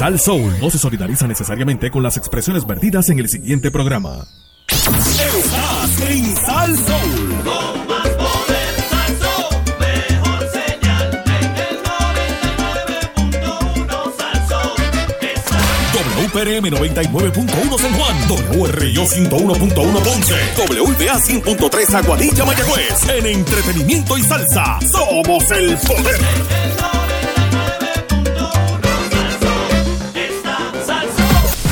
Sal Soul no se solidariza necesariamente con las expresiones vertidas en el siguiente programa. Estás en Sal Soul. Con más poder, mejor señal en el 99.1 Salsón. WPRM 99.1 San Juan, WRIO 101.1 Ponce, WBA 100.3 Aguadilla Mayagüez. En entretenimiento y salsa, somos el poder.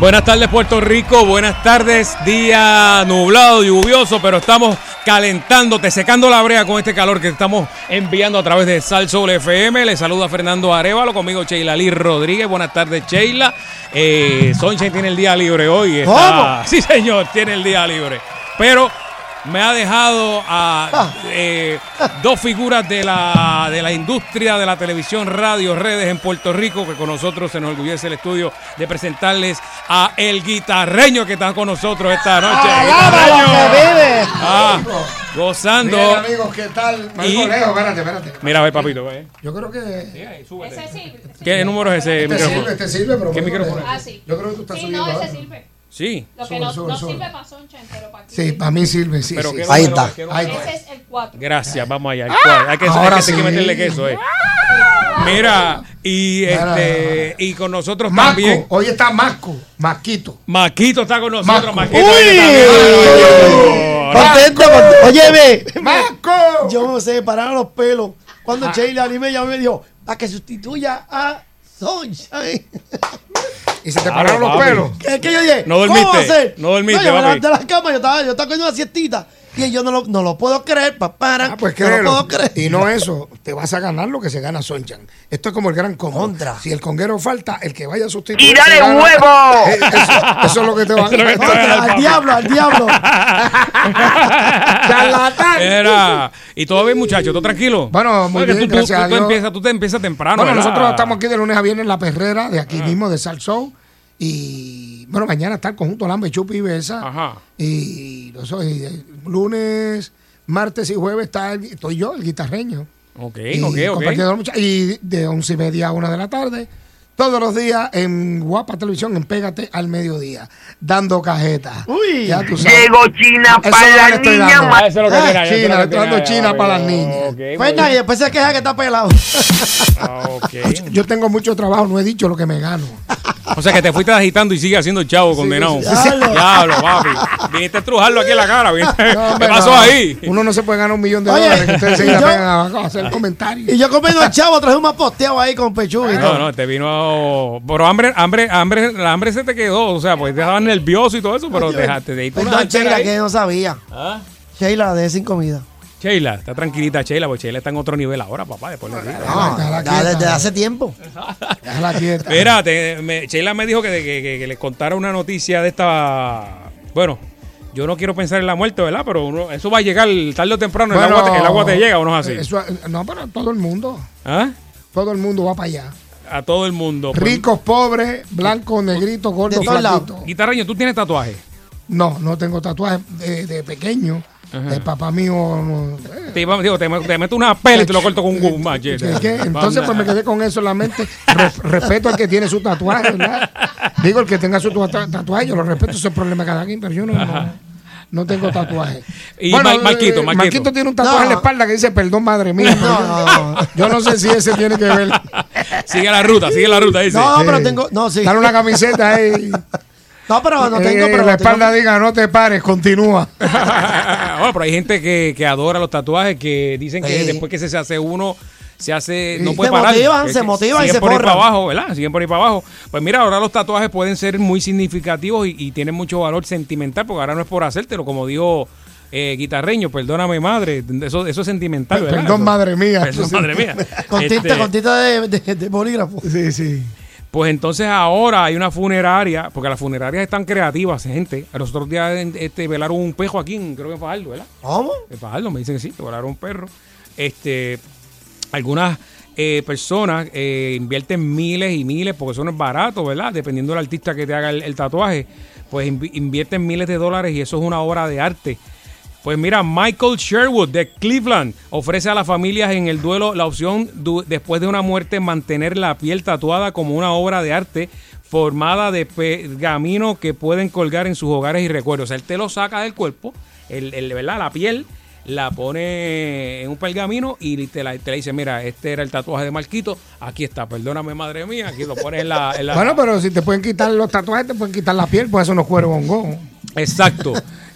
Buenas tardes Puerto Rico, buenas tardes, día nublado, lluvioso, pero estamos calentándote, secando la brea con este calor que estamos enviando a través de Sal Soul FM. Le saluda Fernando Arevalo, conmigo Sheila Lee Rodríguez. Buenas tardes Sheila. Eh, Sunshine tiene el día libre hoy. está- Sí señor, tiene el día libre. Pero me ha dejado a eh, dos figuras de la, de la industria de la televisión, radio, redes en Puerto Rico, que con nosotros se nos orgullece el estudio de presentarles a el guitarreño que está con nosotros esta noche. ¡Alaba lo que vive! Ah, gozando. Bien, amigos, ¿qué tal? Y- espérate, espérate. Mira, ve, papito, ve. Yo creo que. ¿Qué número es ese Te micrófono? sirve, te sirve, pero. ¿Qué micrófono? eh, Ah, sí. Yo creo que tú estás Sí, subiendo. no, ese algo. sirve. Sí. Lo que no, no sirve para Sunshine, pero para aquí. Sí, para mí sirve, sí. Pero sí, ¿qué sí. número Ahí es? está. Ese es el 4. Gracias, vamos allá. el cual. Hay que, Ahora que, hay que sí. meterle queso, eh. Mira, y este y con nosotros Marco, también. hoy está Marco, Marquito. Maquito está con nosotros. Marco. Maquito ahí ¡Uy! también. Contento, contento. Oye, ve. ¡Marco! Yo me separaron los pelos. Cuando Sheila Lee me llamó y me dijo, para que sustituya a Sunshine. Y se te pararon los papi. pelos. ¿Qué, qué yo dije? No ¿Cómo dormiste, va a ser? no dormiste, yo me papi. levanté de la cama, yo estaba, yo estaba cogiendo una siestita. Y yo no lo, no lo puedo creer, papá. Ah, pues no lo puedo creer. Y no eso, te vas a ganar lo que se gana Sonchan. Esto es como el gran combo. Contra. Si el conguero falta, el que vaya a sustituir. ¡Y dale gana. huevo! Eso, eso es lo que te va a ganar. al diablo, al diablo. Charlatán. Era, y todo bien, muchachos, todo tranquilo. Bueno, muy Porque bien, tú, gracias tú a Dios. empiezas, tú te empiezas temprano. Bueno, ¿verdad? nosotros estamos aquí de lunes a viernes en la perrera de aquí mismo, de Salsou. Y bueno, mañana está el conjunto Lambe, Chupi y Besa. Ajá. Y, eh, lunes, martes y jueves está el- estoy yo, el guitarreño. Ok, Y ok, ok. Y de once y media a una de la tarde, todos los días en Guapa Televisión, en Pégate al mediodía, dando cajeta. Uy. Ya tú sabes. Llegó China para le estoy dando. Ah, eso es lo que Ah, tiene, eso es lo China, que estoy dando tiene, China ok, para las niñas. Pues nada, y después se queja que está pelado. Ah. Yo tengo mucho trabajo, no he dicho lo que me gano. O sea que te fuiste agitando y sigue haciendo chavo, condenado. sí, sí. Diablo, papi. Viniste a estrujarlo aquí en la cara. No, ¿Qué hombre, pasó no. ahí? Uno no se puede ganar un millón de Oye, dólares que ustedes se y yo- vengan a, a hacer comentarios. Y yo comiendo el chavo, traje un más posteado ahí con pechuga No, no, te vino. Pero hambre, hambre, hambre, la hambre se te quedó. O sea, pues te estabas nervioso y todo eso, pero dejaste de ir Perdón, Sheila, ahí. que no sabía. ¿Ah? Sheila, de sin comida. Sheila, está tranquilita, Sheila, porque Sheila está en otro nivel ahora, papá. Después le digo. No, ya desde hace tiempo. Déjala quieta. Mira, te- me- Sheila me dijo que, que, que- que les contara una noticia de esta. Bueno, yo no quiero pensar en la muerte, ¿verdad? Pero uno- eso va a llegar tarde o temprano. el, agua te, el agua te llega o no es así. eso- no, pero todo el mundo. ¿Ah? Todo el mundo va para allá. A todo el mundo. Pues, Ricos, pobres, blancos, negritos, gordos, flaquitos. Guitarreño, ¿tú tienes tatuaje? No, no tengo tatuajes de, de pequeño. El papá mío. no, eh, Te, iba- digo, te, te meto una pela y te lo corto con un machete. ¿qué- qué? Entonces, pues me quedé con eso en la mente. Re- respeto al que tiene su tatuaje, ¿verdad? Digo, el que tenga su tua- tatuaje, yo lo respeto, ese es el problema de cada quien, pero yo no, no, tengo tatuaje. Y Mar- Marquito, eh, Marquito. tiene un tatuaje No. en la espalda que dice, perdón, madre mía. No, yo, no, no. yo no sé si ese tiene que ver. Sigue la ruta, sigue la ruta, dice. No, Sí. pero tengo. No, sí. Dale una camiseta ahí. No, pero no eh, tengo. Pero la tengo- espalda diga, no te pares, continúa. bueno, pero hay gente que, que adora los tatuajes, que dicen que Sí. después que se hace uno, se hace, no puede Se parar. motivan, Que- se que motivan y se por ahí para abajo, ¿verdad? Siguen por ahí para abajo. Pues mira, ahora los tatuajes pueden ser muy significativos y, y tienen mucho valor sentimental, porque ahora no es por hacértelo, como dijo eh, Guitarreño, perdóname madre, eso, eso es sentimental, ¿verdad? Perdón, Eso- madre mía. Eso, madre mía. Con tinta, Este, con tinta de, de- de bolígrafo. Sí, sí. Pues entonces ahora hay una funeraria, porque las funerarias están creativas, gente. A los otros días este, velaron un pejo aquí, creo que en Fajardo, ¿verdad? ¿Cómo? En Fajardo, me dicen que sí, que velaron un perro. Este, algunas eh, personas eh, invierten miles y miles, porque eso no es barato, ¿verdad? Dependiendo del artista que te haga el, tatuaje, pues invi- invierten miles de dólares y eso es una obra de arte. Pues mira, Michael Sherwood de Cleveland ofrece a las familias en el duelo la opción después de una muerte mantener la piel tatuada como una obra de arte formada de pergamino que pueden colgar en sus hogares y recuerdos. O sea, él te lo saca del cuerpo, el, el- ¿verdad? la piel, la pone en un pergamino y te, la, te la dice, mira, este era el tatuaje de Marquito, aquí está, perdóname madre mía, aquí lo pones en la... en la- Bueno, pero si te pueden quitar los tatuajes, te pueden quitar la piel, pues eso no es cuero bongo. Exacto.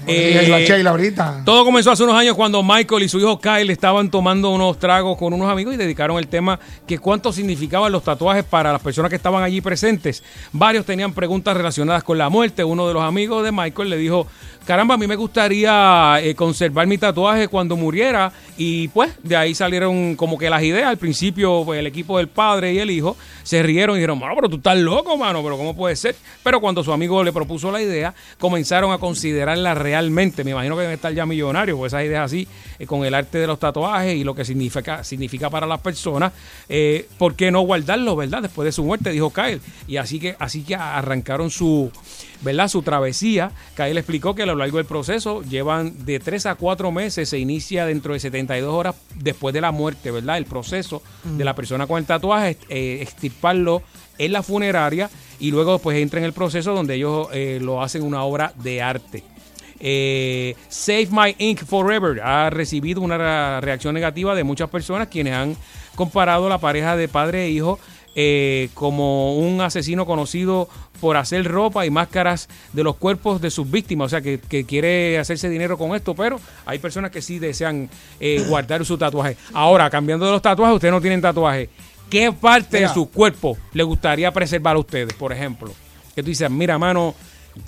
Eh, la Sheila ahorita. Todo comenzó hace unos años cuando Michael y su hijo Kyle estaban tomando unos tragos con unos amigos y dedicaron el tema que cuánto significaban los tatuajes para las personas que estaban allí presentes. Varios tenían preguntas relacionadas con la muerte. Uno de los amigos de Michael le dijo, caramba, a mí me gustaría eh, conservar mi tatuaje cuando muriera. Y pues de ahí salieron como que las ideas. Al principio pues, el equipo del padre y el hijo se rieron y dijeron, mano, pero tú estás loco, mano, pero ¿cómo puede ser? Pero cuando su amigo le propuso la idea, comenzaron a considerarla realmente. Me imagino que deben estar ya millonarios, pues esas ideas así, eh, con el arte de los tatuajes y lo que significa, significa para las personas. Eh, ¿Por qué no guardarlo, verdad? Después de su muerte, dijo Kyle. Y así que, así que arrancaron su, ¿verdad? Su travesía. Kyle explicó que a lo largo del proceso llevan de 3 a 4 meses, se inicia dentro de 72 horas después de la muerte, ¿verdad? El proceso de la persona con el tatuaje, eh, extirparlo en la funeraria y luego pues entra en el proceso donde ellos eh, lo hacen una obra de arte. Eh, Save My Ink Forever ha recibido una reacción negativa de muchas personas quienes han comparado la pareja de padre e hijo eh, como un asesino conocido por hacer ropa y máscaras de los cuerpos de sus víctimas, o sea que, que quiere hacerse dinero con esto, pero hay personas que sí desean eh, guardar su tatuaje. Ahora, cambiando de los tatuajes, ustedes no tienen tatuaje. ¿Qué parte Mira. de su cuerpo le gustaría preservar a ustedes, por ejemplo? Que tú dices, mira, mano,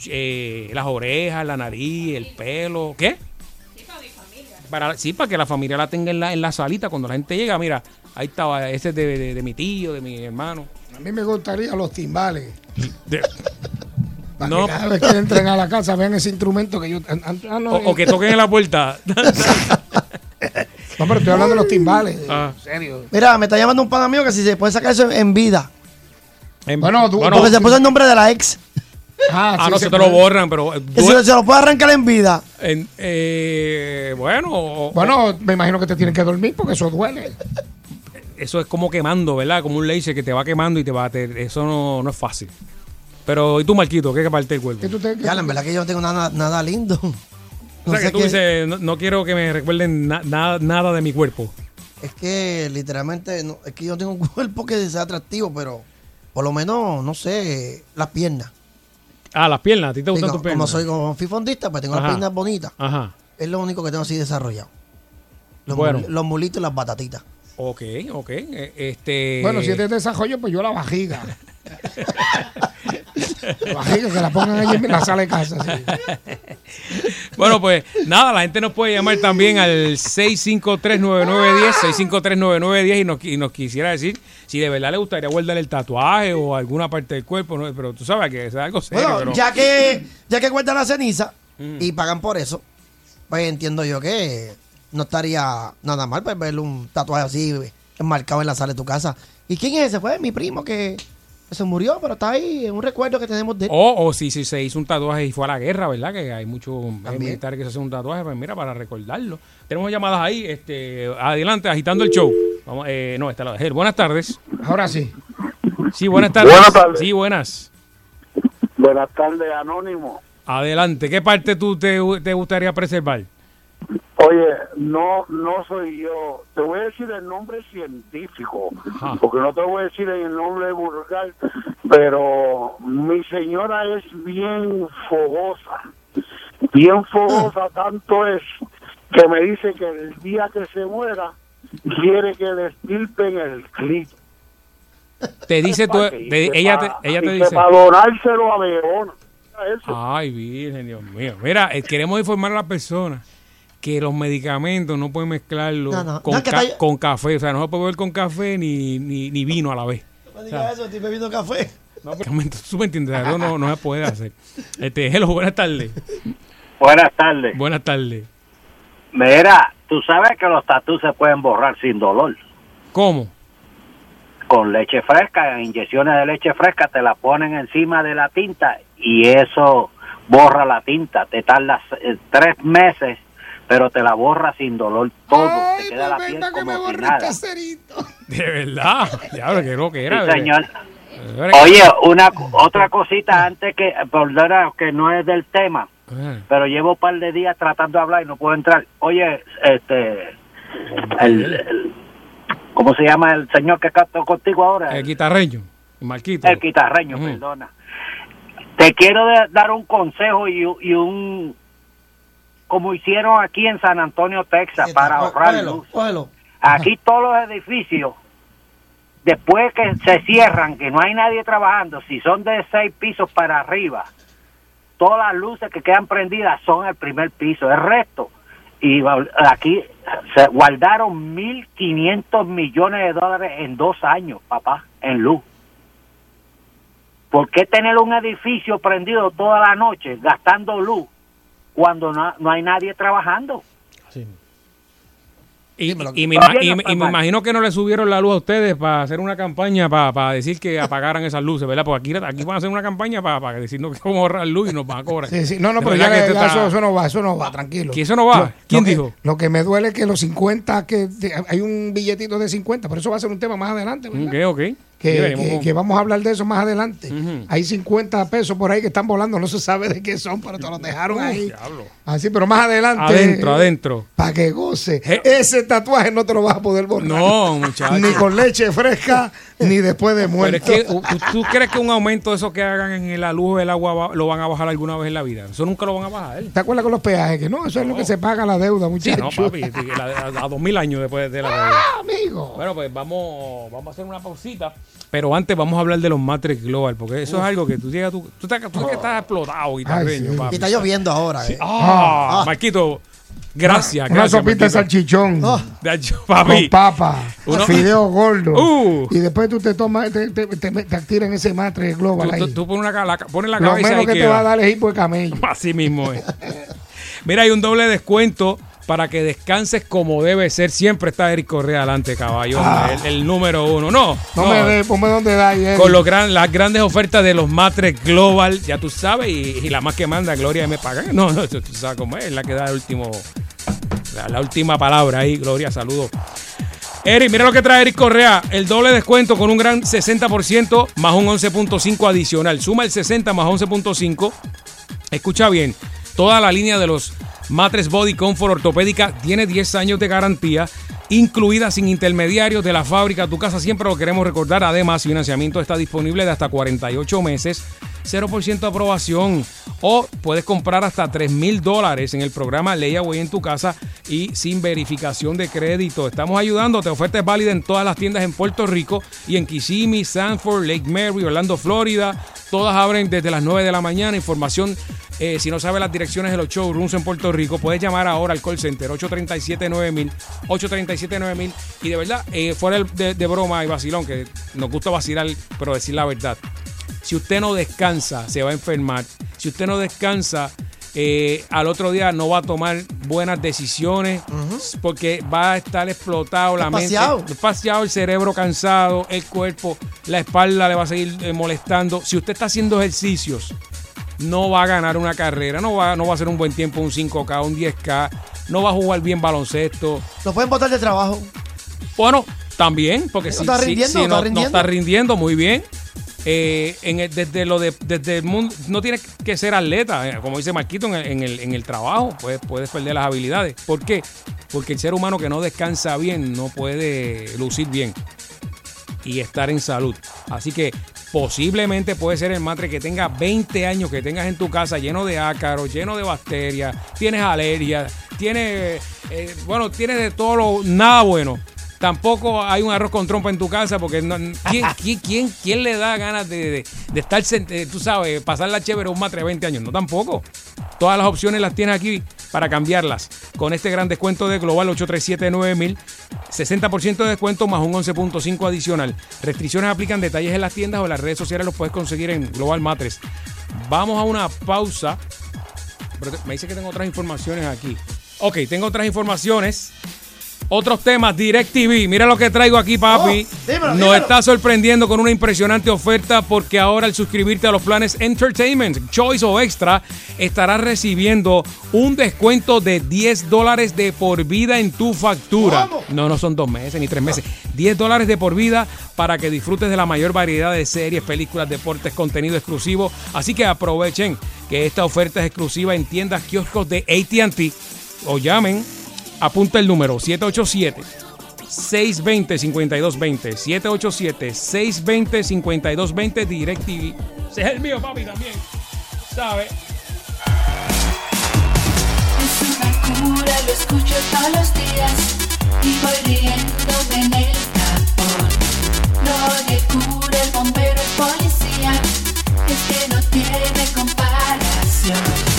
eh, las orejas, la nariz, el pelo, ¿qué? Para, sí, para que la familia la tenga en la, en la salita cuando la gente llega, mira, ahí estaba, ese es de, de- de mi tío, de mi hermano. A mí me gustaría los timbales. De- Para No. que cada vez que entren a la casa vean ese instrumento que yo. ah, no, o, o que toquen en la puerta. No, pero estoy hablando de los timbales. Ah. En serio. Mira, me está llamando un pana mío que si se puede sacar eso en, en vida. En- Bueno, tú- Porque se puso el nombre de la ex. Ah, ah, sí no, se se te lo borran, pero... eh, Que se, lo puede arrancar en vida. en- eh, bueno, o- Bueno, me imagino que te tienen que dormir porque eso duele. eso es como quemando, ¿verdad? Como un laser que te va quemando y te va a... te- eso no, no es fácil. Pero, ¿y tú, Marquito? ¿Qué parte del cuerpo? ¿Qué tú te- Ya, en verdad que yo no tengo nada, nada lindo. O No sea, que tú qué- dices, no, no quiero que me recuerden na- nada- nada de mi cuerpo. Es que literalmente, no- es que yo tengo un cuerpo que sea atractivo, pero por lo menos, no sé, las piernas. Ah, las piernas, ¿a ti te gustan tus piernas? como soy como fifondista, pues tengo Ajá. las piernas bonitas. Ajá, Es lo único que tengo así desarrollado. Los, Bueno. mul- los mulitos y las batatitas. ok, ok. eh, Este... Bueno, si es de desarrollo, pues yo la vajiga. la vajiga, que la pongan allí en la sala de casa. sí. Bueno, pues nada, la gente nos puede llamar también al 6539910, 6539910 y nos, y nos quisiera decir si de verdad le gustaría guardar el tatuaje o alguna parte del cuerpo, ¿no? pero tú sabes que es algo serio. Bueno, pero- ya que ya que guardan la ceniza Mm. y pagan por eso, pues entiendo yo que no estaría nada mal pues, ver un tatuaje así enmarcado en la sala de tu casa. ¿Y quién es ese? Fue mi primo que se murió, pero está ahí, es un recuerdo que tenemos de él. O, o si, si se hizo un tatuaje y fue a la guerra, ¿verdad? Que hay muchos militares que se hacen un tatuaje, pues mira, para recordarlo. Tenemos llamadas ahí, este, adelante, agitando el show. Vamos, eh, no, está la de Buenas tardes. Ahora sí. Sí, buenas tardes. Buenas tardes. Sí, buenas. Buenas tardes, Anónimo. Adelante. ¿Qué parte tú te, te gustaría preservar? Oye, no no soy yo. Te voy a decir el nombre científico, Ajá. porque no te voy a decir el nombre vulgar, pero mi señora es bien fogosa. Bien fogosa, tanto es que me dice que el día que se muera, quiere que le estirpen el clip. Te dice tú, te- ella te, ella te dice. Para donárselo a Verona. Eso. Ay, Virgen, Dios mío. Mira, eh, queremos informar a las personas que los medicamentos no pueden mezclarlos No, no. con, No, que ca- está- con café. O sea, no se puede beber con café ni, ni, ni vino a la vez. No me digas eso, estoy bebiendo café. Medicamentos, ¿Tú me entiendes? Eso no, no se puede hacer. Este, hello, buenas tardes. Buenas tardes. Buenas tardes. Mira, tú sabes que los tatús se pueden borrar sin dolor. ¿Cómo? Con leche fresca, inyecciones de leche fresca, te la ponen encima de la tinta y eso borra la tinta. Te tardas eh, tres meses, pero te la borra sin dolor todo. te queda la piel como si nada. De verdad. Diablo, que lo que era. Sí, bebé. señor. Bebé. Oye, una otra cosita antes que, perdona que no es del tema, Pero llevo un par de días tratando de hablar y no puedo entrar. Oye, este, el, el- ¿cómo se llama el señor que cantó contigo ahora? El guitarreño, el Marquito. El guitarreño, perdona. Te quiero de- dar un consejo y, y un, como hicieron aquí en San Antonio, Texas, para ahorrar luz. cógelo. Aquí todos los edificios, después que se cierran, que no hay nadie trabajando, si son de seis pisos para arriba, todas las luces que quedan prendidas son el primer piso, el resto. Y aquí se guardaron 1.500 millones de dólares en dos años, papá, en luz. ¿Por qué tener un edificio prendido toda la noche gastando luz cuando no, no hay nadie trabajando? Y, me, y me- está y me mal. imagino que no le subieron la luz a ustedes para hacer una campaña para, para decir que apagaran esas luces, ¿verdad? Porque aquí, aquí van a hacer una campaña para, para decirnos que vamos a ahorrar luz y nos van a cobrar. Sí, sí. No, no, pero verdad ya, que ya esto está- eso, eso no va, eso no va, tranquilo. ¿Que eso no va? ¿Quién lo que- dijo? Lo que me duele es que los 50, que hay un billetito de 50, pero eso va a ser un tema más adelante, ¿verdad? Ok, ok. Que, vamos a hablar de eso más adelante. Hay 50 pesos por ahí que están volando, no se sabe de qué son, pero te los dejaron ahí. diablo. Así, pero más adelante. Adentro, adentro. Para que goce. Je- Ese tatuaje no te lo vas a poder borrar. No, muchachos. Ni con leche fresca, ni después de Pero muerto. es que, ¿tú, crees que un aumento de eso que hagan en la luz del agua lo van a bajar alguna vez en la vida? Eso nunca lo van a bajar. ¿Te acuerdas con los peajes? Que no, eso es lo que se paga la deuda, Sí, muchachos. no, papi, a, a dos mil años después de la Ah, amigo. Bueno, pues vamos, vamos a hacer una pausita. Pero antes vamos a hablar de los Matrix Global, porque eso es algo que tú llegas, tú, tú, estás, tú que estás explotado, guitarreño, sí. papi. Y está lloviendo ahora, ¿eh? Ah, Ah. Marquito, gracias, Una gracias. sopita de salchichón. Oh. Con papa, Uno- fideo gordo. Uh. Y después tú te tomas, te, te, te, te tiras en ese matre global Tú, ahí. tú- tú pones, una, la, pones la Lo cabeza menos ahí que te va a dar es hipo de camello. Así mismo es. Mira, hay un doble descuento para que descanses como debe ser. Siempre está Eric Correa adelante, caballo. El, el número uno. No, Ah. No, me dé, ponme donde da ahí. Con los gran, las grandes ofertas de los Matres Global, ya tú sabes, y, y la más que manda, Gloria me pagan. No, no, tú sabes cómo es, es la que da el último, la, la última palabra ahí, Gloria, saludos. Eric, mira lo que trae Eric Correa, el doble descuento con un gran 60% más un 11.5 adicional. Suma el 60 más 11.5. Escucha bien, toda la línea de los Matres Body Comfort Ortopédica tiene 10 años de garantía, incluida sin intermediarios de la fábrica a tu casa. Siempre lo queremos recordar. Además, financiamiento está disponible de hasta 48 meses, 0% de aprobación. O puedes comprar hasta 3 mil dólares en el programa Layaway en tu casa y sin verificación de crédito. Estamos ayudándote. Oferta es válida en todas las tiendas en Puerto Rico y en Kissimmee, Sanford, Lake Mary, Orlando, Florida. Todas abren desde las 9 de la mañana. Información, eh, si no sabes las direcciones de los showrooms en Puerto Rico, puedes llamar ahora al call center 837-9000, 837-9000. Y de verdad, eh, fuera de, de broma y vacilón, que nos gusta vacilar, pero decir la verdad. Si usted no descansa, se va a enfermar. Si usted no descansa, eh, al otro día no va a tomar buenas decisiones porque va a estar explotado la mente, Espaciado. el cerebro cansado, el cuerpo, la espalda le va a seguir eh, molestando. Si usted está haciendo ejercicios, no va a ganar una carrera, no va, no va a hacer un buen tiempo, un 5K, un 10K, no va a jugar bien baloncesto. Lo pueden botar de trabajo. Bueno, también, porque si, está si- rindiendo, si no está no, está rindiendo muy bien. eh, en el- desde lo de desde el mundo no tienes que ser atleta eh, como dice Marquito en el, en el, en el trabajo puedes, puedes perder las habilidades ¿por qué? porque el ser humano que no descansa bien no puede lucir bien y estar en salud así que posiblemente puede ser el matre que tenga 20 años que tengas en tu casa lleno de ácaros lleno de bacterias tienes alergias tienes eh, bueno tienes de todo lo nada bueno Tampoco hay un arroz con trompa en tu casa porque no- ¿quién, quién, quién, quién le da ganas de, de- de estar, eh, tú sabes, pasar la chévere un matre de 20 años? No, tampoco. Todas las opciones las tienes aquí para cambiarlas. Con este gran descuento de Global 837-9000, 60% de descuento más un 11.5 adicional. Restricciones aplican detalles en las tiendas o en las redes sociales los puedes conseguir en Global Matres. Vamos a una pausa. Me dice que tengo otras informaciones aquí. Ok, tengo otras informaciones. Otros temas, DirecTV. Mira lo que traigo aquí, papi. Oh, dímelo, Nos dímelo. está sorprendiendo con una impresionante oferta porque ahora al suscribirte a los planes Entertainment, Choice o Extra, estarás recibiendo un descuento de 10 dólares de por vida en tu factura. ¿Cómo? No, no son dos meses ni tres meses. 10 dólares de por vida para que disfrutes de la mayor variedad de series, películas, deportes, contenido exclusivo. Así que aprovechen que esta oferta es exclusiva en tiendas kioscos de ATT o llamen, apunta el número 787. 620-5220 787-620-5220 DirecTV Ese es el mío papi también ¿Sabes? Es una cura, lo escucho todos los días y voy en el tapón. No le cura el bombero, el policía, es que no tiene comparación.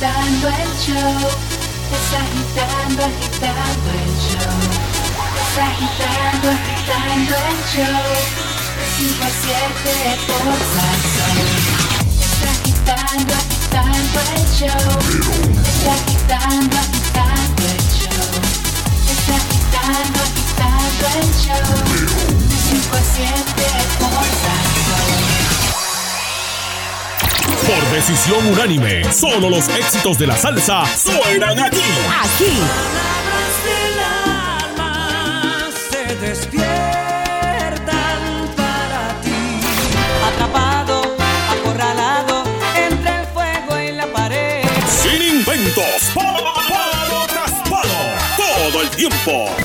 Agitando, el show. Es agitando, agitando el show. Es agitando, agitando el show. De 5 a 7 por Salsón. Es agitando, agitando el show. Es agitando, agitando el show. Es agitando, agitando el show. De 5 a 7 por Salsón. Por decisión unánime, solo los éxitos de la salsa suenan aquí. Aquí. Palabras del alma se despiertan para ti. Atrapado, acorralado entre el fuego y la pared. Sin inventos, palo, palo tras palo, todo el tiempo.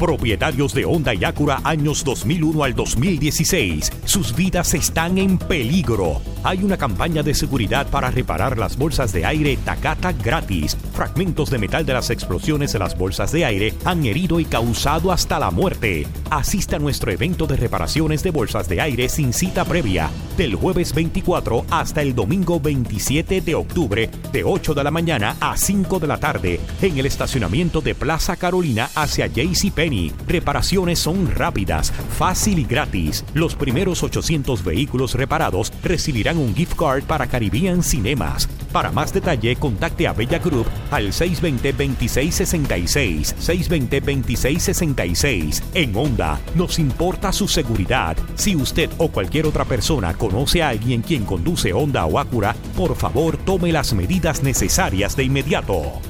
Propietarios de Honda y Acura años 2001 al 2016. Sus vidas están en peligro. Hay una campaña de seguridad para reparar las bolsas de aire Takata gratis. Fragmentos de metal de las explosiones de las bolsas de aire han herido y causado hasta la muerte. Asista a nuestro evento de reparaciones de bolsas de aire sin cita previa del jueves 24 hasta el domingo 27 de octubre de 8 de la mañana a 5 de la tarde en el estacionamiento de Plaza Carolina hacia JCPenney. Reparaciones son rápidas, fácil y gratis. Los primeros 800 vehículos reparados recibirán un gift card para Caribbean Cinemas. Para más detalle, contacte a Bella Group al 620-2666. 620-2666. En Honda, nos importa su seguridad. Si usted o cualquier otra persona conoce a alguien quien conduce Honda o Acura, por favor tome las medidas necesarias de inmediato.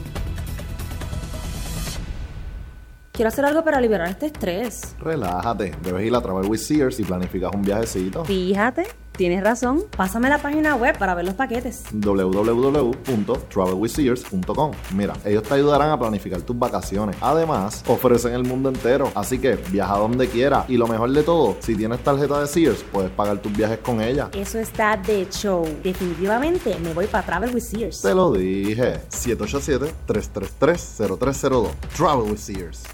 Quiero hacer algo para liberar este estrés. Relájate, debes ir a Travel with Sears y planificas un viajecito. Fíjate, tienes razón. Pásame la página web para ver los paquetes. www.travelwithsears.com Mira, ellos te ayudarán a planificar tus vacaciones. Además, ofrecen el mundo entero, así que viaja donde quiera. Y lo mejor de todo, si tienes tarjeta de Sears, puedes pagar tus viajes con ella. Eso está de show. Definitivamente me voy para Travel with Sears. Te lo dije. 787-333-0302. Travel with Sears.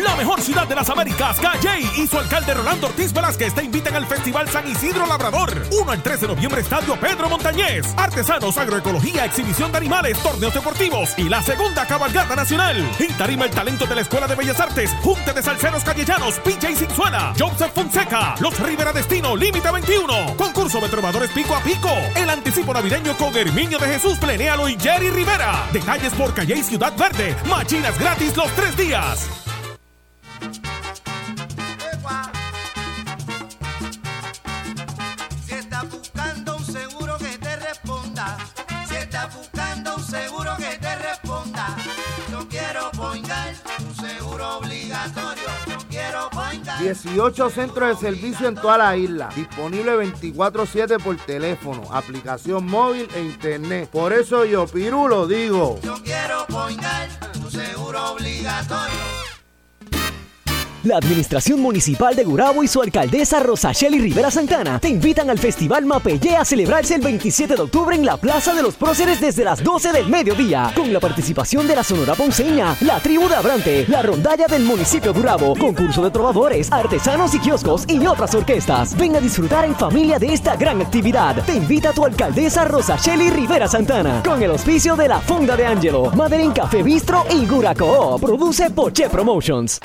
La mejor ciudad de las Américas, Calle y su alcalde Rolando Ortiz Velázquez te invitan al Festival San Isidro Labrador. 1 al 3 de noviembre, Estadio Pedro Montañez. Artesanos, agroecología, exhibición de animales, torneos deportivos y la segunda cabalgata nacional. En tarima el talento de la Escuela de Bellas Artes, Junte de Salceros Callejanos, PJ Sinzuela, Joseph Fonseca, Los Rivera Destino, Límite 21. Concurso de trovadores pico a pico. El anticipo navideño con Herminio de Jesús, Plenéalo y Jerry Rivera. Detalles por Calle y Ciudad Verde. Machinas gratis los tres días. 18 centros de servicio en toda la isla. Disponible 24-7 por teléfono, aplicación móvil e internet. Por eso yo, Piru, lo digo. Yo quiero Boingar, tu seguro obligatorio. La Administración Municipal de Gurabo y su alcaldesa Rosacheli Rivera Santana te invitan al Festival Mapellé a celebrarse el 27 de octubre en la Plaza de los Próceres desde las 12 del mediodía, con la participación de la Sonora Ponceña, la Tribu de Abrante, la Rondalla del municipio de Gurabo, concurso de trovadores, artesanos y kioscos y otras orquestas. Ven a disfrutar en familia de esta gran actividad. Te invita tu alcaldesa Rosacheli Rivera Santana, con el auspicio de la Fonda de Angelo, Madeline Café Bistro y Guraco. Produce Poche Promotions.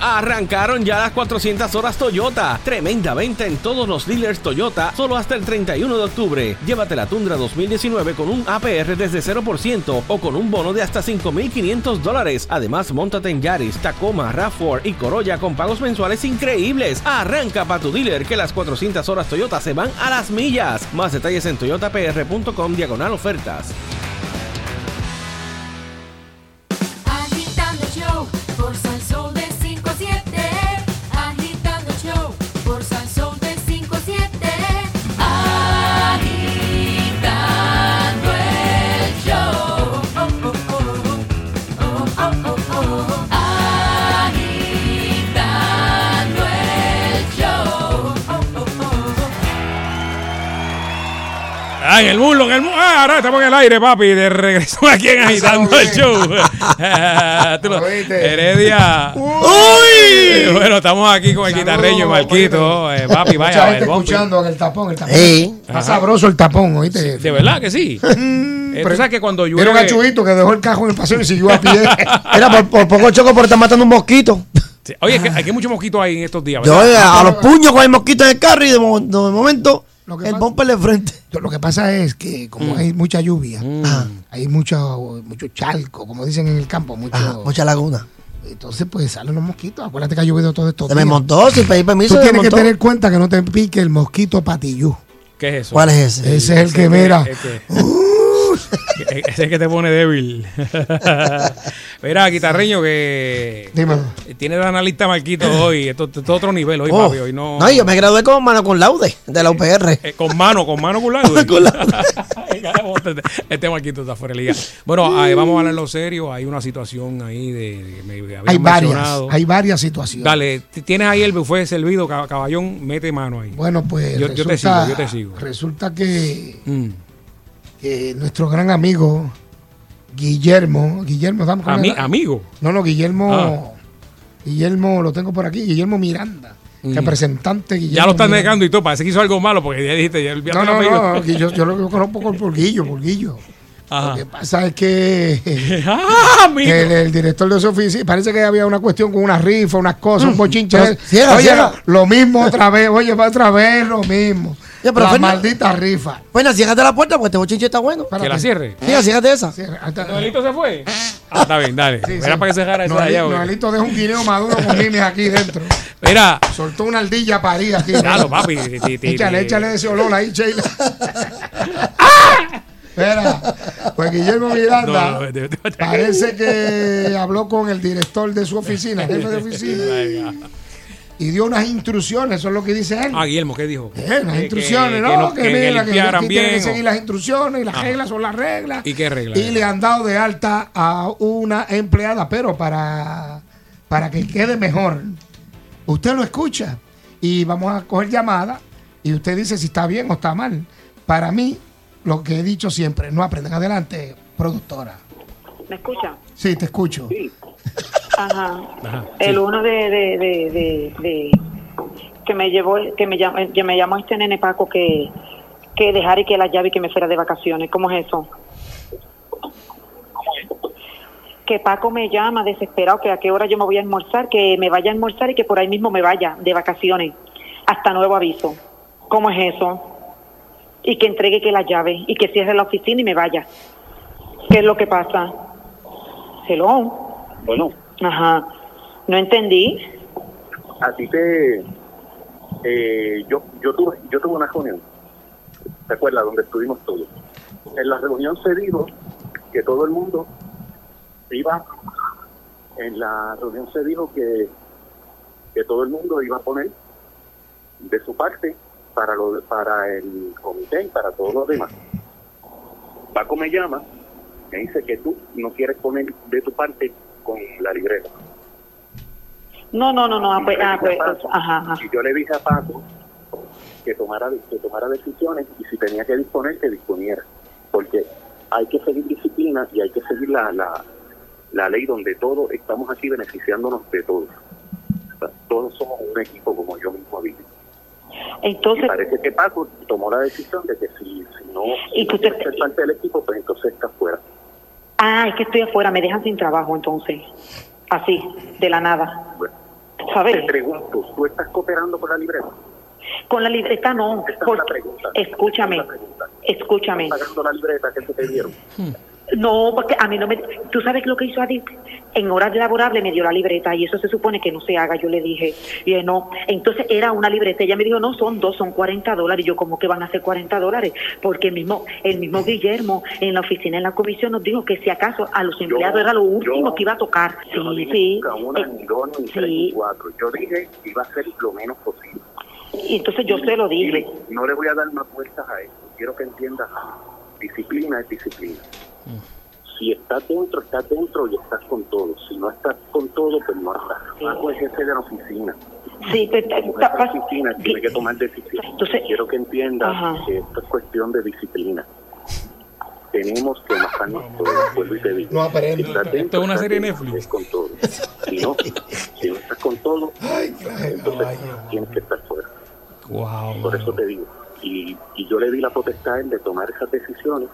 Arrancaron ya las 400 horas Toyota. Tremenda venta en todos los dealers Toyota, solo hasta el 31 de octubre. Llévate la Tundra 2019 con un APR desde 0% o con un bono de hasta 5.500 dólares. Además, montate en Yaris, Tacoma, RAV4 y Corolla con pagos mensuales increíbles. Arranca para tu dealer que las 400 horas Toyota se van a las millas. Más detalles en toyotapr.com diagonal ofertas. Ay, el mulo, en el mulo. Ah, ahora estamos en el aire, papi. De regreso aquí en Agitando el Show. Tú lo- Heredia. ¡Uy! Bueno, estamos aquí con el guitarreño y Marquito. Eh, papi, Mucha vaya, gente bumper. escuchando en el tapón, el tapón. Sí. Está Ajá. sabroso el tapón, ¿oíste? De verdad que sí. Eh, tú sabes que cuando llueve. Vieron a Chuito que dejó el cajo en el paseo y siguió a pie. Era por, por poco choco por estar matando un mosquito. Sí. Oye, es que hay muchos mosquitos ahí en estos días. Eh, a, los puños con el mosquito en el carro y de, mo- de momento el bumper de frente. Lo que pasa es que como hay mucha lluvia, Mm. hay mucho, mucho chalco, como dicen en el campo, mucho, Ajá, mucha laguna. entonces pues salen los mosquitos. Acuérdate que ha llovido todo esto. Se me montó sin pedir permiso. Tú tienes que tener cuenta que no te pique el mosquito patillú. ¿Qué es eso? ¿Cuál es ese? Ese es el que mira. que- Ese es el que te pone débil. Mira, guitarreño, que Dímelo. tiene de analista Marquito hoy. Esto es otro nivel hoy, Oh, papi. Hoy no. No, yo me gradué con mano con laude de la UPR. Eh, con mano, con mano con laude. Con carajo, este, este Marquito está fuera de liga. Bueno, ahí vamos a hablarlo serio. Hay una situación ahí de. Hay varias, hay varias situaciones. Dale, tienes ahí el buffet servido, cab- caballón, mete mano ahí. Bueno, pues Yo- yo te resulta, sigo, yo te sigo. Resulta que, Mm. Que nuestro gran amigo Guillermo, Guillermo, con Ami- el- amigo. No, no, Guillermo, Ah. Guillermo, lo tengo por aquí, Guillermo Miranda, Mm. representante Guillermo. Ya lo están Miranda. negando y todo. Parece que hizo algo malo porque ya dijiste. Ya el No, no, no, yo, yo lo conozco por, por Guillo, por Guillo. Lo que pasa es que Ah, el, el director de su oficina, parece que había una cuestión con una rifa, unas cosas, un bochinche. Pero oye, lo mismo otra vez, oye, va otra vez lo mismo. Ya, pero la Fernan- maldita rifa. Bueno, ciérrate la puerta porque este bochinche está bueno. Que la cierre. Sí, ciérrate esa. ¿Noelito se fue? Ah, está bien, dale. Sí, Era sí. para que se dejara eso allá. güey. Noelito deja un guineo maduro con mimes aquí dentro. Mira, Soltó una ardilla parida aquí. Claro, papi. ti- ti- ti- Échale, ti- échale ese olor ahí, Sheila. Espera, pues Guillermo Miranda No, parece que habló con el director de su oficina, jefe de oficina, y dio unas instrucciones, eso es lo que dice él. Ah, Guillermo, ¿qué dijo? Eh, unas Que- instrucciones, que- ¿no? que Que, no- que- que mira, que, aquí tienen que bien, seguir las instrucciones y las Ajá. reglas son las reglas. ¿Y qué regla? Y le han dado de alta a una empleada, pero para, para que quede mejor, usted lo escucha y vamos a coger llamada y usted dice si está bien o está mal. Para mí, lo que he dicho siempre, no aprenden. Adelante, productora. ¿Me escucha? Sí, te escucho. Ajá. Ajá, El uno de, de, de, de, de- que me llevó, que me llamó, que me llamó este nene Paco que, que dejara y que la llave y que me fuera de vacaciones. ¿Cómo es eso? Que Paco me llama desesperado que a qué hora yo me voy a almorzar, que me vaya a almorzar y que por ahí mismo me vaya de vacaciones hasta nuevo aviso. ¿Cómo es eso? Y que entregue que la llave y que cierre la oficina y me vaya. ¿Qué es lo que pasa? Hello. Bueno, Ajá. No entendí. a ti te... eh, yo, yo, tuve, yo tuve una reunión, ¿te acuerdas? Donde estuvimos todos. En la reunión se dijo que todo el mundo iba, en la reunión se dijo que, que todo el mundo iba a poner de su parte para, lo, para el comité y para todos los demás. Paco me llama, me dice que tú no quieres poner de tu parte con la libreta. No, no, no, no. ah, pues, ah, pues, Paco- ajá, ajá. Y yo le dije a Paco que tomara, que tomara decisiones y si tenía que disponer, que disponiera. Porque hay que seguir disciplina y hay que seguir la, la, la ley donde todos estamos aquí beneficiándonos de todos. O sea, todos somos un equipo, como yo mismo digo. Entonces, Y parece que Paco tomó la decisión de que si, si no, si no parte del equipo, pues entonces está fuera. Ah, es que estoy afuera, me dejan sin trabajo entonces. Así, de la nada. ¿Sabes? Te pregunto, ¿tú estás cooperando con la libreta? Con la libreta no. porque- escúchame, escúchame. ¿Estás pagando la libreta que se te dieron? No, porque a mí no me... ¿Tú sabes lo que hizo Adip? En horas laborables me dio la libreta y eso se supone que no se haga. Yo le dije, y no. Entonces era una libreta. Ella me dijo, no, son dos, son 40 dólares. Y yo, ¿cómo que van a ser 40 dólares? Porque el mismo, el mismo Guillermo en la oficina, en la comisión, nos dijo que si acaso a los empleados era lo último que iba a tocar. Yo no Sí, dije sí. nunca una, Eh, ni dos, ni tres, ni cuatro. Yo dije que iba a ser lo menos posible. Y entonces yo se lo dije. Y no le voy a dar más vueltas a eso. Quiero que entiendas. Disciplina es disciplina. Si estás dentro, estás dentro y estás con todo. Si no estás con todo, pues no estás. Paco es jefe de la oficina. Sí, pues, de la oficina tiene que tomar decisiones. Quiero que entiendas Ajá. que esto es cuestión de disciplina. Tenemos que matarnos todos, vuelvo y te digo. No aprendo. Si estás Esto dentro, es una serie Netflix. es con todo. Si no, si no estás con todo, entonces tienes que estar fuera. Wow. Por eso te digo. Y, y yo le di la potestad a él de tomar esas decisiones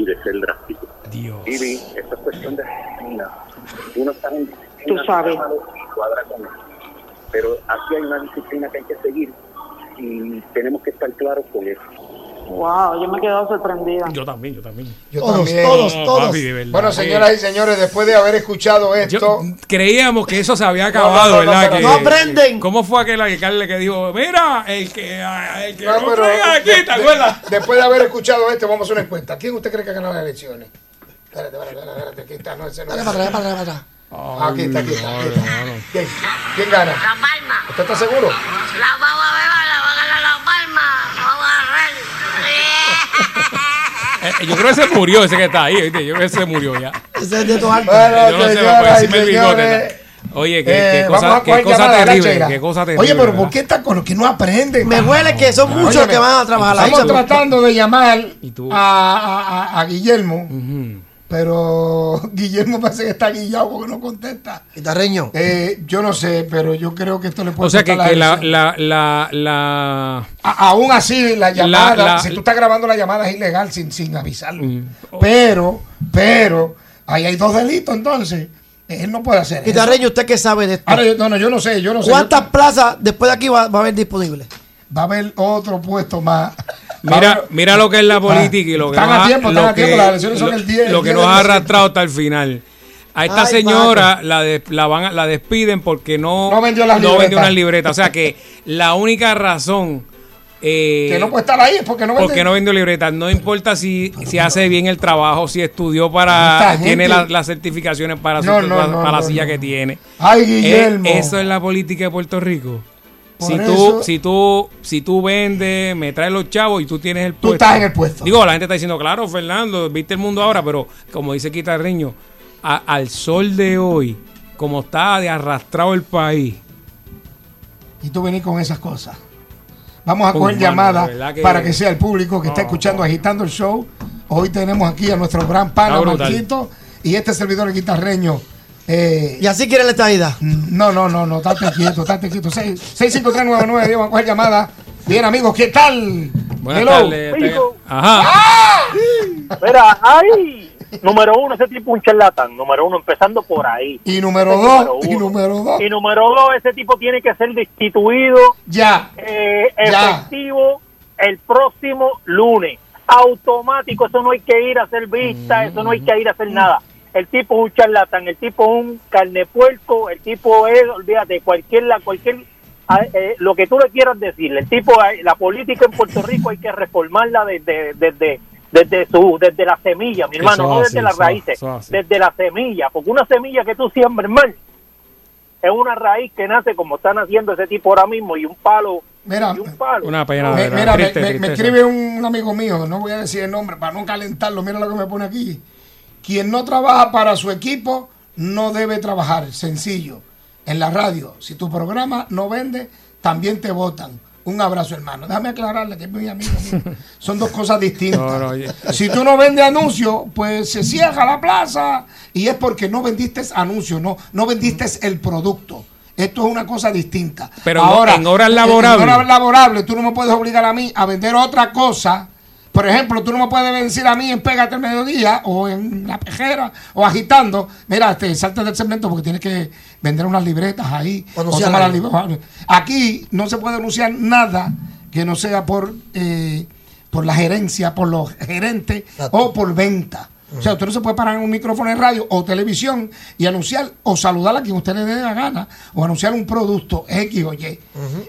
y de ser drástico. Dios. Y vi, esta es cuestión de disciplina. Si uno está en disciplina, Tú sabes. cuadra con él. Pero aquí hay una disciplina que hay que seguir y tenemos que estar claros con eso. Wow, yo me he quedado sorprendida. Yo también, yo también. Yo Todos, también. todos, todos. Papi. Bueno, señoras y señores, después de haber escuchado esto, Creíamos que eso se había acabado, no, no, ¿verdad? Que- no aprenden. ¿Cómo fue aquel alcalde que dijo, mira, el que, ah, el que No, no, pero traiga aquí, de- ¿te de- acuerdas? después de haber escuchado esto, vamos a hacer una encuesta. ¿Quién usted cree que ha ganado las elecciones? Espérate, espérate, espérate, espérate, aquí está, no, ese no Dale para atrás, para. Ah, Aquí está, aquí está. aquí está. ¿Quién, quién gana? La Palma. ¿Usted está seguro? La vamos a beber, la va a ganar La Palma. Vamos a Eh, yo creo que se murió ese que está ahí, ¿viste? Yo creo que se murió ya. Ese es de tu alto. Yo no sé, me puede señoras y decirme el bigote. Oye, qué, eh, cosa, qué cosa terrible, Cheira. qué cosa terrible. Oye, pero ¿verdad? ¿por qué están con los que no aprenden? Me huele que son muchos Óyeme, que van a trabajar ahí. Estamos tratando de llamar tú? a, a- a- a Guillermo, pero Guillermo parece que está guillado porque no contesta. Guitarreño. Eh, yo no sé, pero yo creo que esto le puede O sea, que, la, la, la, la... A- aún así, la llamada, la- si tú estás grabando la llamada es ilegal sin, sin avisarlo. Mm. Pero, pero, ahí hay dos delitos entonces. Él no puede hacer eso. Guitarreño, ¿usted qué sabe de esto? Ahora, yo, no, no, yo no sé, yo no sé. ¿Cuántas plazas después de aquí va, va a haber disponibles? Va a haber otro puesto más. Mira, mira lo que es la política y lo que Están nos a ha- tiempo, están lo a tiempo, que- las elecciones son el 10, Lo que 10 nos ha arrastrado hasta el final. A esta Ay, señora la, de- la, van, la despiden porque no, No vendió las no vendió unas libretas. O sea que la única razón eh, Que no puede estar ahí es porque no vende. porque no vendió libretas. No importa si, si hace bien el trabajo, si estudió para. Gente- Tiene la- las certificaciones para, su- No, no, para, no, para la silla que tiene. Ay, Eh, Guillermo. eso es la política de Puerto Rico. Si tú, si tú, si tú vendes, me traes los chavos y tú tienes el puesto. estás en el puesto. Digo, la gente está diciendo, claro, Fernando, viste el mundo ahora, pero como dice Quitarreño, a- al sol de hoy, como está de arrastrado el país. Y tú venís con esas cosas. Vamos a coger mano, que- para que sea el público que está escuchando Agitando el Show. Hoy tenemos aquí a nuestro gran pana. Marquito y este servidor el guitarreño. Eh, ¿Y así quiere la estadidad? no, no, no, no, estate quieto, estate quieto. 65399, vamos a coger llamada. Bien, amigos, ¿qué tal? Buenas Hello. tardes. Amigo. Ajá. Mira, ay, número uno, ese tipo es un charlatán. Número uno, empezando por ahí. Y número Ese dos, número y número dos. Y número dos, ese tipo tiene que ser destituido Ya. eh, Ya. efectivo el próximo lunes. Automático, eso no hay que ir a hacer vista, eso no hay que ir a hacer nada. El tipo es un charlatán, el tipo es un carne puerco, el tipo es, olvídate, cualquier, la, cualquier, eh, lo que tú le quieras decir. El tipo, la política en Puerto Rico hay que reformarla desde, desde, desde su desde la semilla, mi hermano, Eso no es desde así, las eso raíces, eso desde la semilla, porque una semilla que tú siembres, hermano, es una raíz que nace como están haciendo ese tipo ahora mismo y un palo, Mira, y un palo. Una pena. Me- mira, me- triste, me, me escribe un amigo mío, no voy a decir el nombre para no calentarlo, mira lo que me pone aquí. Quien no trabaja para su equipo no debe trabajar, sencillo. En la radio, si tu programa no vende, también te votan. Un abrazo, hermano. Déjame aclararle que es mi amigo mío. Son dos cosas distintas. No, no, oye. Si tú no vendes anuncios, pues se cierra la plaza y es porque no vendiste anuncios, no, no vendiste el producto. Esto es una cosa distinta. Pero en- en horas laborables. En horas laborables, tú no me puedes obligar a mí a vender otra cosa. Por ejemplo, tú no me puedes decir a mí en Pégate al Mediodía o en La Pejera o agitando. Mira, te salte del segmento porque tienes que vender unas libretas ahí. O las algo. libre- Aquí no se puede anunciar nada que no sea por, eh, por la gerencia, por los gerentes o por venta. O sea, usted no se puede parar en un micrófono en radio o televisión y anunciar o saludar a quien usted le dé la gana o anunciar un producto X o Y.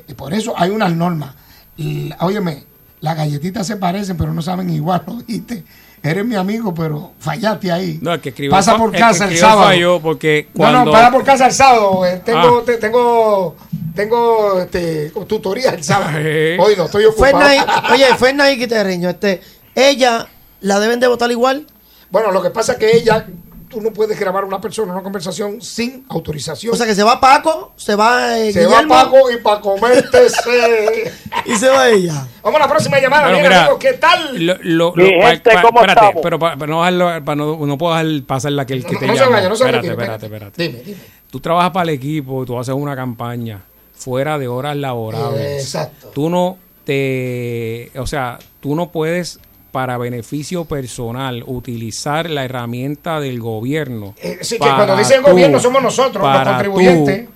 Y por eso hay unas normas. Y, óyeme, las galletitas se parecen, pero no saben igual, ¿lo dijiste? Eres mi amigo, pero fallaste ahí. No, el que escribió Pasa por el casa el sábado. falló porque No, no, cuando- para por casa el sábado. eh, Tengo, Ah. te- tengo, tengo este, tutoría el sábado. Eh. Hoy no estoy ocupado. Fernández, oye, Fernández Quiterreño, este, ella la deben de votar igual. Bueno, lo que pasa es que ella, tú no puedes grabar a una persona una conversación sin autorización. O sea que se va Paco, se va eh, se Guillermo, va Paco y para comerte ese. y se va ella. Vamos a la próxima llamada. Bueno, Mira, mira, amigos, ¿qué tal? Lo, lo, lo- pa- gente, pa- ¿cómo espérate, estamos? pero pa- pa- no, dejarlo- pa- no, no puedo dejar pasar la que el que No, te no se llama. vaya, no se espérate, retire, espérate, espérate. espérate. Dime, dime. Tú trabajas para el equipo, tú haces una campaña fuera de horas laborables. Exacto. Tú no te, o sea, tú no puedes para beneficio personal utilizar la herramienta del gobierno. Eh, sí, que para cuando dicen tú- gobierno somos nosotros, los para contribuyentes.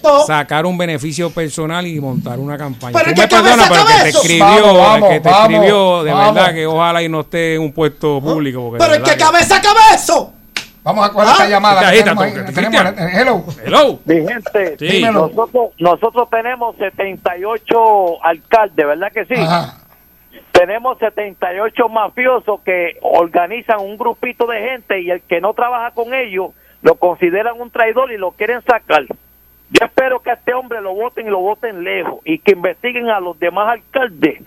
tú sacar un beneficio personal y montar una campaña. Pero Tú me que pero el te cabeza. escribió, Vamos, vamos, el que te vamos, escribió, de vamos. verdad que ojalá y no esté en un puesto público. porque Pero es que cabeza, cabeza. Vamos a coger Ah. esta llamada. Ahí está, tenemos ahí, hello. Hello. Mi gente, Sí. Nosotros, nosotros tenemos 78 alcaldes, ¿verdad que sí? Ajá. Tenemos 78 mafiosos que organizan un grupito de gente y el que no trabaja con ellos lo consideran un traidor y lo quieren sacar. Yo espero que a este hombre lo voten y lo voten lejos y que investiguen a los demás alcaldes,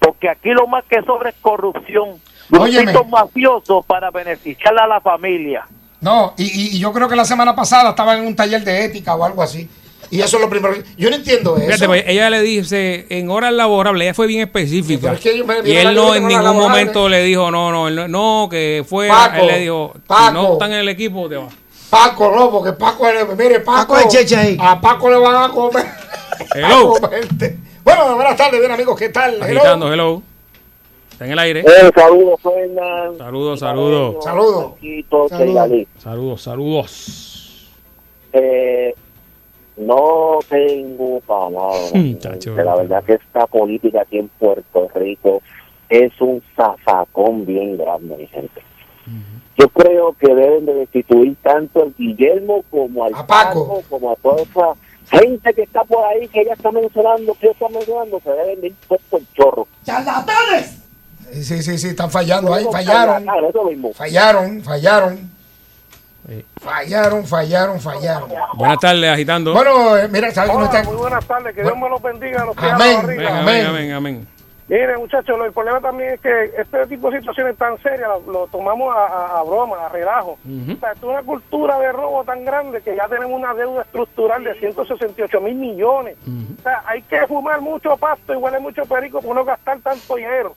porque aquí lo más que sobra es corrupción. Grupitos mafiosos para beneficiar a la familia. No, y- y yo creo que la semana pasada estaba en un taller de ética o algo así. Y eso es lo primero. Yo no entiendo eso. Fíjate, pues, ella le dice en horas laborables, ella fue bien específica. Es que y él no en ningún momento le dijo, no, no, él no, no, que fue. Paco, él le dijo, si Paco. no están en el equipo, te va. Paco, no, porque Paco, mire, Paco. Paco ahí. A Paco le van a comer. Hello. a. Bueno, buenas tardes, bien amigos, ¿qué tal? Hello. Agitando, hello. Está en el aire. Eh, saludos, Fernan. Saludos, saludos. Saludos. Saludos. Saludos, saludos. Eh, no tengo palabras. Mm, la verdad que esta política aquí en Puerto Rico es un zafacón bien grande, mi gente. Yo creo que deben de destituir tanto al Guillermo como al A Paco. como a toda esa gente que está por ahí, que ella está mencionando, que ella está mencionando, se deben de ir puesto el chorro. ¡Charlatanes! Sí, sí, sí, están fallando ahí, fallaron. charlatanes, eso mismo. Fallaron, fallaron. Sí. Fallaron, fallaron, fallaron. Buenas tardes, agitando. Bueno, eh, mira, ¿sabes que no está? muy buenas tardes, que Dios me los bendiga a los que Amén. Amén, amén, amén, amén. Mire, muchachos, lo- el problema también es que este tipo de situaciones tan serias lo, lo tomamos a, a- a broma, a relajo. O sea, es una cultura de robo tan grande que ya tenemos una deuda estructural de 168 mil millones. O sea, hay que fumar mucho pasto y huele mucho perico para no gastar tanto dinero.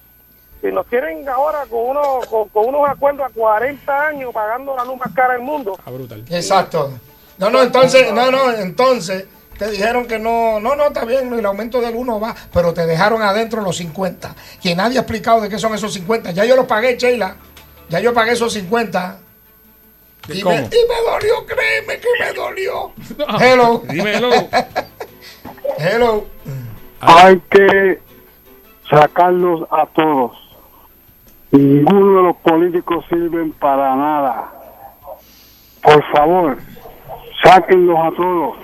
Si nos tienen ahora con, uno, con, con unos acuerdos a 40 años pagando la luz más cara del mundo, Está brutal. Exacto. No, no, entonces, no, no, entonces te dijeron que no, no, no, está bien, el aumento del 1 va, pero te dejaron adentro los 50. Que nadie ha explicado de qué son esos 50. Ya yo los pagué, Sheila. Ya yo pagué esos 50. Y ¿Cómo? me, y me dolió, créeme que me dolió. Hello. Dímelo. Hello. Hay que sacarlos a todos. Ninguno de los políticos sirven para nada. Por favor, sáquenlos a todos.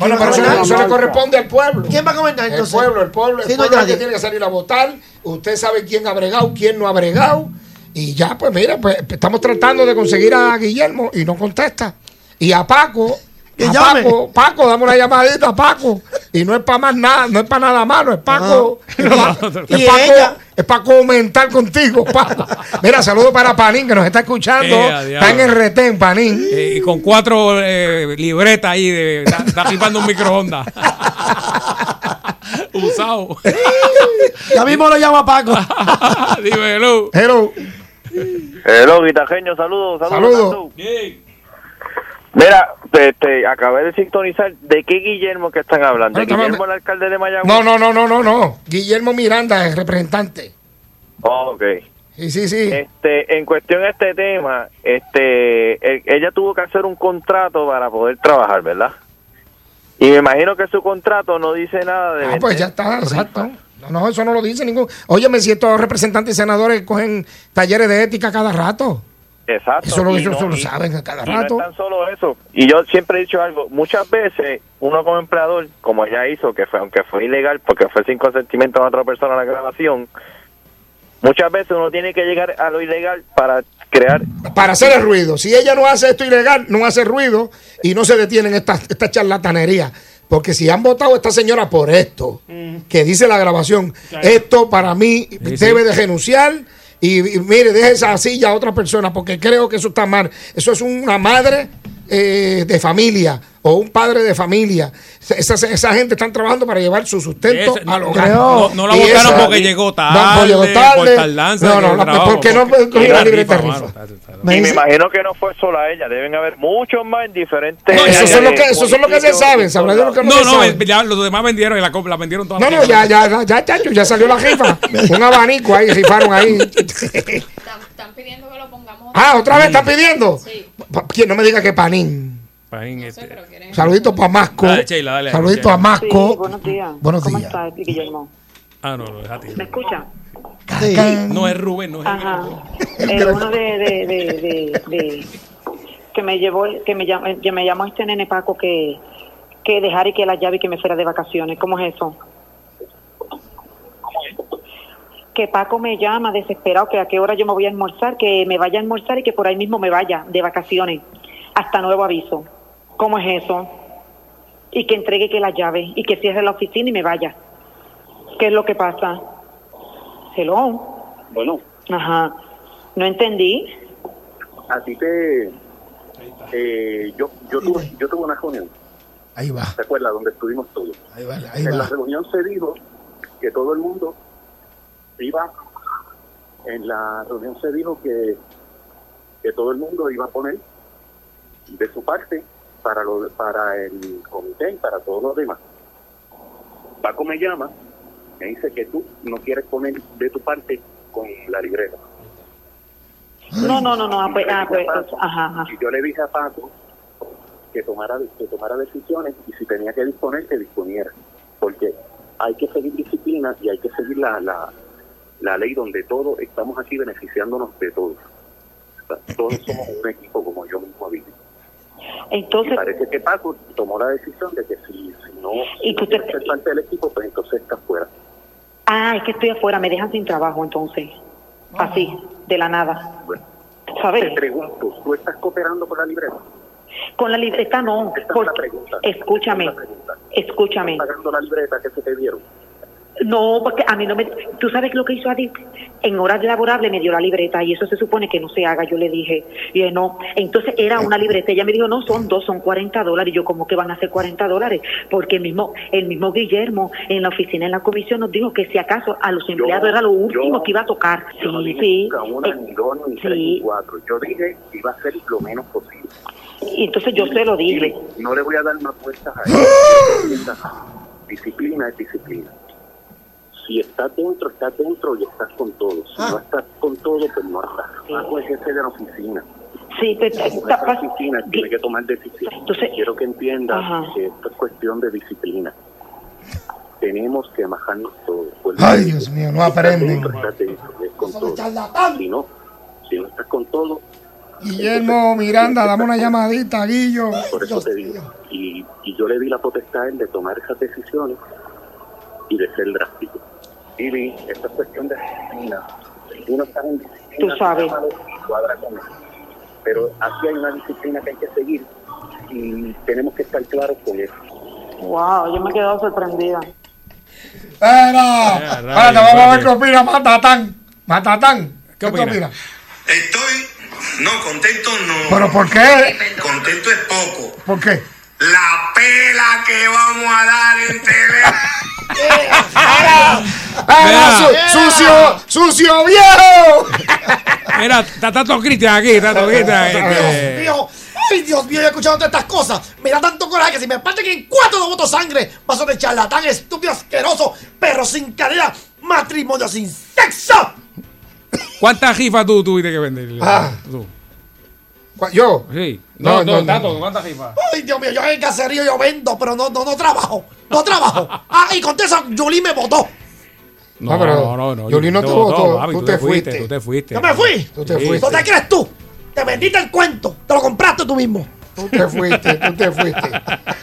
Bueno, pero eso, eso le corresponde al pueblo. ¿Quién va a comentar El entonces? pueblo, el pueblo, el Sí, no hay pueblo es el que tiene que salir a votar. Usted sabe quién ha bregado, quién no ha bregado. Y ya, pues mira, pues estamos tratando de conseguir a Guillermo y no contesta. Y a Paco, Que a llame. Paco, Paco, dame una llamadita a Paco. Y no es para más nada, no es para nada malo, es Paco. Es Paco, es Y Paco, ella. es Paco aumentar contigo, Paco. Mira, saludos para Panín que nos está escuchando. Eh, está en el retén, Panín. Eh, y con cuatro eh, libretas ahí, de, está, está flipando un microondas. Usado. Ya mismo lo llama Paco. Dime, hello. Hello. Hello, guitajeño, saludos, saludos. Saludos. Mira, te, te acabé de sintonizar. ¿De qué Guillermo que están hablando? ¿De No, no, Guillermo, el alcalde de Mayagüez? No, no, no, no, no, no. Guillermo Miranda es representante. Oh, ok. Sí, sí, sí. Este, en cuestión a este tema, este, e- ella tuvo que hacer un contrato para poder trabajar, ¿verdad? Y me imagino que su contrato no dice nada de Ah, pues ya está, exacto. No, no, eso no lo dice ningún. Óyeme, si estos representantes y senadores cogen talleres de ética cada rato. Exacto. Eso lo, Y eso no- lo y- saben a cada y no rato. es tan solo eso. Y yo siempre he dicho algo, muchas veces uno como empleador, como ella hizo, que fue, aunque fue ilegal, porque fue sin consentimiento de otra persona la grabación, muchas veces uno tiene que llegar a lo ilegal para crear... Para hacer el ruido. Si ella no hace esto ilegal, no hace ruido y no se detienen estas esta charlatanería. Porque si han votado a esta señora por esto, que dice la grabación, esto para mí debe de renunciar y, mire, deje esa silla a otra persona porque creo que eso está mal. Eso es una madre eh, de familia o un padre de familia. Esa, esa gente están trabajando para llevar su sustento Ese- al hogar. no- no la votaron porque llegó No, tarde, porque llegó tarde. por tardanza No, no, porque no cogió la libreta Y me imagino que no fue sola ella, deben haber muchos más en diferentes... No, esos son los que, esos son los que se saben, sabrá de lo que no, No, se no, saben. ya los demás vendieron y la, la vendieron todas. No, no, ya, ya, ya, ya, chacho, ya salió la rifa. Un abanico ahí, rifaron ahí. Están pidiendo que lo pongamos. Ah, ¿otra vez están pidiendo? Pa- ¿Quién no me diga que Panín? Panín, este. Saludito para Masco. Dale, Sheila, dale, Saludito a Masco. Sí, buenos días. Buenos ¿Cómo días. estás, Guillermo? Ah, no, no, déjate. ¿Me escucha? No es Rubén, no es Ajá. Eh, uno de, de, de, de, de- que me llevó, que me llamó, que me llamó este nene Paco que, que dejara y que la llave y que me fuera de vacaciones. ¿Cómo es eso? Que Paco me llama desesperado que a qué hora yo me voy a almorzar, que me vaya a almorzar y que por ahí mismo me vaya de vacaciones. Hasta nuevo aviso. ¿Cómo es eso? Y que entregue que la llave y que cierre la oficina y me vaya. ¿Qué es lo que pasa? Hello. Bueno, Ajá. No entendí. a ti te... eh, yo, yo, tuve, yo tuve una reunión, Ahí va. ¿te acuerdas? Donde estuvimos todos. Ahí va, ahí en la reunión se dijo que todo el mundo iba, en la reunión se dijo que, que todo el mundo iba a poner de su parte para, lo, para el comité y para todos los demás. Paco me llama, me dice que tú no quieres poner de tu parte con la libreta. No, no, no, no. ah, pues, ah, pues, ajá, ajá. Y yo le dije a Paco que tomara, que tomara decisiones y si tenía que disponer, que disponiera. Porque hay que seguir disciplina y hay que seguir la, la, la ley donde todos estamos aquí beneficiándonos de todos. O sea, todos somos un equipo, como yo mismo dije. Entonces, Y parece que Paco tomó la decisión de que si, si no, si ¿Y no tú te- quieres ser parte del equipo, pues entonces está fuera. ah, es que estoy afuera, me dejan sin trabajo entonces. Así, de la nada. Te ¿Sabes? pregunto, ¿tú estás cooperando con la libreta? Con la libreta no. Esta es la porque- pregunta. escúchame, Esta es la pregunta. escúchame. ¿Estás pagando la libreta que se te dieron? No, porque a mí no me... ¿Tú sabes lo que hizo Adit? En horas laborables me dio la libreta y eso se supone que no se haga. Yo le dije, y él, no. Entonces era una libreta. Ella me dijo, no, son dos, son 40 dólares. Y yo, ¿cómo que van a ser 40 dólares? Porque el mismo el mismo Guillermo en la oficina, en la comisión, nos dijo que si acaso a los empleados era lo último que iba a tocar. Yo no Sí, dije sí. nunca una, Eh, ni dos, ni tres, ni cuatro. Yo dije que iba a ser lo menos posible. Y entonces yo se lo dije. Y no le voy a dar más vueltas a eso. disciplina es disciplina. Si estás dentro, estás dentro y estás con todo. Si no estás con todo, pues no estás. Paco es jefe de la oficina. Sí, jefe de la oficina tiene que tomar decisiones. Quiero que entiendas Ajá. que esto es cuestión de disciplina. Tenemos que majarnos todo. Ay, Dios mío, no aprenden. Estás dentro, es con todo. Si no, si no estás con todo, Guillermo Miranda, dame una llamadita, Guillo. Por eso te digo. Y, y yo le di la potestad a él de tomar esas decisiones y de ser drástico. Y vi, esta es cuestión de disciplina. Si tú no estás en disciplina, Tú sabes. Cuadra con eso. Pero aquí hay una disciplina que hay que seguir y tenemos que estar claros con eso. Wow, yo me he quedado sorprendida. Espera, espérate, vamos a ver qué opina Matatán. Matatán, ¿qué, opina? te opina? No, contento no. ¿Pero por qué? Contento es poco. ¿Por qué? La pela que vamos a dar en TV. ¡Espera, su- sucio, sucio viejo! Mira, está Tato Cristian aquí, Tato Cristian. este. Ay, Dios mío, yo he escuchado todas estas cosas. Me da tanto coraje que si me parten en cuatro no voto sangre. Paso de charlatán, estúpido, asqueroso, perro sin cadera, matrimonio sin sexo. ¿Cuántas rifas tú tuviste que vender? Ah. Tú. ¿Cuál- ¿Yo? Sí. No, No, no, no, no. Tato, ¿cuántas rifas? Ay, Dios mío, yo en el caserío yo vendo, pero no, no, no trabajo. No trabajo. Ah, y con eso, Julie me votó. No, pero Yoli Yuli no te votó, papi, tú te fuiste. Tú te fuiste. Yo me fui. Tú te Sí. fuiste. ¿Dónde crees tú? Te vendiste el cuento. Te lo compraste tú mismo. Tú te fuiste, tú te fuiste.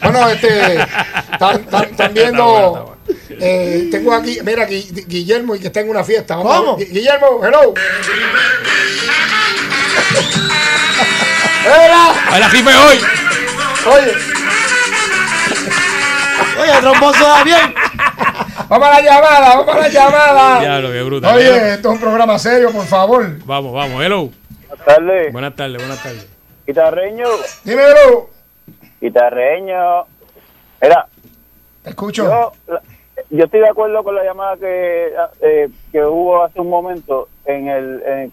Bueno, este, están viendo, eh, tengo aquí, mira, Gui- Guillermo y que está en una fiesta. Vamos Guillermo, hello. Era, ¡Ay, la rifa es hoy! oye, Oye, el trombón suena bien. vamos a la llamada, vamos a la llamada. Diablo, qué brutal. Oye, esto es un programa serio, por favor. Vamos, vamos, hello. Buenas tardes. Buenas tardes, buenas tardes. Guitarreño. Dímelo. Guitarreño. Mira, Te escucho. yo, la- yo estoy de acuerdo con la llamada que, eh, que hubo hace un momento en el... En,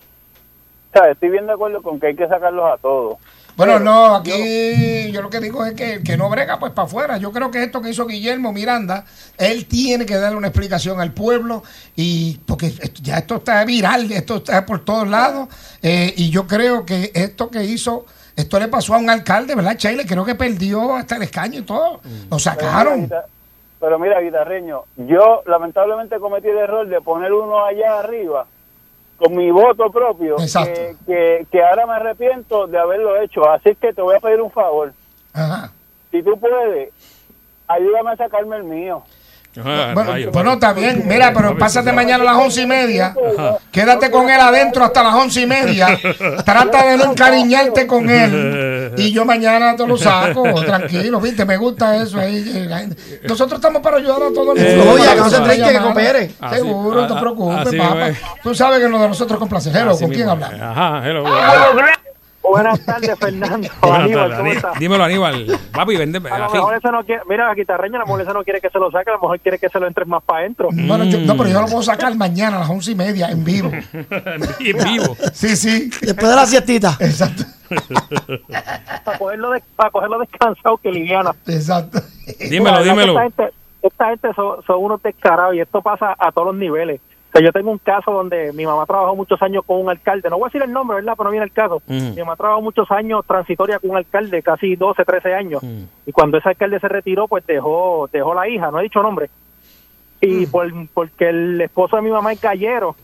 ¿sabes? Estoy bien de acuerdo con que hay que sacarlos a todos. Bueno, no, aquí yo lo que digo es que el que no brega, pues para afuera. Yo creo que esto que hizo Guillermo Miranda, él tiene que darle una explicación al pueblo, y porque esto- ya esto está viral, esto está por todos lados, eh, y yo creo que esto que hizo, esto le pasó a un alcalde, ¿verdad, Chaile? Creo que perdió hasta el escaño y todo. Lo sacaron. Pero Pero mira, guitarreño, yo lamentablemente cometí el error de poner uno allá arriba con mi voto propio, que, que, que ahora me arrepiento de haberlo hecho. Así que te voy a pedir un favor. Ajá. Si tú puedes, ayúdame a sacarme el mío. Bueno, bueno, está bien. Mira, pero pásate mañana a las once y media. Ajá. Quédate con él adentro hasta las once y media. Trata de no encariñarte con él. Y yo mañana te lo saco. Tranquilo, viste, me gusta eso. ahí. eh, Nosotros estamos para ayudar a todo el mundo. Eh, Oye, que no se trinque, que coopere. Así- Seguro, no te ah, preocupes, papá. Tú sabes que lo de nosotros con placer. Hello, Así ¿con quién hablas? Ajá, hello. Buenas tardes, Fernando. Buenas Aníbal, tardes, ¿cómo Aní- estás? Dímelo, Aníbal. Papi, vende. A lo mejor ese no quiere, mira, la guitarreña, a lo mejor ese no quiere que se lo saque, a lo mejor quiere que se lo entres más para adentro. Bueno, yo- no, pero yo lo puedo sacar mañana a las once y media en vivo. En vivo. Sí, sí. Después de la siestita. Exacto. Para cogerlo, de- para cogerlo descansado que liviana. Exacto. Dímelo, dímelo. Esta gente, esta gente son, son unos descarados y esto pasa a todos los niveles. Sea, yo tengo un caso donde mi mamá trabajó muchos años con un alcalde, no voy a decir el nombre, ¿verdad? Pero no viene el caso. Mi mamá trabajó muchos años transitoria con un alcalde, casi 12, 13 años. Y cuando ese alcalde se retiró, pues dejó dejó la hija, no he dicho nombre. Y por, porque el esposo de mi mamá es gallero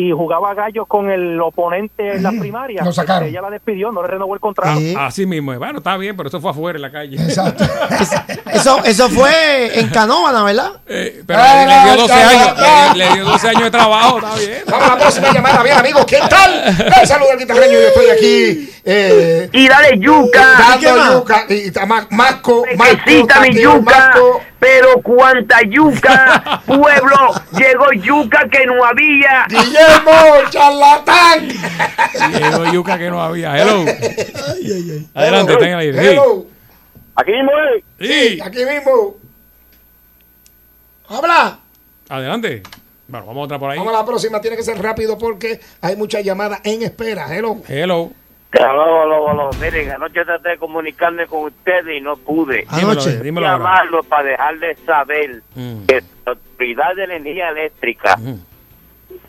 y jugaba gallos con el oponente en la primaria. Lo sacaron. Ella la despidió, no le renovó el contrato. Así mismo. Bueno, está bien, pero eso fue afuera en la calle. Exacto. Eso, eso fue en Canóvana, ¿verdad? Eh, pero Ah, le, dio 12 ya, años. Le, le dio 12 años de trabajo, está bien. Vamos a la próxima llamada. Bien, amigos, ¿qué tal? Un saludo al guitarreño. Yo estoy aquí. Eh, Y dale yuca. dando yuca. Y está Ma- Masco. Necesita mi yuca, Masco. pero cuánta yuca, pueblo, llegó yuca que no había. Guillermo, charlatán. Llegó yuca que no había. Hello. Adelante, tenga el aire. Sí. Hello. Aquí mismo. Sí. Aquí mismo. Habla. Adelante. Bueno, vamos a otra por ahí. Vamos a la próxima. Tiene que ser rápido porque hay muchas llamadas en espera. Hello. Hello. Aló, aló, aló. Miren, anoche traté de comunicarme con ustedes y no pude. Dímelo, Anoche. dímelo ahora. Llamarlo para dejarles saber Mm. que la Autoridad de Energía Eléctrica, Ujú.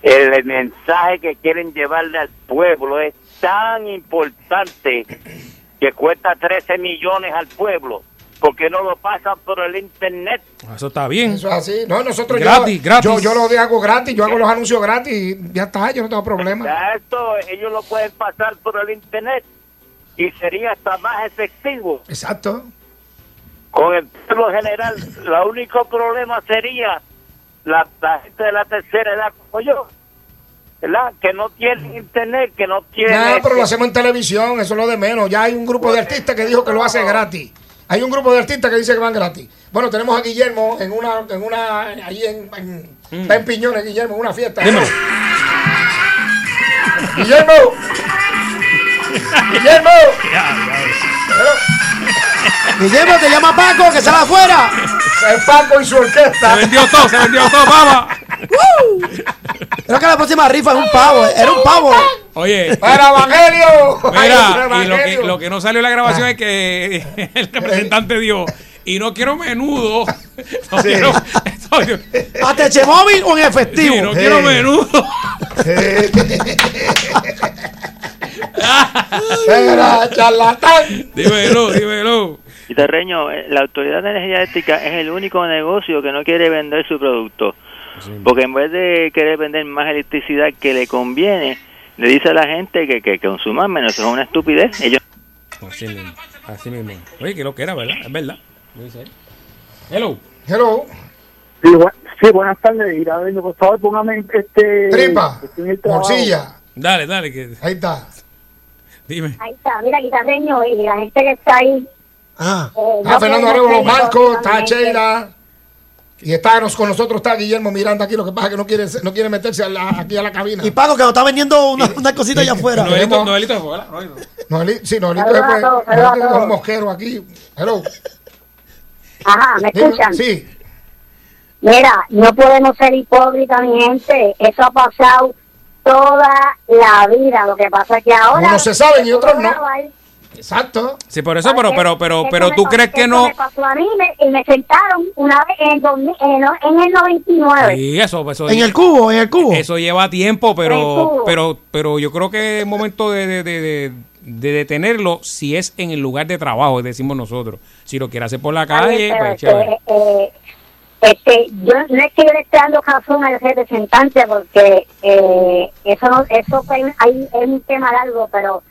El mensaje que quieren llevarle al pueblo es tan importante que cuesta 13 millones al pueblo. porque no lo pasan por el internet? Eso está bien. Eso es así. No, nosotros Gratis, yo, gratis. Yo, yo lo hago gratis, yo hago los anuncios gratis y ya está, yo no tengo problema. Esto ellos lo pueden pasar por el internet y sería hasta más efectivo. Exacto. Con el pueblo general, el único problema sería la, la gente de la tercera edad como yo, ¿verdad? Que no tienen internet, que no tienen... Nada, pero lo hacemos en televisión, eso es lo de menos. Ya hay un grupo de artistas que dijo que lo hace gratis. Hay un grupo de artistas que dice que van gratis. Bueno, tenemos a Guillermo en una, en una, ahí en, en- está en Piñones, Guillermo, en una fiesta. Dime. Guillermo. Guillermo. Guillermo, te llama Paco, que se va afuera. El Paco y su orquesta. Se vendió todo, se vendió todo, vamos. Creo que la próxima rifa es un pavo. Era un pavo. Oye. ¡Para Evangelio! Mira, y lo que, Evangelio. lo que no salió en la grabación es que el representante dijo, y no quiero menudo. No Sí. quiero, ¿A Teche móvil o en efectivo? Sí, no quiero menudo. Era charlatán. dímelo, dímelo. Y Terreño, eh, la Autoridad de Energía Eléctrica es el único negocio que no quiere vender su producto. Porque en vez de querer vender más electricidad que le conviene, le dice a la gente que, que consuman menos. Eso es una estupidez. Ellos Así mismo, así mismo. Oye, que lo que era, ¿verdad? Es verdad. Lo dice él. Hello. Hello. Sí, bu- sí, buenas tardes. Iradeño, por favor, póngame este. Tripa. trabajo. Morcilla. Dale, dale. Que... Ahí está. Dime. Ahí está, mira, guitarreño y la gente que está ahí. Ah, eh, Ah, Fernando Arevalo Marco, está Sheila. Y está con nosotros está Guillermo Miranda aquí. Lo que pasa es que no quiere, no quiere meterse a la- aquí a la cabina. Y Paco, que nos está vendiendo una, una cosita allá afuera. Noelito, Noelito. Noelito. Noeli- sí, Noelito después. a a Noelito es un mosquero aquí. Hello. Ajá, ¿me Dime, escuchan? Sí. Mira, no podemos ser hipócritas, mi gente. Eso ha pasado toda la vida. Lo que pasa es que ahora. Unos se saben y otros no. Exacto. Sí, por eso, pero, pero, pero, pero tú pasó- crees que no. me pasó a mí me- y me sentaron una vez en el, 2000 en el, en el 99. Sí, eso, eso. En el cubo, en el cubo. Eso lleva tiempo, pero, pero, pero yo creo que es momento de, de, de, de- de detenerlo si es en el lugar de trabajo, decimos nosotros. Si lo quiere hacer por la calle, pero, pues chévere. eh, este, yo no es que yo le esté dando razón al representante porque eh, eso no, eso fue un- hay, es un tema largo, pero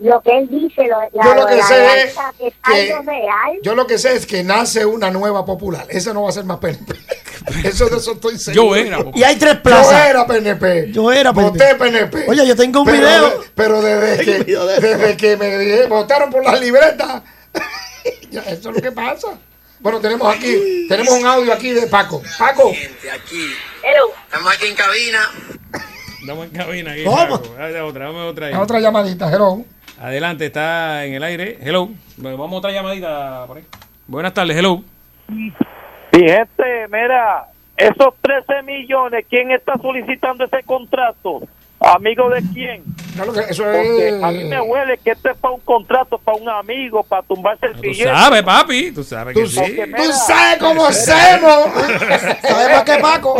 lo que él dice, lo, la, Yo lo que la sé es que- algo real. Yo lo que sé es que nace una nueva popular. Esa no va a ser más PNP. Eso de eso estoy seguro. Yo era, Y hay tres Yo plazas. era PNP. Yo era Voté PNP. Oye, yo tengo un pero, video. Pero desde que, desde que me dije, votaron por las libretas, eso es lo que pasa. Bueno, tenemos aquí, tenemos un audio aquí de Paco. Paco. Aquí. Estamos aquí en cabina. Estamos en cabina aquí. ¿Cómo? Paco. Dame otra, dame otra ahí. Otra llamadita, hello. Adelante, está en el aire. Hello. Vamos a otra llamadita por ahí. Buenas tardes, hello. Mi gente, mira, esos 13 millones, ¿quién está solicitando ese contrato? ¿Amigo de quién? Claro que eso Porque es- a mí me huele que esto es para un contrato, para un amigo, para tumbarse el Tú billete. sabes, papi. Tú sabes que Tú, sí. tú sabes cómo hacemos. ¿Sabes qué, Paco?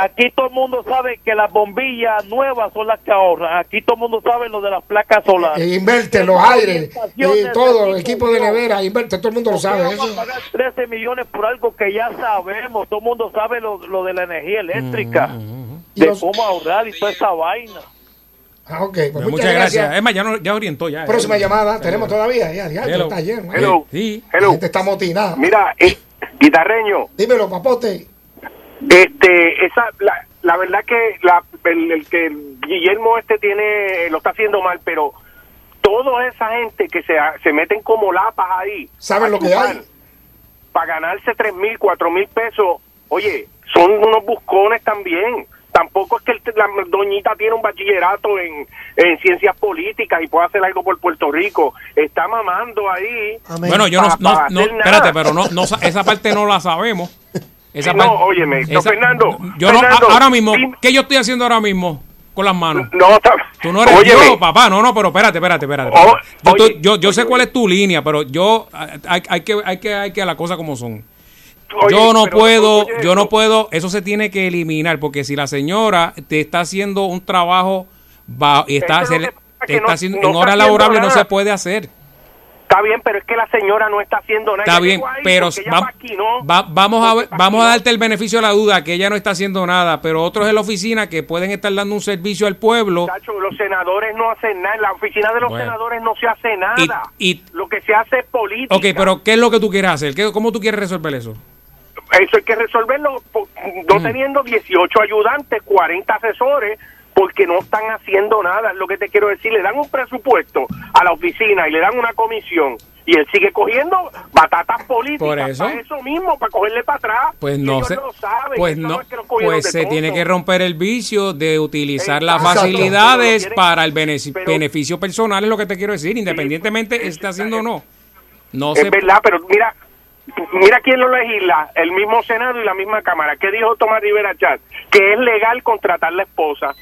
Aquí todo el mundo sabe que las bombillas nuevas son las que ahorran. Aquí todo el mundo sabe lo de las placas solares. E inverte los aires y todo, equipo de nevera, inverte, todo el mundo lo sabe. Vamos Eso. a pagar 13 millones por algo que ya sabemos. Todo el mundo sabe lo, lo de la energía eléctrica, de cómo ahorrar y toda esa vaina. Ah, ok, pues Muchas, muchas gracias. gracias. Es más, ya, no- ya orientó ya. Próxima llamada, tenemos todavía. Ya, ya, Hello. está lleno. Hello. Sí. Sí. La gente está motinada. Mira, eh, guitarreño, Dímelo, papote. Este, esa, la, la verdad que la, el, el que Guillermo este tiene, lo está haciendo mal, pero toda esa gente que se, se meten como lapas ahí. ¿Saben lo que hay? Para ganarse tres mil, cuatro mil pesos, oye, son unos buscones también. Tampoco es que el- la doñita tiene un bachillerato en, en ciencias políticas y puede hacer algo por Puerto Rico. Está mamando ahí. Bueno, yo no, pa- no, no, espérate, pero no, no, sa- esa parte no la sabemos. Esa no, óyeme, no, esa- Fernando, Yo no, Fernando, a- ahora mismo, dime- ¿qué yo estoy haciendo ahora mismo con las manos? No, Tú no eres óyeme, yo, papá. No, no, pero espérate, espérate, espérate. Oh, yo, oye, yo, yo sé cuál es tu línea, pero yo hay, hay que hay que hay que las cosas como son. Oye, yo no puedo, oye, yo no puedo, eso se tiene que eliminar porque si la señora te está haciendo un trabajo y está, se que te que está no- haciendo no en hora laborable no se puede hacer. Está bien, pero es que la señora no está haciendo nada. Está bien, pero va- va- vamos a ver- vamos a darte el beneficio de la duda que ella no está haciendo nada, pero otros en la oficina que pueden estar dando un servicio al pueblo. Muchacho, los senadores no hacen nada. En la oficina de los Bueno. senadores no se hace nada. Y, Lo que se hace es política. ok, pero ¿qué es lo que tú quieres hacer? ¿Qué- ¿Cómo tú quieres resolver eso? Eso hay que resolverlo no teniendo 18 ayudantes, 40 asesores, porque no están haciendo nada. Es lo que te quiero decir. Le dan un presupuesto a la oficina y le dan una comisión. Y él sigue cogiendo batatas políticas Por eso. para eso mismo, para cogerle para atrás. Pues no se, saben, pues no, pues se tonto. tiene que romper el vicio de utilizar las facilidades tienen- para el beneficio personal, es lo que te quiero decir, independientemente esté haciendo o no. No es se verdad, pero mira, mira quién lo legisla, el mismo Senado y la misma Cámara. ¿Qué dijo Tomás Rivera Chat? Que es legal contratar la esposa,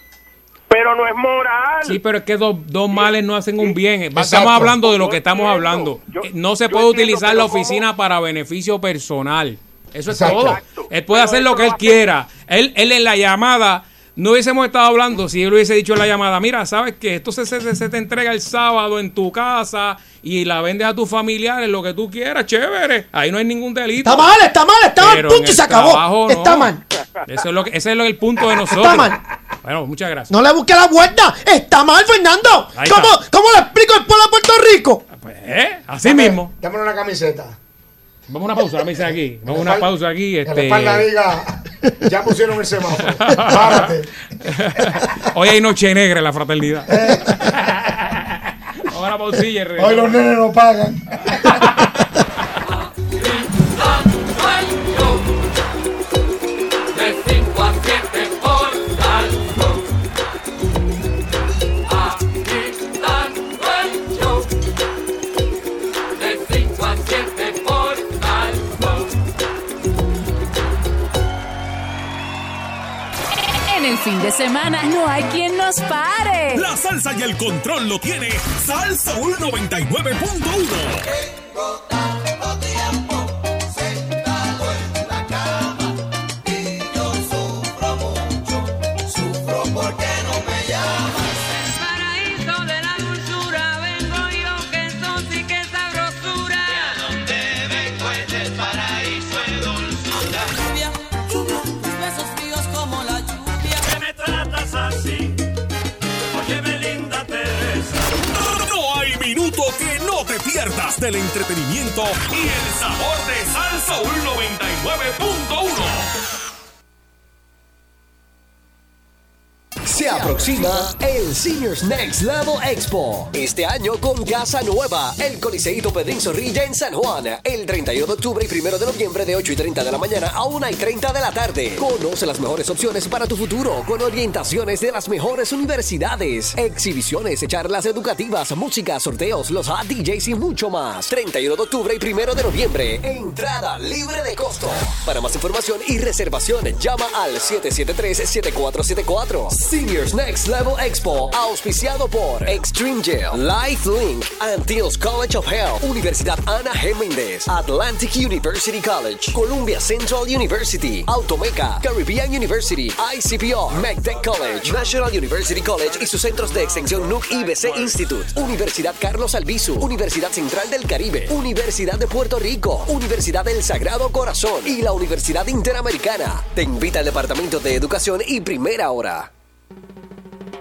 pero no es moral. Sí, pero es que dos, dos males no hacen un bien. Exacto. Estamos hablando de lo que estamos hablando. yo- Eh, no se puede utilizar la ¿cómo? oficina para beneficio personal. Eso es Exacto. todo. Exacto. Él puede Pero hacer lo que él hace- quiera. Él, él en la llamada, no hubiésemos estado hablando si él hubiese dicho en la llamada, mira, sabes que esto se, se- se te entrega el sábado en tu casa y la vendes a tus familiares, lo que tú quieras, chévere. Ahí no hay ningún delito. Está mal, está mal, está mal, punto y se acabó. trabajo, Está mal. Eso es lo que, ese es lo, el punto de nosotros. mal. Bueno, muchas gracias. No le busque la vuelta. Está mal, Fernando. Ahí ¿Cómo, está. ¿Cómo le explico el pueblo de Puerto Rico? ¿Eh? Así mismo. Dame una camiseta. Vamos a una pausa, la mesa aquí. Vamos a una pausa aquí. La Este... espalda diga, ya pusieron el semáforo. Párate. Hoy hay noche negra en la fraternidad. Vamos a la pausilla. Hoy los nenes no pagan. De semana no hay quien nos pare. La salsa y el control lo tiene Salsa 99.1. del entretenimiento y el sabor de Salsa 99.1. Aproxima el Seniors Next Level Expo. Este año con casa nueva. El Coliseíto Pedrín Zorrilla en San Juan. El 31 de octubre y 1 de noviembre de 8 y 30 de la mañana a 1 y 30 de la tarde. Conoce las mejores opciones para tu futuro con orientaciones de las mejores universidades. Exhibiciones, charlas educativas, música, sorteos, los hot DJs y mucho más. 31 de octubre y 1 de noviembre. Entrada libre de costo. Para más información y reservación, llama al 773-7474. Seniors Next Level Expo, auspiciado por Extreme Gel, LifeLink, Antilles College of Health, Universidad Ana G. Atlantic University College, Columbia Central University, Automeca, Caribbean University, ICPO, MECTEC College, National University College y sus centros de extensión NUC IBC Institute, Universidad Carlos Albizu, Universidad Central del Caribe, Universidad de Puerto Rico, Universidad del Sagrado Corazón y la Universidad Interamericana. Te invita al Departamento de Educación y Primera Hora.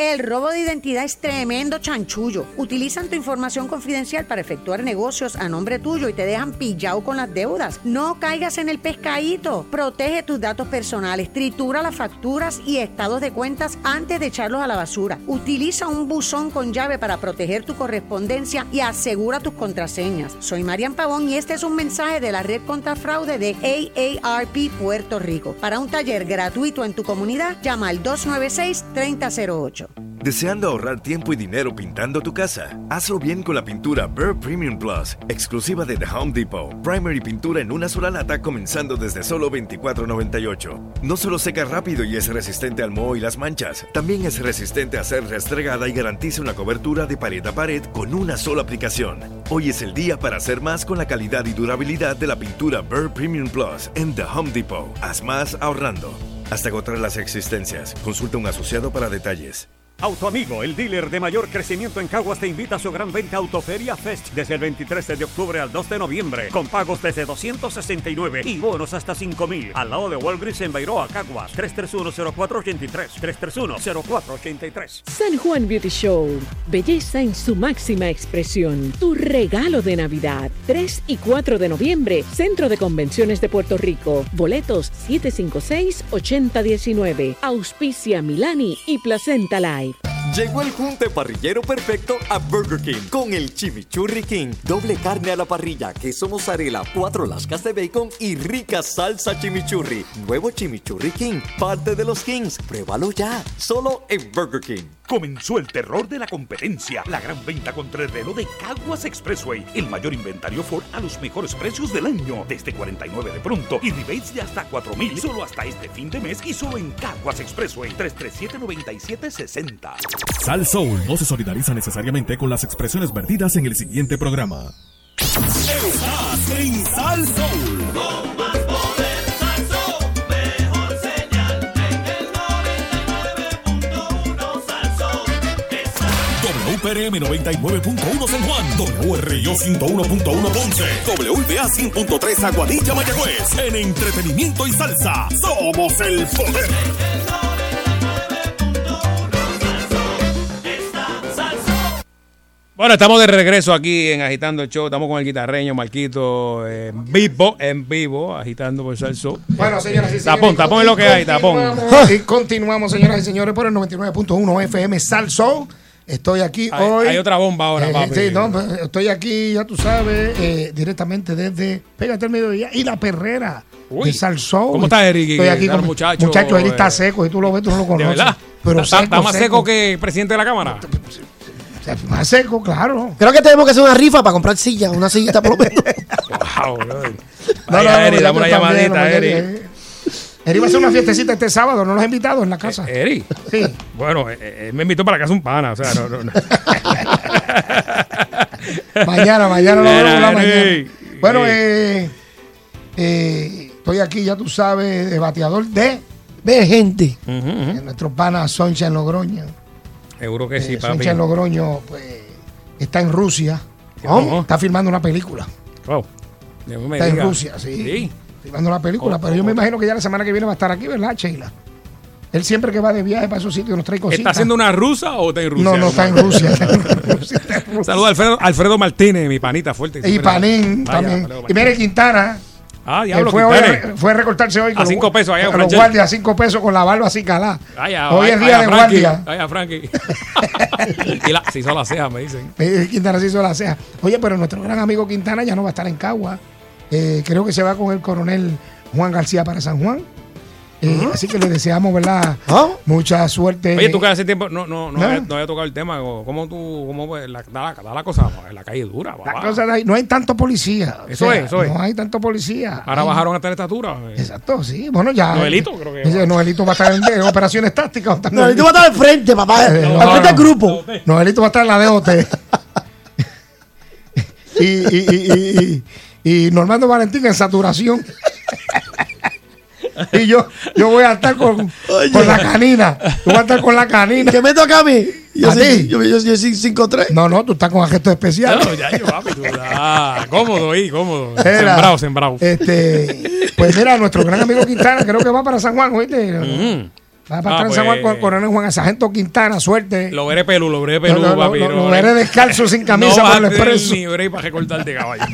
El robo de identidad es tremendo chanchullo. Utilizan tu información confidencial para efectuar negocios a nombre tuyo y te dejan pillado con las deudas. No caigas en el pescadito. Protege tus datos personales, tritura las facturas y estados de cuentas antes de echarlos a la basura. Utiliza un buzón con llave para proteger tu correspondencia y asegura tus contraseñas. Soy Marian Pavón y este es un mensaje de la red contra fraude de AARP Puerto Rico. Para un taller gratuito en tu comunidad, llama al 296-3008. ¿Deseando ahorrar tiempo y dinero pintando tu casa? Hazlo bien con la pintura Burr Premium Plus, exclusiva de The Home Depot. Primary pintura en una sola lata comenzando desde solo $24.98. No solo seca rápido y es resistente al moho y las manchas, también es resistente a ser restregada y garantiza una cobertura de pared a pared con una sola aplicación. Hoy es el día para hacer más con la calidad y durabilidad de la pintura Burr Premium Plus en The Home Depot. Haz más ahorrando. Hasta agotar las existencias. Consulta un asociado para detalles. Autoamigo, el dealer de mayor crecimiento en Caguas, te invita a su gran venta Autoferia Fest desde el 23 de octubre al 2 de noviembre, con pagos desde 269 y bonos hasta 5000. Al lado de Walgreens en Bairoa, Caguas, 3310483, 3310483. San Juan Beauty Show. Belleza en su máxima expresión. Tu regalo de Navidad. 3 y 4 de noviembre. Centro de Convenciones de Puerto Rico. Boletos 756-8019. Auspicia Milani y Placenta Live. Llegó el junte parrillero perfecto a Burger King con el Chimichurri King. Doble carne a la parrilla, queso mozzarella, cuatro lascas de bacon y rica salsa chimichurri. Nuevo Chimichurri King, parte de los Kings. Pruébalo ya, solo en Burger King. Comenzó el terror de la competencia. La gran venta contra el reloj de Caguas Expressway. El mayor inventario Ford a los mejores precios del año. Desde 49 de pronto y rebates de hasta 4000 solo hasta este fin de mes y solo en Caguas Expressway. 337-9760. Sal Soul no se solidariza necesariamente con las expresiones vertidas en el siguiente programa. Estás en Sal Soul. WPRM 99.1 San Juan, WRIO 101.1 Ponce, WBA 100.3 Aguadilla Mayagüez. En entretenimiento y salsa, somos el poder. Bueno, estamos de regreso aquí en Agitando el Show. Estamos con el guitarreño Marquito en vivo, en vivo, agitando por Salso. Bueno, señoras y señores. Tapón, tapón es lo que hay, tapón. continuamos, Y continuamos, señoras y señores, por el 99.1 FM Salso. Estoy aquí Hay- hoy. hay otra bomba ahora, Eh, papi. sí, no, pues, estoy aquí, ya tú sabes, eh, directamente desde Pégate el Mediodía y la perrera Uy. de Salsou. ¿Cómo está Eric? Estoy aquí con el muchacho, muchacho. Eric está eh, seco, y tú lo ves, tú no lo ¿De conoces. verdad? Pero está, seco, está más seco que el presidente de la Cámara. Más seco, claro. Creo que tenemos que hacer una rifa para comprar silla, una sillita por lo menos. Wow, Vaya, no, no, dame una llamadita, no, Eri. eh, va a hacer una fiestecita este sábado, ¿no lo has invitado en la casa? Eri. Sí. Bueno, eh, eh, él me invitó para la casa un pana, o sea, no, no, no. Mañana, mañana lo vemos la mañana. Bueno, eh, eh, estoy aquí, ya tú sabes, de bateador de, de gente. de nuestro pana Soncha en Logroño. Seguro que sí, Eh, papi. Soncha en Logroño, pues, está en Rusia. ¿Cómo? Está filmando una película. Wow. Está en. Rusia, sí. Sí. Filmando una película, Oh, pero yo me imagino que ya la semana que viene va a estar aquí, ¿verdad, Sheila? Él siempre que va de viaje para esos sitios nos trae cositas. ¿Está haciendo una rusa o está en Rusia? No, no, está en Rusia. Saludos a Alfredo, Alfredo Martínez, mi panita fuerte. Y Panín Vaya, también. Y mire Quintana. Ah, diablo, fue, hoy fue a recortarse hoy A cinco pesos allá con los guardias, a cinco pesos con la barba así calada. Hoy es día de guardia. Vaya, Frankie. y la, se hizo la ceja, me dicen. Quintana se hizo la ceja. Oye, pero nuestro gran amigo Quintana ya no va a estar en Cagua. Eh, creo que se va con el coronel Juan García para San Juan. Eh, Así que le deseamos, ¿verdad? Mucha suerte. Oye, tú que hace tiempo no, no, no, ¿No? había, no había tocado el tema. ¿Cómo tú, cómo pues, la, da, la, la cosa? En la calle es dura, La cosa no hay tanto policía. O Eso sea, es, eso es. No hay tanto policía. Ahora Hay- bajaron hasta la estatura. Exacto, sí. Bueno, ya. Noelito, creo que Ese Noelito va a estar en, en operaciones tácticas. Noelito va a estar al frente, papá. Eh, al frente del grupo. Noelito va a estar en la DOT. y, y, y, y, y Normando Valentín en saturación. y yo, yo voy a estar con, con la canina. Yo voy a estar con la canina. ¿Qué me toca a mí? Yo ¿A soy, ti? yo, yo, yo soy 5'3". No, no, tú estás con gestos especiales. No, ya, yo, papi, tú, ah, cómodo ahí, cómodo. Era, Sembrado, sembrado. Este, pues mira, nuestro gran amigo Quintana, creo que va para San Juan, ¿oíste? Mm. Va para Ah, estar en San Juan pues, con Coronel Juan Sargento Quintana, suerte. Lo veré pelú, lo veré lo- papi. lo- no, lo no. veré descalzo, sin camisa, no por el expreso. ni break para recortarte, caballo.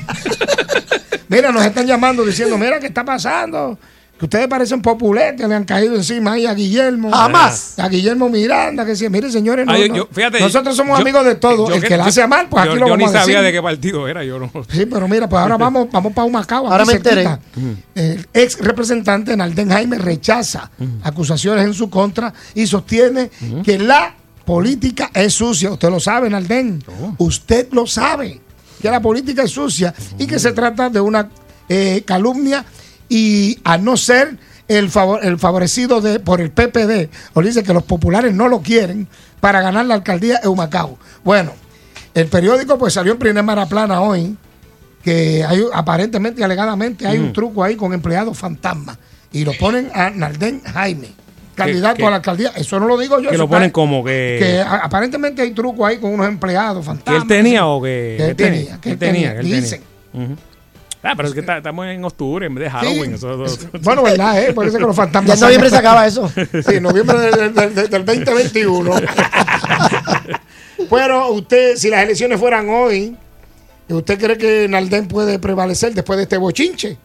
Mira, nos están llamando diciendo, mira, ¿qué está pasando? Que ustedes parecen populetes, le han caído encima ahí a Guillermo. Jamás. A Guillermo Miranda, que decía, mire, señores, no, yo- no, yo- fíjate, nosotros somos yo- amigos de todos. yo El que- que la yo- hace mal, pues yo, aquí lo yo vamos ni a sabía decir. de qué partido era, yo no. Sí, pero mira, pues ahora vamos, vamos para Humacao. Ahora me enteré. El ex representante Nalden Jaime rechaza acusaciones en su contra y sostiene que la política es sucia. Usted lo sabe, Nalden. Usted lo sabe, que la política es sucia y que se trata de una eh, calumnia y a no ser el, favor- el favorecido de, por el PPD, o dice que los populares no lo quieren para ganar la alcaldía de Humacao. Bueno, el periódico pues salió en primera plana hoy que hay aparentemente, alegadamente, hay un truco ahí con empleados fantasmas. Y lo ponen a Nalden Jaime. Candidato que- a la alcaldía. Eso no lo digo yo. Que lo ponen como que- que a- aparentemente hay truco ahí con unos empleados ¿Que fantasmas. él tenía o que, Que él que tenía, que Que él tenía, tenía, que él tenía. dicen. Ah, pero es que está- estamos en octubre en vez de Halloween. eso- eso- Bueno, ¿verdad? Eh? Por eso que los fantasmas. Ya en noviembre se acaba eso. Sí, en noviembre del, del- del- del 2021. Pero usted, si las elecciones fueran hoy, ¿usted cree que Naldén puede prevalecer después de este bochinche?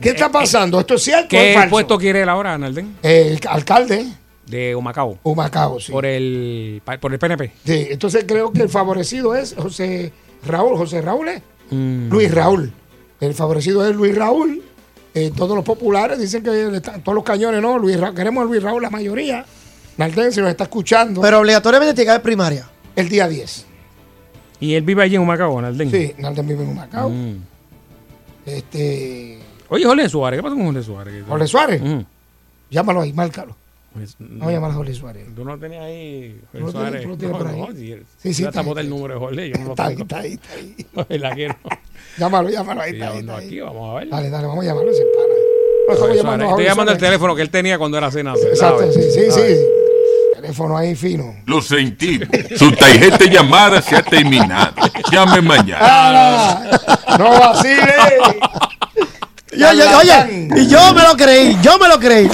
¿Qué está pasando? ¿Esto es cierto o ¿Qué es falso? puesto quiere él ahora, Nalden? El alcalde De Humacao. Humacao, sí. Por el, por el PNP. Sí, entonces creo que el favorecido es José Raúl. José Raúl es Mm. Luis Raúl. El favorecido es Luis Raúl. Eh, todos los populares dicen que le están- todos los cañones no. Luis Ra- queremos a Luis Raúl, la mayoría. Naldén, si nos está escuchando. Pero obligatoriamente tiene que haber primaria. el día 10. ¿Y él vive allí en Humacao, Nalden? Sí, Naldén vive en Humacao. Mm. Este, Oye, Jorge Suárez, ¿qué pasa con Jorge Suárez? Jorge Suárez. Llámalo ahí, márcalo. Pues, Vamos a llamar a Jorge Suárez. Tú no tenías ahí lo Jorge tienes- Suárez. tú lo tienes No, por ahí. no, si- Sí, sí, está está ahí. el número de Jorge, yo no lo Está ahí, tengo. está ahí, está ahí. No, ¿verdad que no? Llámalo, llámalo ahí. Está ahí, está ahí. aquí, vamos a ver. Dale, dale, vamos a llamarlo ese pana. No, estamos Jorge llamando a Suárez. Estoy llamando el Suárez. teléfono que él tenía cuando era senador. Exacto, sí, sí, sí. Teléfono ahí fino. Lo sentí. Su tarjeta de llamada se ha terminado. Llame mañana. ¡Ah! ¡No vacile! Yo, yo, oye, y yo me lo creí, yo me lo creí.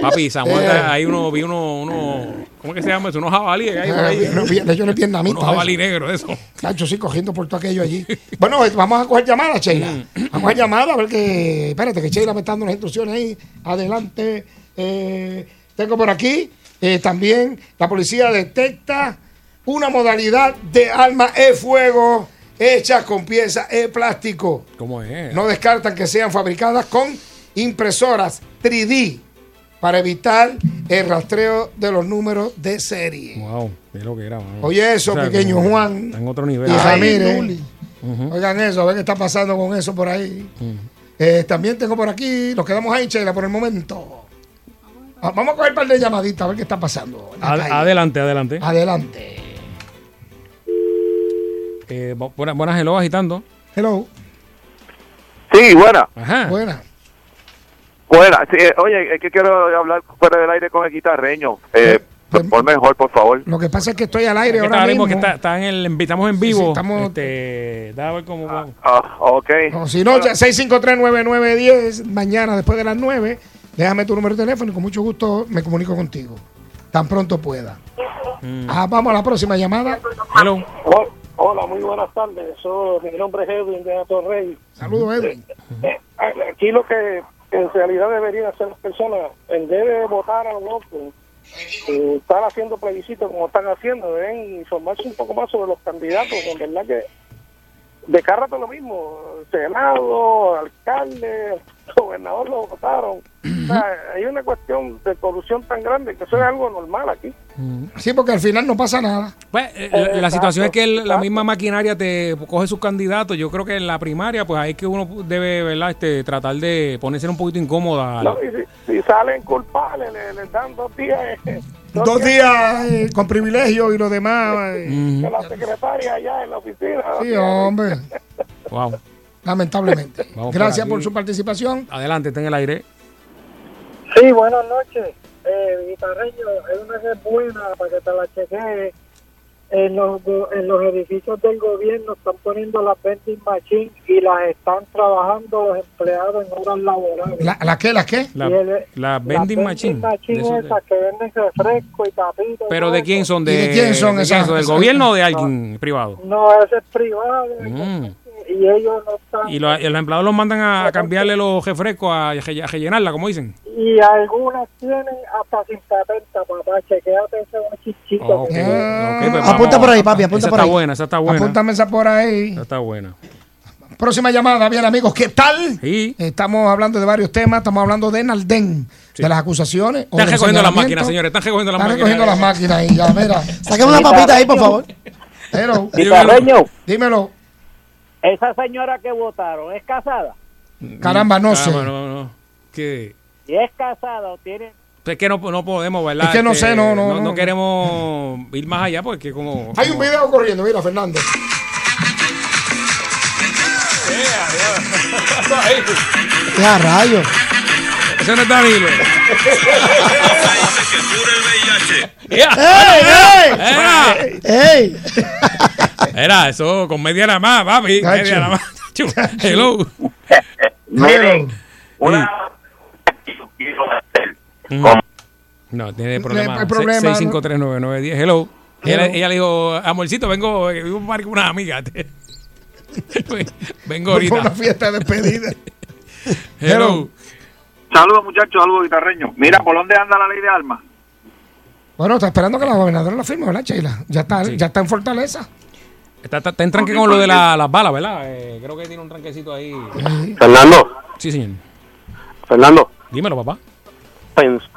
Papi, Samuel, Eh. ahí uno vi uno, uno, ¿cómo que se llama eso? Unos jabalíes por ahí. Eh, no, de hecho, no es vietnamita. Unos jabalí negros, eso. Cacho, sí, cogiendo por todo aquello allí. Bueno, eh, vamos a coger llamadas, Sheila. Mm. Vamos a coger llamadas, a ver que. Espérate, que Sheila me está dando unas instrucciones ahí. Adelante. Eh, tengo por aquí eh, también la policía detecta una modalidad de arma de fuego hecha con piezas de plástico. ¿Cómo es? No descartan que sean fabricadas con impresoras 3D para evitar el rastreo de los números de serie. Wow, es lo que era. mano. Oye, eso, pequeño Juan. está En otro nivel. Y Ramírez. Luli. Ujú. Oigan eso, a ver qué está pasando con eso por ahí. Eh, también tengo por aquí, nos quedamos ahí, Sheila, por el momento. Ah, Vamos a coger un par de llamaditas a ver qué está pasando. Ad- adelante, adelante. Adelante. Eh, bu- buenas, buenas, hello, agitando. Hello. Sí, buena. Ajá. Buena. Buena. Sí, eh, oye, es que quiero hablar fuera del aire con el guitarreño. Eh, por mejor, por favor. Lo que pasa es que estoy al aire ahora mismo. que está, está en el, estamos en Sí, vivo. sí, estamos- este, da a ver cómo. Ah, ok. O si no, ya 6539910, mañana después de las 9, déjame tu número de teléfono y con mucho gusto me comunico contigo. Tan pronto pueda. Ah, vamos a la próxima llamada. Hello. Hola, hola, muy buenas tardes. Soy, mi nombre es Edwin de Atorrey. Saludos, Edwin. Eh, Aquí lo que en realidad deberían hacer las personas, en vez de votar a los locos, eh, estar haciendo plebiscitos como están haciendo, deben informarse un poco más sobre los candidatos, en verdad que de cada rato lo mismo, senado, alcalde, gobernador lo votaron. O sea, hay una cuestión de corrupción tan grande que eso es algo normal aquí. Sí, porque al final no pasa nada. Pues, eh, la, la situación es que el- la misma maquinaria te coge sus candidatos. Yo creo que en la primaria, pues ahí es que uno debe, ¿verdad? Este, tratar de ponerse un poquito incómoda. No, y si, si salen culpables, le- les dan dos días. eh, Dos días eh, con privilegio y lo demás. eh. que la secretaria allá en la oficina. Sí, hombre. Wow. Lamentablemente. Vamos Gracias por su participación. Adelante, está en el aire. Sí, buenas noches. Eh, guitarreño, es una que es buena para que te la chequees. En los, en los edificios del gobierno están poniendo las vending machines y las están trabajando los empleados en horas laborales. ¿La, la qué? ¿La qué? La, el- la vending machine. De- esas que venden refresco y tapitas. Pero ¿de quién son? ¿De, ¿Y de quién son de esas- ¿Del gobierno o de alguien privado? No, ese es privado Mm. Y ellos no están. Y, los, y los empleados los mandan a cambiarle los refrescos, a, a rellenarla, como dicen. Y algunas tienen hasta sin patenta, papá. Chequéate ese chichito. Ok, ok, pues Apunta vamos. por ahí, papi, apunta esa por está ahí. buena, esa está buena. Apúntame esa por ahí. Esa está buena. Próxima llamada, bien amigos, ¿qué tal? Sí. Estamos hablando de varios temas, estamos hablando de Naldén, de las acusaciones. Están recogiendo las máquinas, señores. Están recogiendo las Están máquinas. recogiendo las máquinas ahí, ya, mira. Saquen una papita ahí, por favor. Hello. Guitarreño. Dímelo. Esa señora que votaron, ¿es casada? Caramba, no sé. Caramba, no, no. Que, Si es casada o tiene... es que no, no podemos, ¿verdad? Es que no sé, no, no, no. no. queremos ir más allá porque como... Hay un video corriendo, mira, Fernando. Ese no es Danilo. Ya, ¡Ey, era, ey! ¡Ey! era eso con media nada más, papi. Cacho. Media nada más. Hello. Miren, una Mm. No, tiene problema. hay problema, 6539910. Hello. Hello. Ella, ella le dijo, amorcito, vengo, vivo con una amiga. vengo Fue una ahorita. fiesta de despedida. Hello. Saludos muchachos, saludos guitarreños. Mira, ¿por dónde anda la ley de armas? Bueno, está esperando que la gobernadora la firme, ¿verdad, Sheila? Ya está, ya está en Fortaleza. Está, está, está en tranque con lo de la- las balas, ¿verdad? Eh, creo que tiene un tranquecito ahí. Fernando, Sí, señor. Fernando, Dímelo, papá.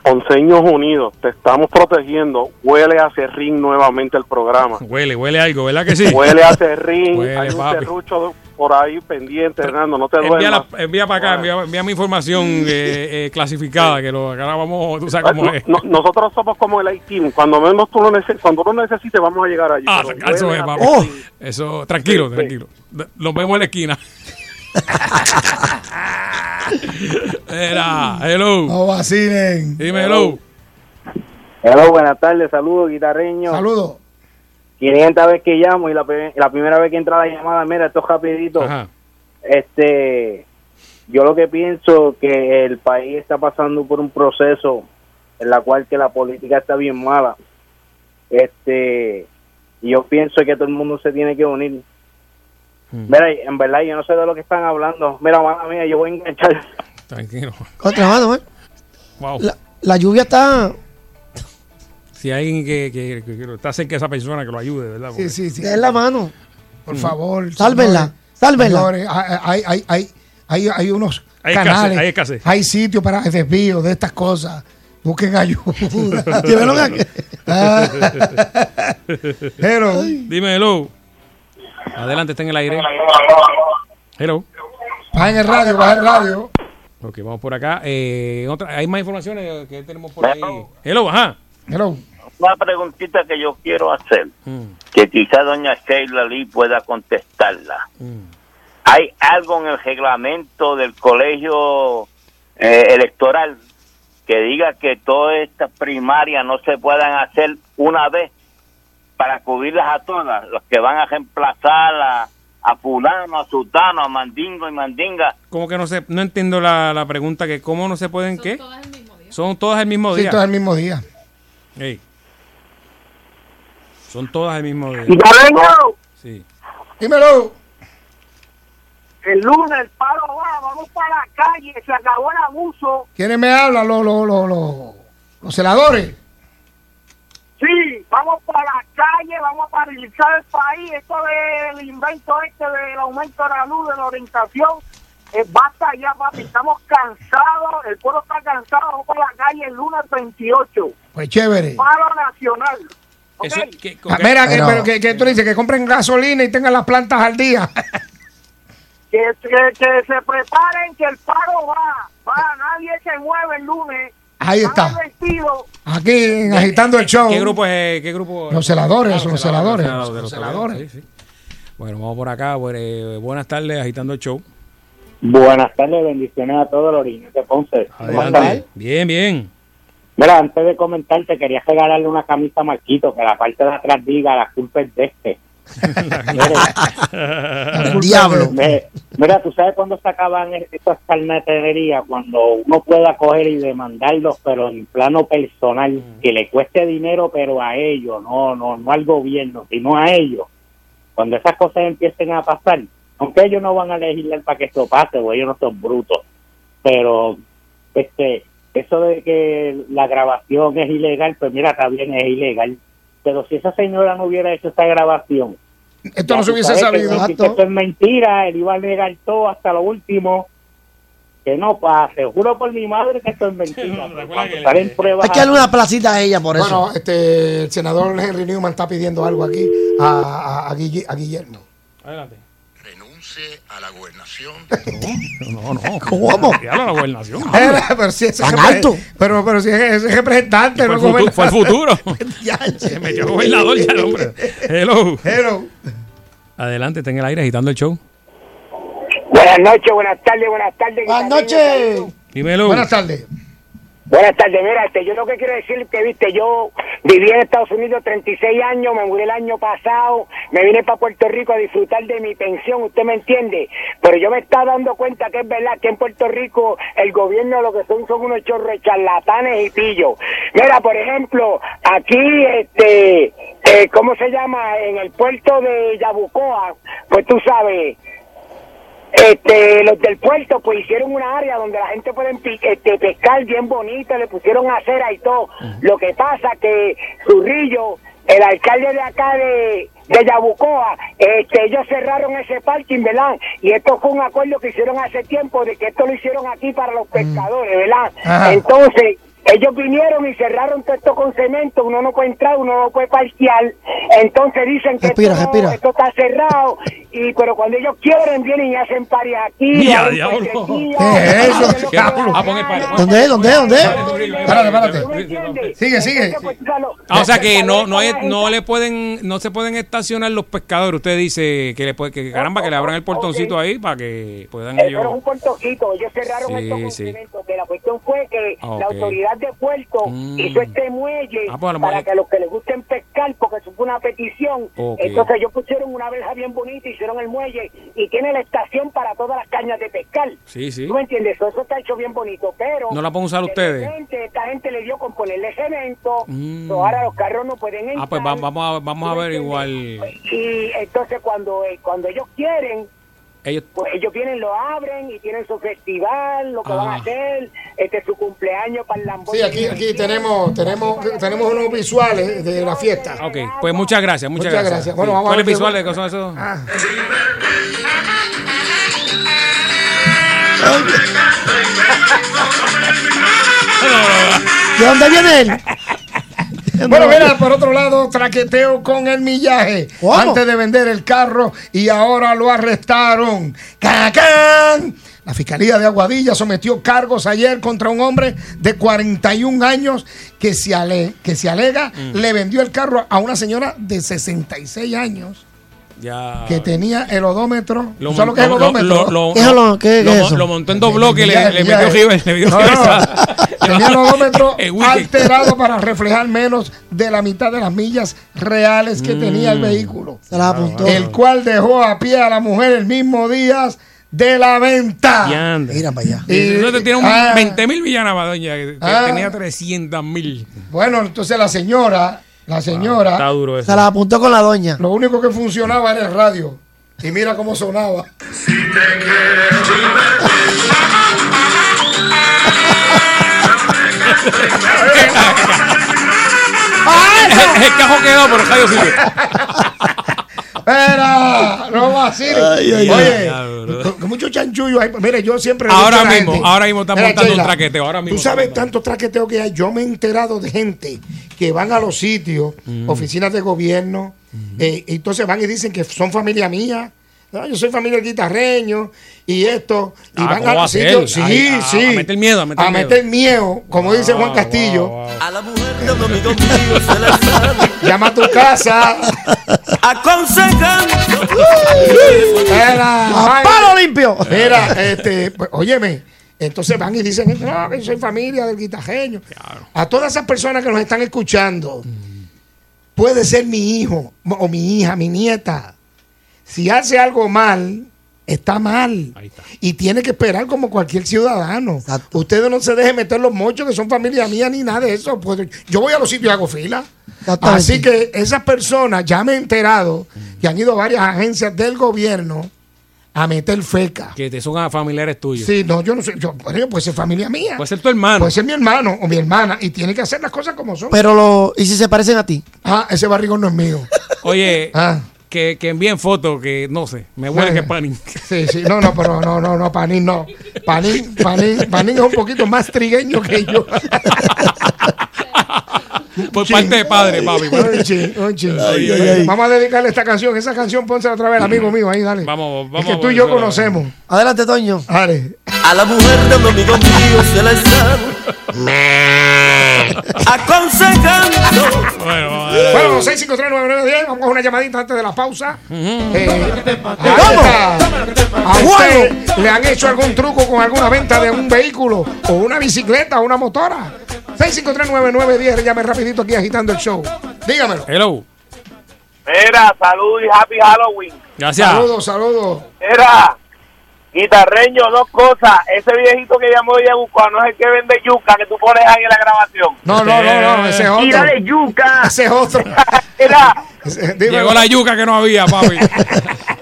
Ponceños Unidos, te estamos protegiendo. Huele a serrín nuevamente el programa. Huele, huele algo, ¿verdad que sí? Huele a serrín. Huele, Hay un papi. serrucho por ahí pendiente, Fernando. No te Envía, duermas. la- envía para acá, envía, envía mi información eh, eh, clasificada, que lo, ahora vamos, tú sabes cómo es. no- nosotros somos como el A-Team. Cuando menos tú lo neces- cuando lo necesites, vamos a llegar allí. Ah, eso es. Eso, tranquilo, Sí, sí. tranquilo. Nos vemos en la esquina. Era, hello. No vacilen. Dime hello. Hello, buenas tardes, saludos, guitarreño. Saludos. 500 veces que llamo y la, la primera vez que entra la llamada, mira, esto es rapidito. Ajá. Este, yo lo que pienso que el país está pasando por un proceso en la cual que la política está bien mala. Este, y yo pienso que todo el mundo se tiene que unir. Mira, en verdad yo no sé de lo que están hablando. Mira, mala mía, yo voy a enganchar. Tranquilo. Otra mano, ¿eh? Wow. La, la lluvia está. Si hay alguien que, que, que- que está cerca de esa persona que lo ayude, ¿verdad? Sí, sí, sí. Den la mano. Por favor. Sálvenla, señores, sálvenla. señores, hay, hay, hay, hay, hay unos Hay canales, escasez, hay escasez. hay sitios para desvío de estas cosas. Busquen ayuda. Llévenlo aquí. Hello. Dime hello. Adelante, está en el aire. Hello. Baja en el radio, baja en el radio. Ok, vamos por acá. Eh, otra, ¿Hay más informaciones que tenemos por ahí? Hello, ajá. Hello. Una preguntita que yo quiero hacer, Mm, que quizá doña Sheila Lee pueda contestarla. ¿Hay algo en el reglamento del colegio eh, electoral que diga que todas estas primarias no se puedan hacer una vez para cubrirlas a todas? Los que van a reemplazar a, a fulano, a sultano, a mandingo y mandinga. ¿Cómo que no sé? No entiendo la, la pregunta que cómo no se pueden qué? Son todas el mismo Sí, día. todo el mismo día. Ey. Son todas el mismo día. Guitarreño, Sí. Dímelo. el lunes el paro va, vamos para la calle, se acabó el abuso. ¿Quiénes me hablan? Los, los, los, los, los celadores. Sí, vamos para la calle, vamos a paralizar el país. Esto del invento este del aumento de la luz, de la orientación, eh, basta ya, papi. Estamos cansados, el pueblo está cansado. Vamos para la calle el lunes 28. Pues chévere. Paro nacional. ¿Ok? Ah, mira, que, pero que, que tú dices que compren gasolina y tengan las plantas al día. Que, que, que se preparen, que el paro va. Va, nadie se mueve el lunes. Ahí está. Aquí en agitando el show. ¿Qué grupo es? ¿Qué grupo? Los celadores, los celadores. Los celadores. Bueno, vamos por acá. Bueno, eh, buenas tardes, agitando el show. Buenas tardes, bendiciones a todos los niños de Ponce. ¿Cómo están? Adelante. Bien, bien. Mira, antes de comentarte, quería regalarle una camisa a Marquito, que la parte de atrás diga la culpa es de este. El diablo. Me- Mira, tú sabes cuándo se acaban estas carneterías, cuando uno pueda coger y demandarlos, pero en plano personal, que le cueste dinero, pero a ellos, no, no, no al gobierno, sino a ellos. Cuando esas cosas empiecen a pasar, aunque ellos no van a legislar para que esto pase, o ellos no son brutos, pero este eso de que la grabación es ilegal, pues mira, también es ilegal. Pero si esa señora no hubiera hecho esa grabación, Esto no se hubiese que sabido. no, que esto es mentira, él iba a negar todo hasta lo último. Que no pase, juro por mi madre que esto es mentira. pruebas Hay que darle una placita a ella por eso. Bueno, este, el senador Henry Newman está pidiendo algo aquí a, a- a Guille- a Guillermo. Adelante. A la gobernación. No, no. ¿Cómo? Ya la gobernación. Era, pero si ese Tan repre- alto. Pero, pero si es, es representante, Fue no el futuro. Fue el gobernador. futuro. Ya, Se metió gobernador ya el hombre. Hello. Hello. Adelante, está en el aire agitando el show. Buenas noches, buenas tardes, buenas tardes. Buenas noches. Dímelo. Buenas tardes. Buenas tardes, mira, este, yo lo que quiero decir que, viste, yo viví en Estados Unidos 36 años, me mudé el año pasado, me vine para Puerto Rico a disfrutar de mi pensión, usted me entiende, pero yo me estaba dando cuenta que es verdad que en Puerto Rico el gobierno lo que son son unos chorros charlatanes y pillos. Mira, por ejemplo, aquí, este, eh, ¿cómo se llama? En el puerto de Yabucoa, pues tú sabes, este, los del puerto pues hicieron una área donde la gente puede este, pescar bien bonito, le pusieron acera y todo. Lo que pasa que Zurrillo, el alcalde de acá de, de Yabucoa, este, ellos cerraron ese parking, ¿verdad? Y esto fue un acuerdo que hicieron hace tiempo de que esto lo hicieron aquí para los pescadores, ¿verdad? Entonces, ellos vinieron y cerraron todo esto con cemento, uno no puede entrar, uno no puede parquear, entonces dicen que Respira, esto, no- respira. esto está cerrado, y pero cuando ellos quieren vienen y hacen pares aquí, ¿Qué es eso? Ah. ¿Dónde es? ¿Dónde es? ¿Dónde es? Espérate, espérate. Sigue, sigue. Ah, o sea que no no hay- no le pueden no se pueden estacionar los pescadores. Usted dice que le puede que caramba que le abran el portoncito ahí para que puedan ellos. era un puertoquito, ellos cerraron Sí, esto con sí. cemento, que la cuestión fue que la ok. De puerto Mm. hizo este muelle Ah, pues a para que los que les gusten pescar, porque eso fue una petición, entonces ellos pusieron una verja bien bonita, hicieron el muelle y tiene la estación para todas las cañas de pescar. Sí, sí. ¿Tú me entiendes? Eso, eso está hecho bien bonito, pero... No la pueden usar de ustedes. esta gente le dio con ponerle cemento, Mm. so ahora los carros no pueden entrar. Ah, pues va- vamos a vamos a ver igual Y entonces cuando, eh, cuando ellos quieren, ellos pues ellos vienen, lo abren y tienen su festival, lo que van a Ah. hacer, este su cumpleaños para el Lamborghini. Sí, aquí, aquí tenemos, tenemos, tenemos unos visuales de la fiesta. Ok, pues muchas gracias, muchas, Muchas gracias. gracias. Bueno, Sí. vamos a ¿Cuáles visuales que son esos? Ah. ¿De dónde viene él? Bueno, mira, por otro lado, traqueteo con el millaje ¿Cómo? antes de vender el carro y ahora lo arrestaron. ¡Cacán! La Fiscalía de Aguadilla sometió cargos ayer contra un hombre de 41 años que se, ale- que se alega Mm. le vendió el carro a una señora de 66 años Ya. que tenía el odómetro. Lo ¿Tú ¿Sabes lo que es el montó- odómetro? lo- lo- ¿Qué es eso? lo montó en dos bloques y le, le metió. River. Le metió No, no. Tenía el odómetro alterado para reflejar menos de la mitad de las millas reales que tenía el Mm. vehículo. Se la apuntó. El cual dejó a pie a la mujer el mismo día de la venta. Ya. Mira para allá. Y te tiene un Ah. 20 mil villanas, doña, que que Ah. tenía 300 mil. Bueno, entonces la señora, la señora, Está duro eso. Se la apuntó con la doña. lo único que funcionaba era el radio. Y mira cómo sonaba. el, el cajo quedó, pero el radio sigue. Espera, no vaciles. Oye, ay. con- mucho chanchullo ahí. Mire, yo siempre. Ahora a mismo, gente, ahora mismo está Mira, montando un traqueteo, ahora mismo Tú sabes tanto traqueteo que hay. Yo me he enterado de gente que van a los sitios, Mm. oficinas de gobierno, eh, y entonces van y dicen que son familia mía. No, yo soy familia del guitarreño y esto. Y Ah, van ¿cómo a va a los sitios. Sí, Ay, a- sí. a meter miedo, a meter miedo. meter miedo, como dice Juan Wow, Castillo. wow, wow. A la mujer de un amigo mío se la Llama a tu casa. aconsejando. Era, ¡A ay, palo limpio! Mira, este, pues, óyeme, entonces van y dicen, no, que soy familia del guitajeño. A todas esas personas que nos están escuchando, puede ser mi hijo o mi hija, mi nieta. Si hace algo mal, está mal. Ahí está. Y tiene que esperar como cualquier ciudadano. Exacto. Ustedes no se dejen meter los mochos que son familia mía ni nada de eso. Pues, yo voy a los sitios y hago fila. Así que esas personas, ya me he enterado, que han ido a varias agencias del gobierno a meter feca. Que te son familiares tuyos. Sí, no, yo no yo, bueno, puede ser familia mía. Puede ser tu hermano. Puede ser mi hermano o mi hermana y tiene que hacer las cosas como son. Pero lo. ¿Y si se parecen a ti? ah, ese barrigón no es mío. Oye, Ah. Que, que envíen fotos que no sé, me huele Eh. que es panín. Sí, sí, no, no, pero no, no, no, Panín no. Panín, Panín, Panín es un poquito más trigueño que yo. Por parte de padre, papi. Un chin, un chin. Ay, ay, ay. Vamos a dedicarle esta canción. Esa canción pónsela otra vez amigo mío ahí, dale. Vamos, Es vamos que tú y yo conocemos. Adelante, Toño. Dale. A la mujer de un amigo mío se la sabe aconsejando. Bueno, vamos a ver. Bueno, 6539910, vamos a una llamadita antes de la pausa. Eh. A usted, le han hecho algún truco con alguna venta de un vehículo o una bicicleta o una motora? 6539910, llame rapidito aquí agitando el show. Dígamelo. Hello. Mira, salud y happy Halloween. Gracias. Saludos, saludos. Mira, guitarreño, dos cosas. Ese viejito que llamó y buscó, no es el que vende yuca que tú pones ahí en la grabación. No, no, no, no, ese es otro. Tira de yuca. Ese es otro. Mira, Llegó la yuca que no había, papi.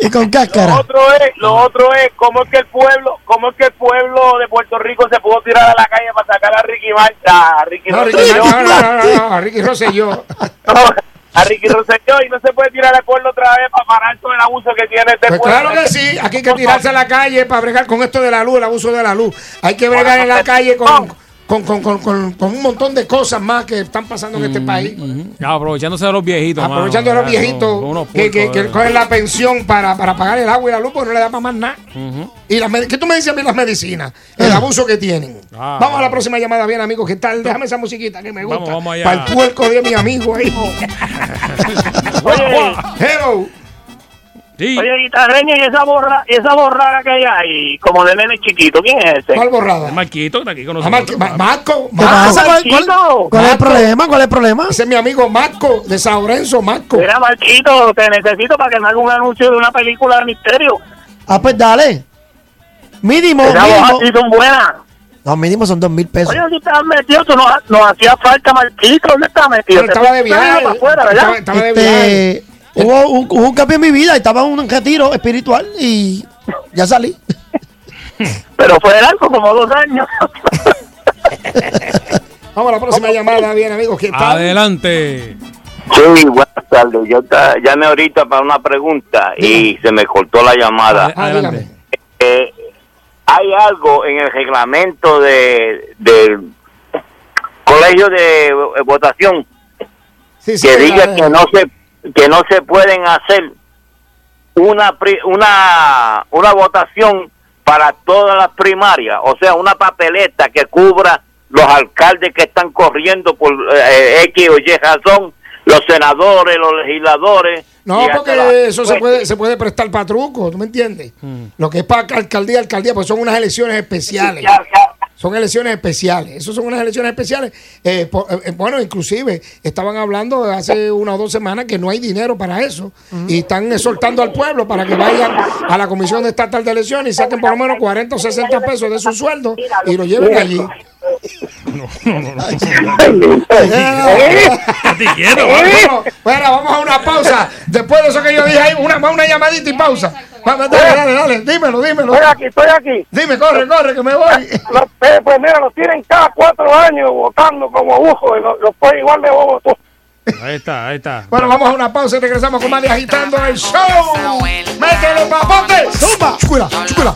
Y con cáscara. Lo otro es, lo otro es cómo es que el pueblo, cómo es que el pueblo de Puerto Rico se pudo tirar a la calle para sacar a Ricky Marta, a Ricky No, Ricky, Rosselló. no, no, no, no, no, Ricky Rosselló. A Ricky Rosselló y no se puede tirar al pueblo otra vez para parar todo el abuso que tiene este Pues claro que sí, aquí hay que tirarse a la calle para bregar con esto de la luz, el abuso de la luz. Hay que bregar en la calle con, con, con, con, con- un montón de cosas más que están pasando en este país. Ya, aprovechándose de los viejitos. mano. Aprovechando a los Ya, viejitos que, que, que eh. cogen la pensión para, para pagar el agua y la luz, porque no le da para más nada. ¿Y las qué tú me dices a mí las medicinas? El abuso que tienen. Ah. vamos a la próxima llamada, bien, amigos. ¿Qué tal? Déjame esa musiquita que me gusta. Vamos, vamos allá. Para el puerco de mi amigo ahí. Oye, Hello. oye, guitarreño, y esa borra, y esa borrada que hay ahí, como de nene chiquito, ¿quién es ese? ¿Cuál borrada? El Marquito está aquí con Ah, nosotros. Marco, Ma- Marco, ¿Qué pasa? ¿Cuál, Marquito. cuál- cuál es el problema? ¿Cuál es el problema? Ese es mi amigo Marco de San Lorenzo, Marco. Mira, Marquito, te necesito para que me haga un anuncio de una película de misterio. Ah, pues dale. Mínimo, Esas mínimo. sí son buenas. No, mínimo son dos mil pesos. Oye, si estás metido, tú nos, nos hacía falta, Marquito. ¿Dónde estás metido? Pero estaba de viaje. para afuera, ¿verdad? Estaba, estaba de viaje. Hubo, un, hubo un cambio en mi vida, estaba en un retiro espiritual y ya salí. Pero fue largo, como dos años. Vamos a la próxima llamada, bien, amigos. ¿Qué tal? Adelante. Sí, buenas tardes. Yo ta- llamé ahorita para una pregunta y se me cortó la llamada. Ah, dígame. Eh, hay algo en el reglamento de del colegio de votación Sí, sí, que diga que no se que no se pueden hacer una una una votación para todas las primarias, o sea, una papeleta que cubra los alcaldes que están corriendo por eh, X o Y razón, los senadores, los legisladores. No, porque la- eso se puede, se puede prestar para truco, ¿tú me entiendes? Lo que es para alcaldía, alcaldía, pues son unas elecciones especiales. Son elecciones especiales. Eso son unas elecciones especiales. Eh, por- eh, bueno, inclusive estaban hablando hace una o dos semanas que no hay dinero para eso. Y están exhortando al pueblo para que vayan a la Comisión Estatal de Elecciones y saquen por lo menos 40 o 60 pesos de su sueldo y lo lleven allí. Bueno, bueno, vamos a una pausa. Después de eso que yo dije ahí, una, una llamadita y pausa. Vamos, dale, dale, dale. Dímelo, dímelo. Estoy aquí, estoy aquí. Dime, corre, corre, que me voy. Los, eh, pues mira, los tienen cada cuatro años votando como abuso y los, los ponen igual de bobos. tú. Ahí está, ahí está. Bueno, vamos a una pausa y regresamos con de agitando el show. Métele papote. Zumba. Chúcula, chúcula.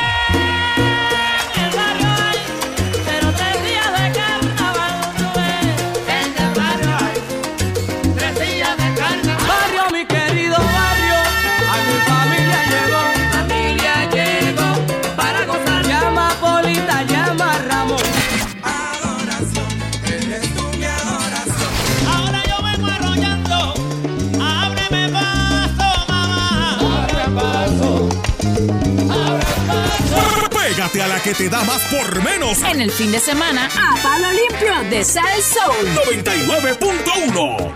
A la que te da más por menos. En el fin de semana, a palo limpio de Sal Soul. 99.1.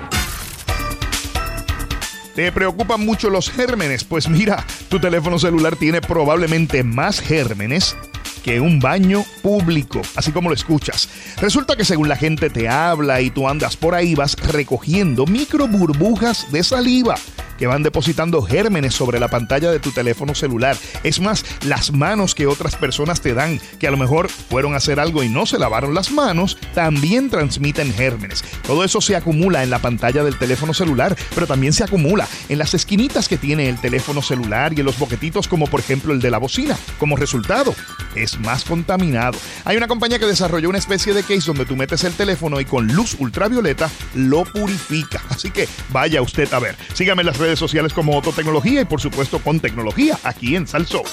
¿Te preocupan mucho los gérmenes? Pues mira, tu teléfono celular tiene probablemente más gérmenes que un baño público, así como lo escuchas. Resulta que según la gente te habla y tú andas por ahí, vas recogiendo micro burbujas de saliva que van depositando gérmenes sobre la pantalla de tu teléfono celular. Es más, las manos que otras personas te dan, que a lo mejor fueron a hacer algo y no se lavaron las manos, también transmiten gérmenes. Todo eso se acumula en la pantalla del teléfono celular, pero también se acumula en las esquinitas que tiene el teléfono celular y en los boquetitos como por ejemplo el de la bocina. Como resultado, es más contaminado. Hay una compañía que desarrolló una especie de case donde tú metes el teléfono y con luz ultravioleta lo purifica. Así que vaya usted a ver. Sígame en las redes sociales como Ototecnología y por supuesto con tecnología aquí en Salso.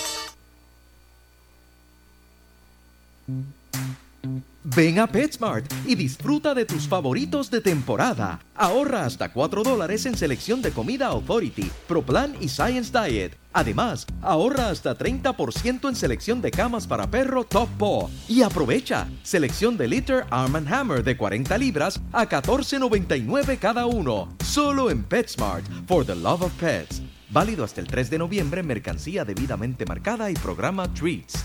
Ven a PetSmart y disfruta de tus favoritos de temporada. Ahorra hasta 4 dólares en selección de comida Authority, ProPlan y Science Diet. Además, ahorra hasta 30% en selección de camas para perro Top Paw. Y aprovecha, selección de Litter Arm Hammer de 40 libras a 14.99 cada uno. Solo en PetSmart, for the love of pets. Válido hasta el 3 de noviembre mercancía debidamente marcada y programa Treats.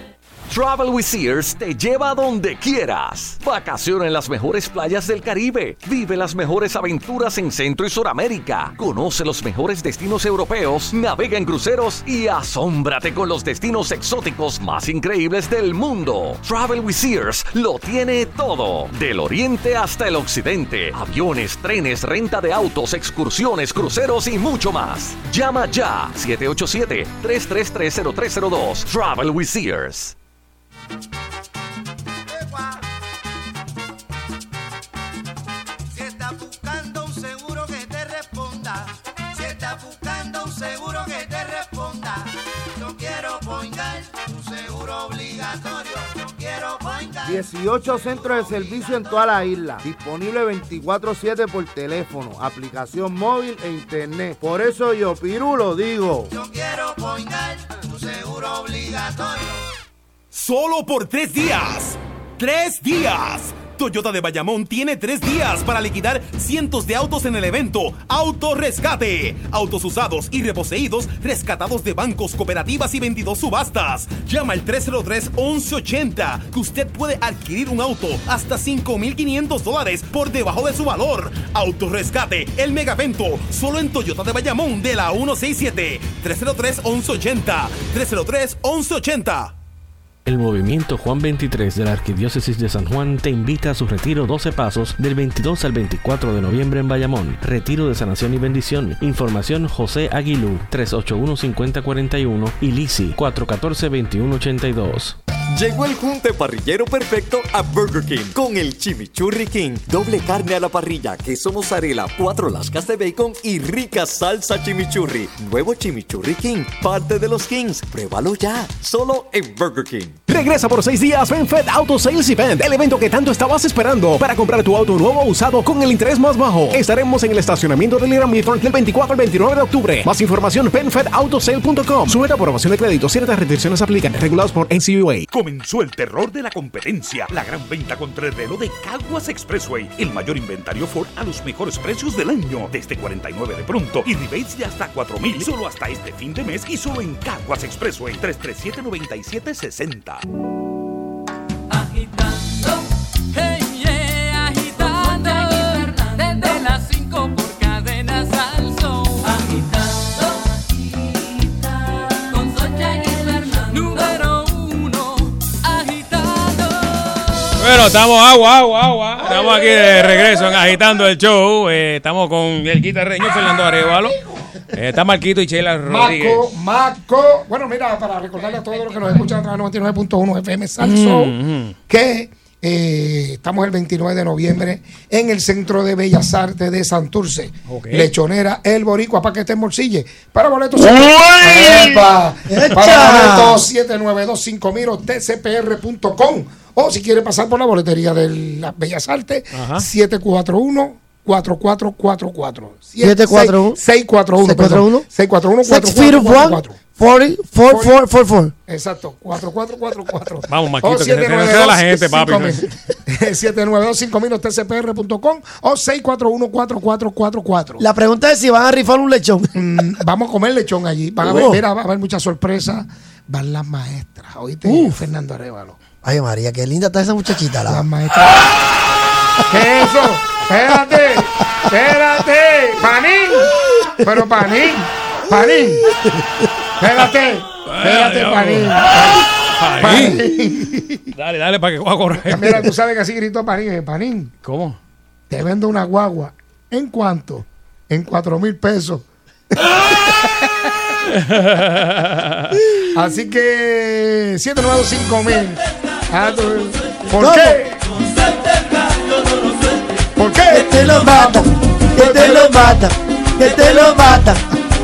Travel with Sears te lleva a donde quieras. Vacaciona en las mejores playas del Caribe. Vive las mejores aventuras en Centro y Suramérica. Conoce los mejores destinos europeos. Navega en cruceros y asómbrate con los destinos exóticos más increíbles del mundo. Travel with Sears lo tiene todo. Del oriente hasta el occidente. Aviones, trenes, renta de autos, excursiones, cruceros y mucho más. Llama ya 787-333-0302. Travel with Sears. Si estás buscando un seguro que te responda, si estás buscando un seguro que te responda, yo quiero poingar un seguro obligatorio, yo quiero poingar. 18 centros de servicio en toda la isla. Disponible 24-7 por teléfono, aplicación móvil e internet. Por eso yo, Piru, lo digo. Yo quiero poingar un seguro obligatorio. Solo por tres días. ¡Tres días! Toyota de Bayamón tiene tres días para liquidar cientos de autos en el evento Auto Rescate. Autos usados y reposeídos rescatados de bancos, cooperativas y 22 subastas. Llama al 303-1180 que usted puede adquirir un auto hasta 5.500 dólares por debajo de su valor. Auto Rescate, el megavento, solo en Toyota de Bayamón de la 167. 303-1180. 303-1180. El movimiento Juan 23 de la Arquidiócesis de San Juan te invita a su retiro 12 Pasos del 22 al 24 de noviembre en Bayamón. Retiro de sanación y bendición. Información José Aguilú 381-5041 y Lisi 414-2182. Llegó el junte parrillero perfecto a Burger King con el Chimichurri King. Doble carne a la parrilla, queso mozzarella, cuatro lascas de bacon y rica salsa chimichurri. Nuevo Chimichurri King, parte de los Kings. Pruébalo ya, solo en Burger King. Regresa por seis días FED Auto Sales Event, el evento que tanto estabas esperando para comprar tu auto nuevo o usado con el interés más bajo. Estaremos en el estacionamiento del Gran Midford del 24 al 29 de octubre. Más información benfedautosale.com. Sujeta aprobación de crédito, ciertas restricciones aplican, regulados por NCUA. Comenzó el terror de la competencia, la gran venta contra el reloj de Caguas Expressway, el mayor inventario Ford a los mejores precios del año, desde 49 de pronto y rebates de hasta 4000 solo hasta este fin de mes y solo en Caguas Expressway 337 9760. Bueno, estamos agua, agua, agua. Estamos aquí de regreso en agitando el show. Eh, estamos con el guitarreño Fernando Arevalo. Eh, está Marquito y Sheila Rodríguez. Maco, Maco. Bueno, mira, para recordarle a todos los que nos escuchan a través de 99.1 FM Salso, Mm, que eh, estamos el 29 de noviembre en el Centro de Bellas Artes de Santurce. Lechonera El Boricua, para que esté en Morcille. Para boletos. ¡Echa! para boletos 792 o tcpr.com. O si quiere pasar por la boletería de las Bellas Artes, Ajá. 741 4444 741 641 641 641 Six feet of one, 40, 4, 4, 4, 4. Exacto, 4444. Vamos, Maquito, que se te la gente, papi. 792-5000 tcpr.com o 641-4444. La pregunta es si van a rifar un lechón. Mm, vamos a comer lechón allí. Van a ver, Oh. mira, va a haber muchas sorpresas. Van las maestras. ¿Oíste? Uf. Fernando Arevalo. Ay, María, qué linda está esa muchachita. La. Las maestras. ¿Qué es eso? Espérate, espérate. Panín. Pero Panín, Panín. Espérate, espérate, Panín. Panín. Dale, dale, para que voy a correr. Mira, tú sabes que así gritó Panín. eh, Panín, ¿Cómo? te vendo una guagua. ¿En cuánto? En cuatro mil pesos. Así que 795 mil. Ah, ¿Por qué? ¿Por qué? Que te lo mata, que te lo mata, que te lo mata,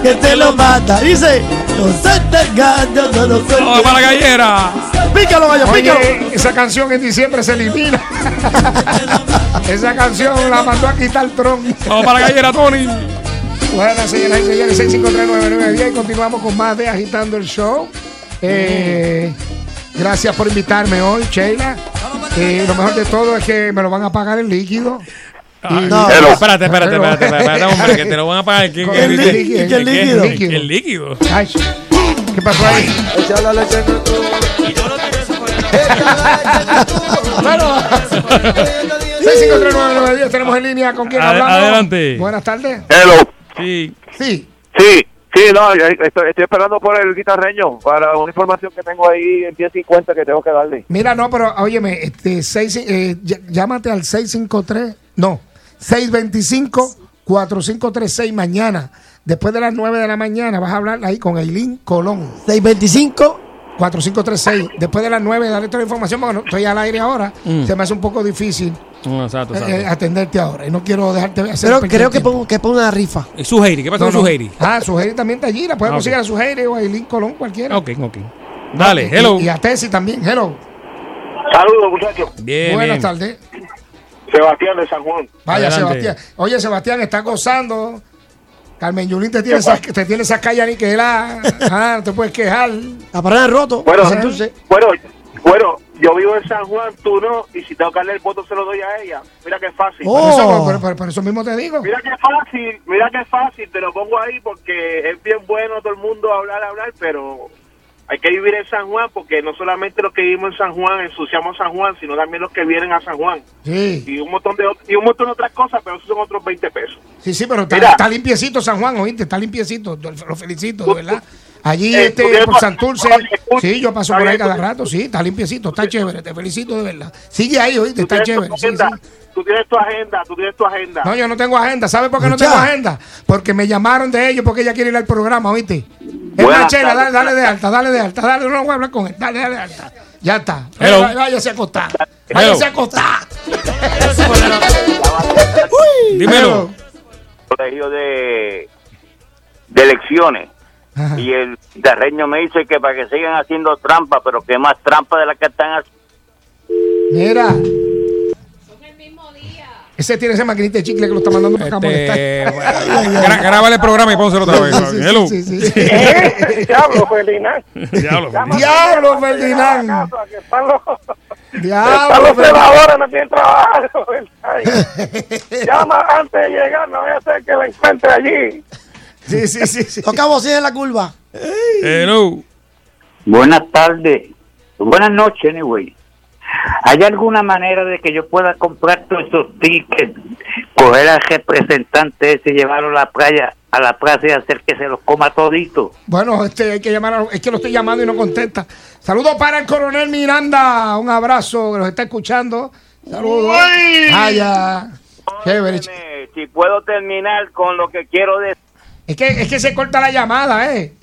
que te lo mata. Dice, no sueltes gallo, no lo sueltes. ¡Vamos para la gallera! Pícalo, gallo, pícalo. Oye, esa canción en diciembre se elimina. esa canción la mandó a quitar Tron. ¡Vamos para la gallera, Tony! Bueno, señoras y señores, 6539910 y continuamos con más de Agitando el Show. Eh, gracias por invitarme hoy, Sheila. Eh, lo mejor de todo es que me lo van a pagar en líquido. Y- no, Hello. espérate, espérate, espérate, espérate, hombre, que te lo van a pagar. ¿Qué, qué, El qué- líquido. qué- El qué- líquido. El líquido. Ay, ¿Qué pasó ahí? Bueno, 6539910 tenemos en línea con quien Ade- hablamos. adelante. Buenas tardes. Hello. Sí. Sí. Sí, sí, no, yo estoy, estoy esperando por el guitarreño para una información que tengo ahí en 1050 que tengo que darle. Mira, no, pero óyeme, este, seis, eh, ll- llámate al 653, no, 625-4536 mañana. Después de las 9 de la mañana vas a hablar ahí con Eileen Colón. 625 4536. Después de las 9, dale toda la información porque no- estoy al aire ahora. Mm. Se me hace un poco difícil exacto, eh, atenderte ahora. Y no quiero dejarte hacer Pero creo que pongo, que pongo una rifa. ¿Y Suheiri? ¿Qué pasó No, con no. Suheiri? Ah, Suheiri también está allí. La puedes Ah, ok. conseguir a Suheiri o a Eileen Colón, cualquiera. Ok, ok. Dale, Y- hello. Y, a Tessy también. Hello. Saludos, muchachos. Bien, Buenas bien. tardes. Sebastián de San Juan. Vaya, Adelante. Sebastián. Oye, Sebastián, está gozando. Carmen Yulín te tiene, esa, te tiene esa calle aniquilada. Ah, no te puedes quejar. La parada roto. Bueno, Entonces, bueno, bueno, yo vivo en San Juan, tú no, y si tengo que darle el voto se lo doy a ella. Mira qué fácil. Oh. Por, eso, por- por- por eso mismo te digo. Mira qué fácil, mira qué fácil, te lo pongo ahí porque es bien bueno todo el mundo hablar, hablar, pero hay que vivir en San Juan porque no solamente los que vivimos en San Juan ensuciamos San Juan, sino también los que vienen a San Juan. Sí, Y un montón de y un montón de otras cosas, pero esos son otros 20 pesos. sí, sí, pero está, limpiecito San Juan, oíste, está limpiecito. Lo felicito, de verdad. Allí, Eh, este, por Santurce, oye, escucha, sí, yo paso por ahí cada rato, sí, está limpiecito, está chévere, te felicito de verdad. Sigue ahí, oíste, está chévere. tu sí, tú tienes tu agenda, tú tienes tu agenda. No, yo no tengo agenda. ¿Sabe por qué no tengo agenda? Porque me llamaron de ellos porque ella quiere ir al programa, ¿oíste? Es Buenas dale, dale de alta, dale de alta, dale, no voy a hablar con él, dale, dale de alta. Ya está. Hello. Vaya- Váyase a acostar. Hello. Váyase a acostar. Dímelo. colegio de, de elecciones. Ajá. Y el guitarreño me dice que para que sigan haciendo trampa, pero que más trampa de la que están haciendo. Mira. Ese tiene ese maquinita de chicle que lo está mandando para acá. Este, bueno, gra- grábale el programa y pónselo otra vez. Sí, sí, sí, Hello. sí, sí, sí. Diablo, Ferdinand. Diablo. Diablo, Ferdinand. Están los, Diablo, Ferdinand. senadores, no tienen trabajo. Llama antes de llegar, no voy a hacer que la encuentre allí. Sí, sí, sí, sí. toca en la curva. Hello. Buenas tardes. Buenas noches, anyway. ¿Hay alguna manera de que yo pueda comprar todos esos tickets, coger al representante ese y llevarlo a la playa, a la plaza y hacer que se los coma todito? Bueno, este, hay que llamar, a- es que lo estoy llamando y no contesta. Saludos para el coronel Miranda, un abrazo, que nos está escuchando. Saludos. Vaya. Chévere. Si puedo terminar con lo que quiero decir. Es que, es que se corta la llamada, ¿eh?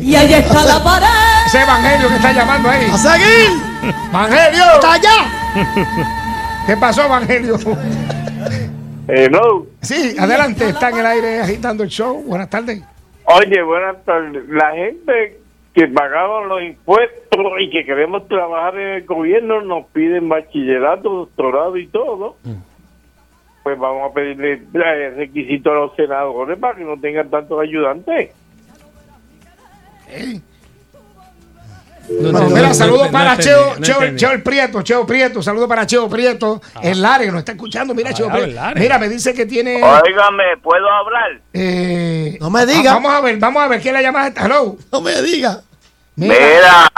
Y ahí está la pared. Ese Evangelio que está llamando ahí. ¡A seguir! ¡Evangelio! ¡Está allá! ¿Qué pasó, Evangelio? Eh, no. Sí, adelante, está en el aire agitando el show. Buenas tardes. Oye, buenas tardes. La gente que pagamos los impuestos y que queremos trabajar en el gobierno nos piden bachillerato, doctorado y todo. pues vamos a pedirle eh, requisito a los senadores para que no tengan tantos ayudantes. Bueno, no, mira, no, para Cheo, Cheo, el Prieto, Cheo Prieto, saludos para Cheo Prieto, el Lare, que nos está escuchando, mira Ah, Cheo Prieto. Mira, me dice que tiene... Óigame, ¿puedo hablar? eh, No me diga. ah, Vamos a ver, vamos a ver, ¿quién la llama? Hello. No me diga. Mira,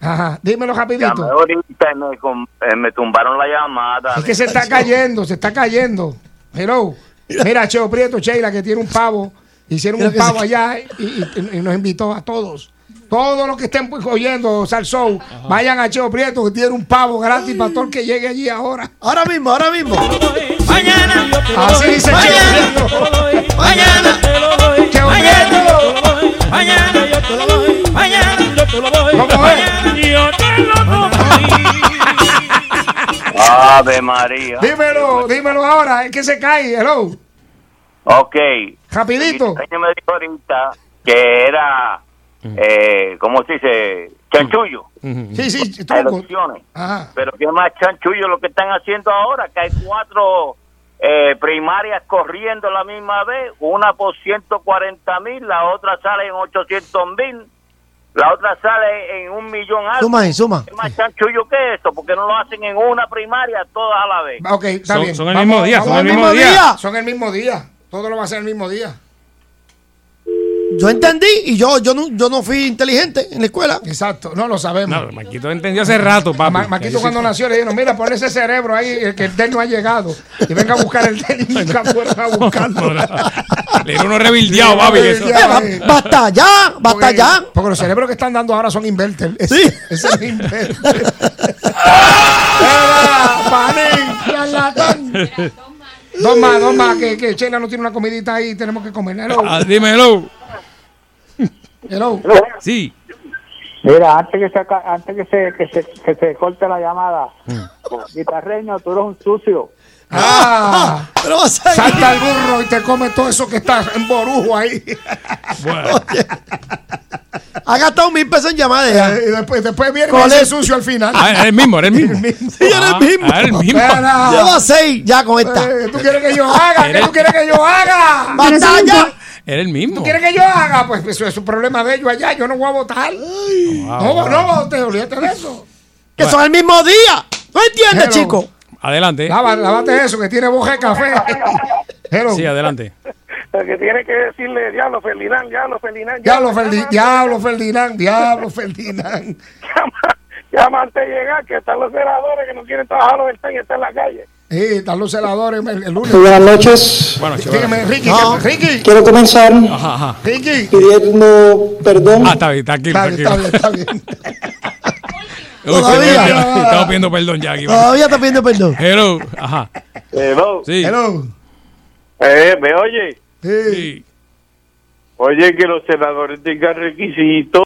Ajá, dímelo rapidito. ahorita me, eh, me tumbaron la llamada. Es que se está cayendo, se está cayendo. Hello. Mira, Cheo Prieto, Sheila, que tiene un pavo. Hicieron Creo un pavo se- allá y, y- y nos invitó a todos. Todos los que estén pues, oyendo Salsou, vayan a Cheo Prieto, que tiene un pavo gratis para todo el que llegue allí ahora. Ahora mismo, ahora mismo. Mañana. Así dice Cheo Mañana. Prieto. Mañana. Cheo Prieto. Mañana yo te lo doy. Mañana yo te lo doy. ¿Cómo es? Mañana yo te lo Ave María. Dímelo, dímelo ahora, es que se cae. Hello. Ok. Rapidito. Ella me dijo ahorita que era, eh, ¿cómo se dice? Chanchullo. Sí, sí, elecciones. Ajá. Pero qué más chanchullo lo que están haciendo ahora, que hay cuatro eh, primarias corriendo la misma vez, una por 140 mil, la otra sale en 800 mil, la otra sale en un millón algo. Suma suma. ¿Qué más chanchullo que eso? Porque no lo hacen en una primaria todas a la vez. Ok, está Son- bien. son el mismo día, son el mismo día. Son el mismo día. Todo lo va a ser el mismo día. Yo entendí y yo, yo, no, yo no fui inteligente en la escuela. Exacto, no lo sabemos. No, Marquito entendió hace rato, papi. Ma- Maquito cuando nació le dijeron, mira, pon ese cerebro ahí, el que el DEL no ha llegado. Y venga a buscar el DEL y nunca fueron a buscarlo. Le dieron unos rebildeados, papi. Eh, basta ya, basta Porque- ya. Porque los cerebros que están dando ahora son inverter. Ese, Sí. ese es inverter. Era, panín, charlatán. Dos más, dos más, que, que Sheila no tiene una comidita ahí, tenemos que comer. Hello. Ah, dímelo. Hello. Sí. Mira, antes que se, antes que se, que se, que se corte la llamada, guitarreño, tú eres un sucio. Ah, Pero vas a salta el burro y te come todo eso que está en borujo ahí. Bueno, Ha gastado mil pesos en llamadas. Eh, y después, después viene ¿Cuál ese es? sucio al final. ah, era el mismo, era el mismo. Sí, era el mismo. Ah, era el mismo. Espera. Lleva seis ya con esta. Eh, ¿Tú quieres que yo haga? ¿Qué tú quieres que yo haga? Basta ya. Era el mismo. ¿Tú quieres que yo haga? Pues eso es un problema de ellos allá. Yo no voy a votar. No, no vote, olvídate de eso. Que son el mismo día. ¿No entiendes, Hello. chico? Adelante. Lava- lávate eso, que tiene boja de café. Hello. Sí, adelante. El que tiene que decirle, diablo, Ferdinand, diablo, Ferdinand. Diablo, llama, Ferdi- llama, diablo, Ferdinand, diablo, Ferdinand. Llama, llama antes de llegar, que están los senadores que no quieren trabajar los están y están en la calle. Sí, están los celadores el, el lunes. Buenas noches. Bueno. Dígame, Ricky, No. ¿qué- Ricky, Quiero comenzar Ajá, ajá. Ricky. pidiendo perdón Ah, está bien, tranquilo, Está bien, tranquilo. está bien, está bien. Todavía. Estamos pidiendo perdón ya aquí. Todavía está pidiendo perdón. Hello. Ajá. Hello. Sí. Hello. Eh, ¿me oye? Sí. Oye, que los senadores tengan requisitos.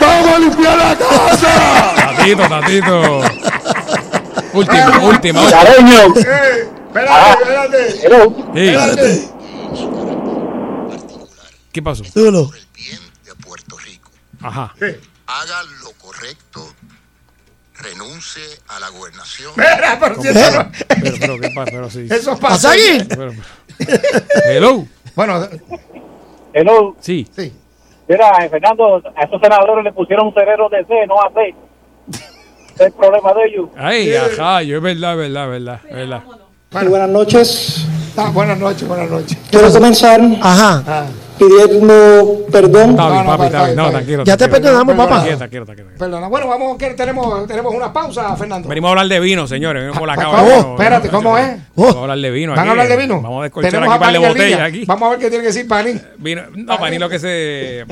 ¡Vamos a limpiar la casa! Tatito, tatito. Última, última. última. Careño. Eh, espérate, espérate. Hello. Sí. Espérate. ¿Qué pasó? Súbelo. Ajá. haga lo correcto, renuncie a la gobernación. Espera, pero Pero, pero, ¿qué pasa? Pero sí. Eso ¿Pasa pasa aquí? Pero, pero. Hello. Bueno, Hello, Sí. sí. mira, eh, Fernando, a esos senadores le pusieron un cerebro de C, no a C. Es el problema de ellos. Ay, ajá. Yo es verdad, verdad, verdad, verdad. y buenas noches. Ah, buenas noches, buenas noches. Quiero comenzar Ajá. Ah, pidiendo perdón Está bien, no, papi, está está bien. bien, No, está tranquilo. Ya te perdonamos, papá. Tranquilo, tranquilo, tranquilo. perdona. Bueno, vamos, que tenemos, tenemos una pausa, Fernando. Venimos a hablar de vino, señores. Venimos por la cámara. Espérate, ¿cómo es? Vamos a hablar de vino. ¿Van aquí. a hablar de vino? Vamos a descorchar aquí a un par de Panín en botellas línea. aquí. Vamos a ver qué tiene que decir Panín. Vino, no, Panín, lo que se.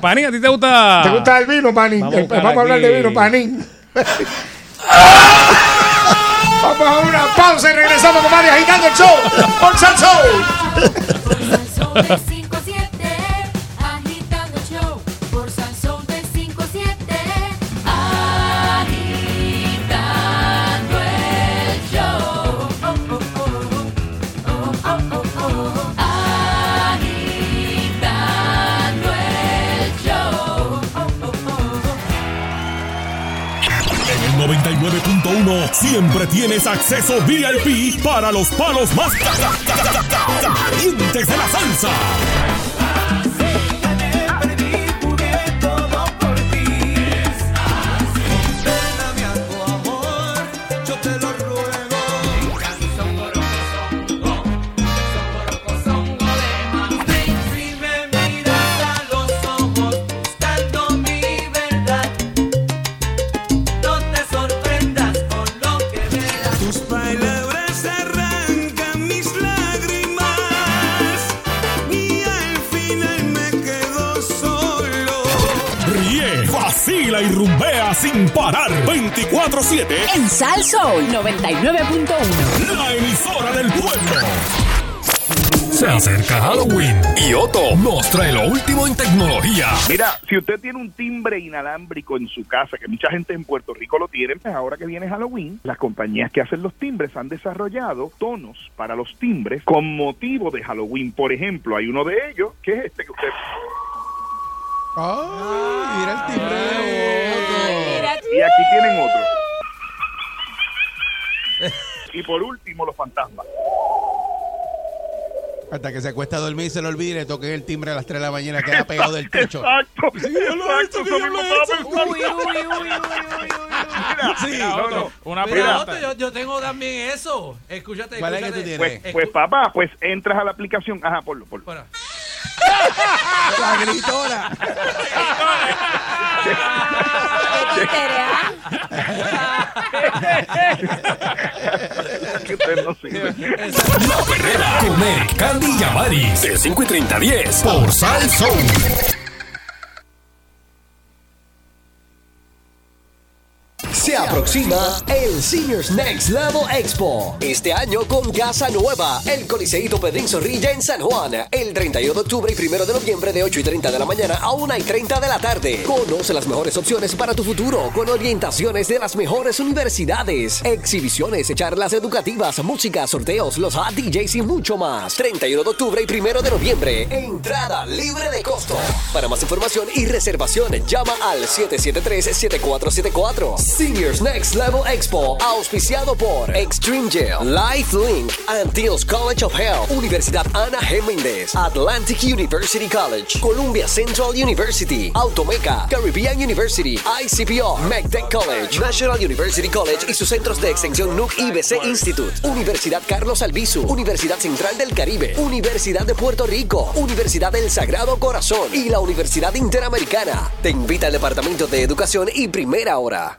Panín, ¿a ti te gusta? ¿Te gusta el vino, Panín? Vamos a hablar de vino, Panín. Vamos a una pausa y regresamos con María agitando el show. Por Show. siempre tienes acceso VIP para los palos más calientes de la salsa. 24-7. En Sal Soul 99.1. La emisora del pueblo. Se acerca Halloween y Otto nos trae lo último en tecnología. Mira, si usted tiene un timbre inalámbrico en su casa, que mucha gente en Puerto Rico lo tiene, pues ahora que viene Halloween, las compañías que hacen los timbres han desarrollado tonos para los timbres con motivo de Halloween. Por ejemplo, hay uno de ellos, que es este que usted... Ay, mira el timbre Y aquí tienen otro. Y por último, los fantasmas. Hasta que se acuesta a dormir y se lo olvide le toquen el timbre a las 3 de la mañana, queda pegado del techo. Exacto. Sí, yo lo he hecho, que yo lo he hecho. estaba Uy, pensando. uy, Mira, Sí, mira, otro, no, no. una Mira. Otto, yo, yo tengo también eso. Escúchate, ¿Cuál es que escúchate. tú tienes? Pues, pues papá, pues entras a la aplicación. Ajá, ponlo, ponlo. La gritora. Que usted no sirve. La Perrera con Eric, Candy y Amaris de 5 y 30 a 10 por Sal Se aproxima el Seniors Next Level Expo. Este año con casa nueva. El Coliseíto Pedrín Zorrilla en San Juan. El 31 de octubre y 1 de noviembre de 8 y 30 de la mañana a 1 y 30 de la tarde. Conoce las mejores opciones para tu futuro con orientaciones de las mejores universidades. Exhibiciones, charlas educativas, música, sorteos, los hot DJs y mucho más. 31 de octubre y 1 de noviembre. Entrada libre de costo. Para más información y reservación, llama al 773-7474. Seniors Next Level Expo, auspiciado por Extreme Gel, LifeLink, Antilles College of Health, Universidad Ana G. Atlantic University College, Columbia Central University, Automeca, Caribbean University, ICPO, MECTEC College, National University College y sus centros de extensión NUC IBC Institute, Universidad Carlos Albizu, Universidad Central del Caribe, Universidad de Puerto Rico, Universidad del Sagrado Corazón y la Universidad Interamericana. Te invita al Departamento de Educación y Primera Hora.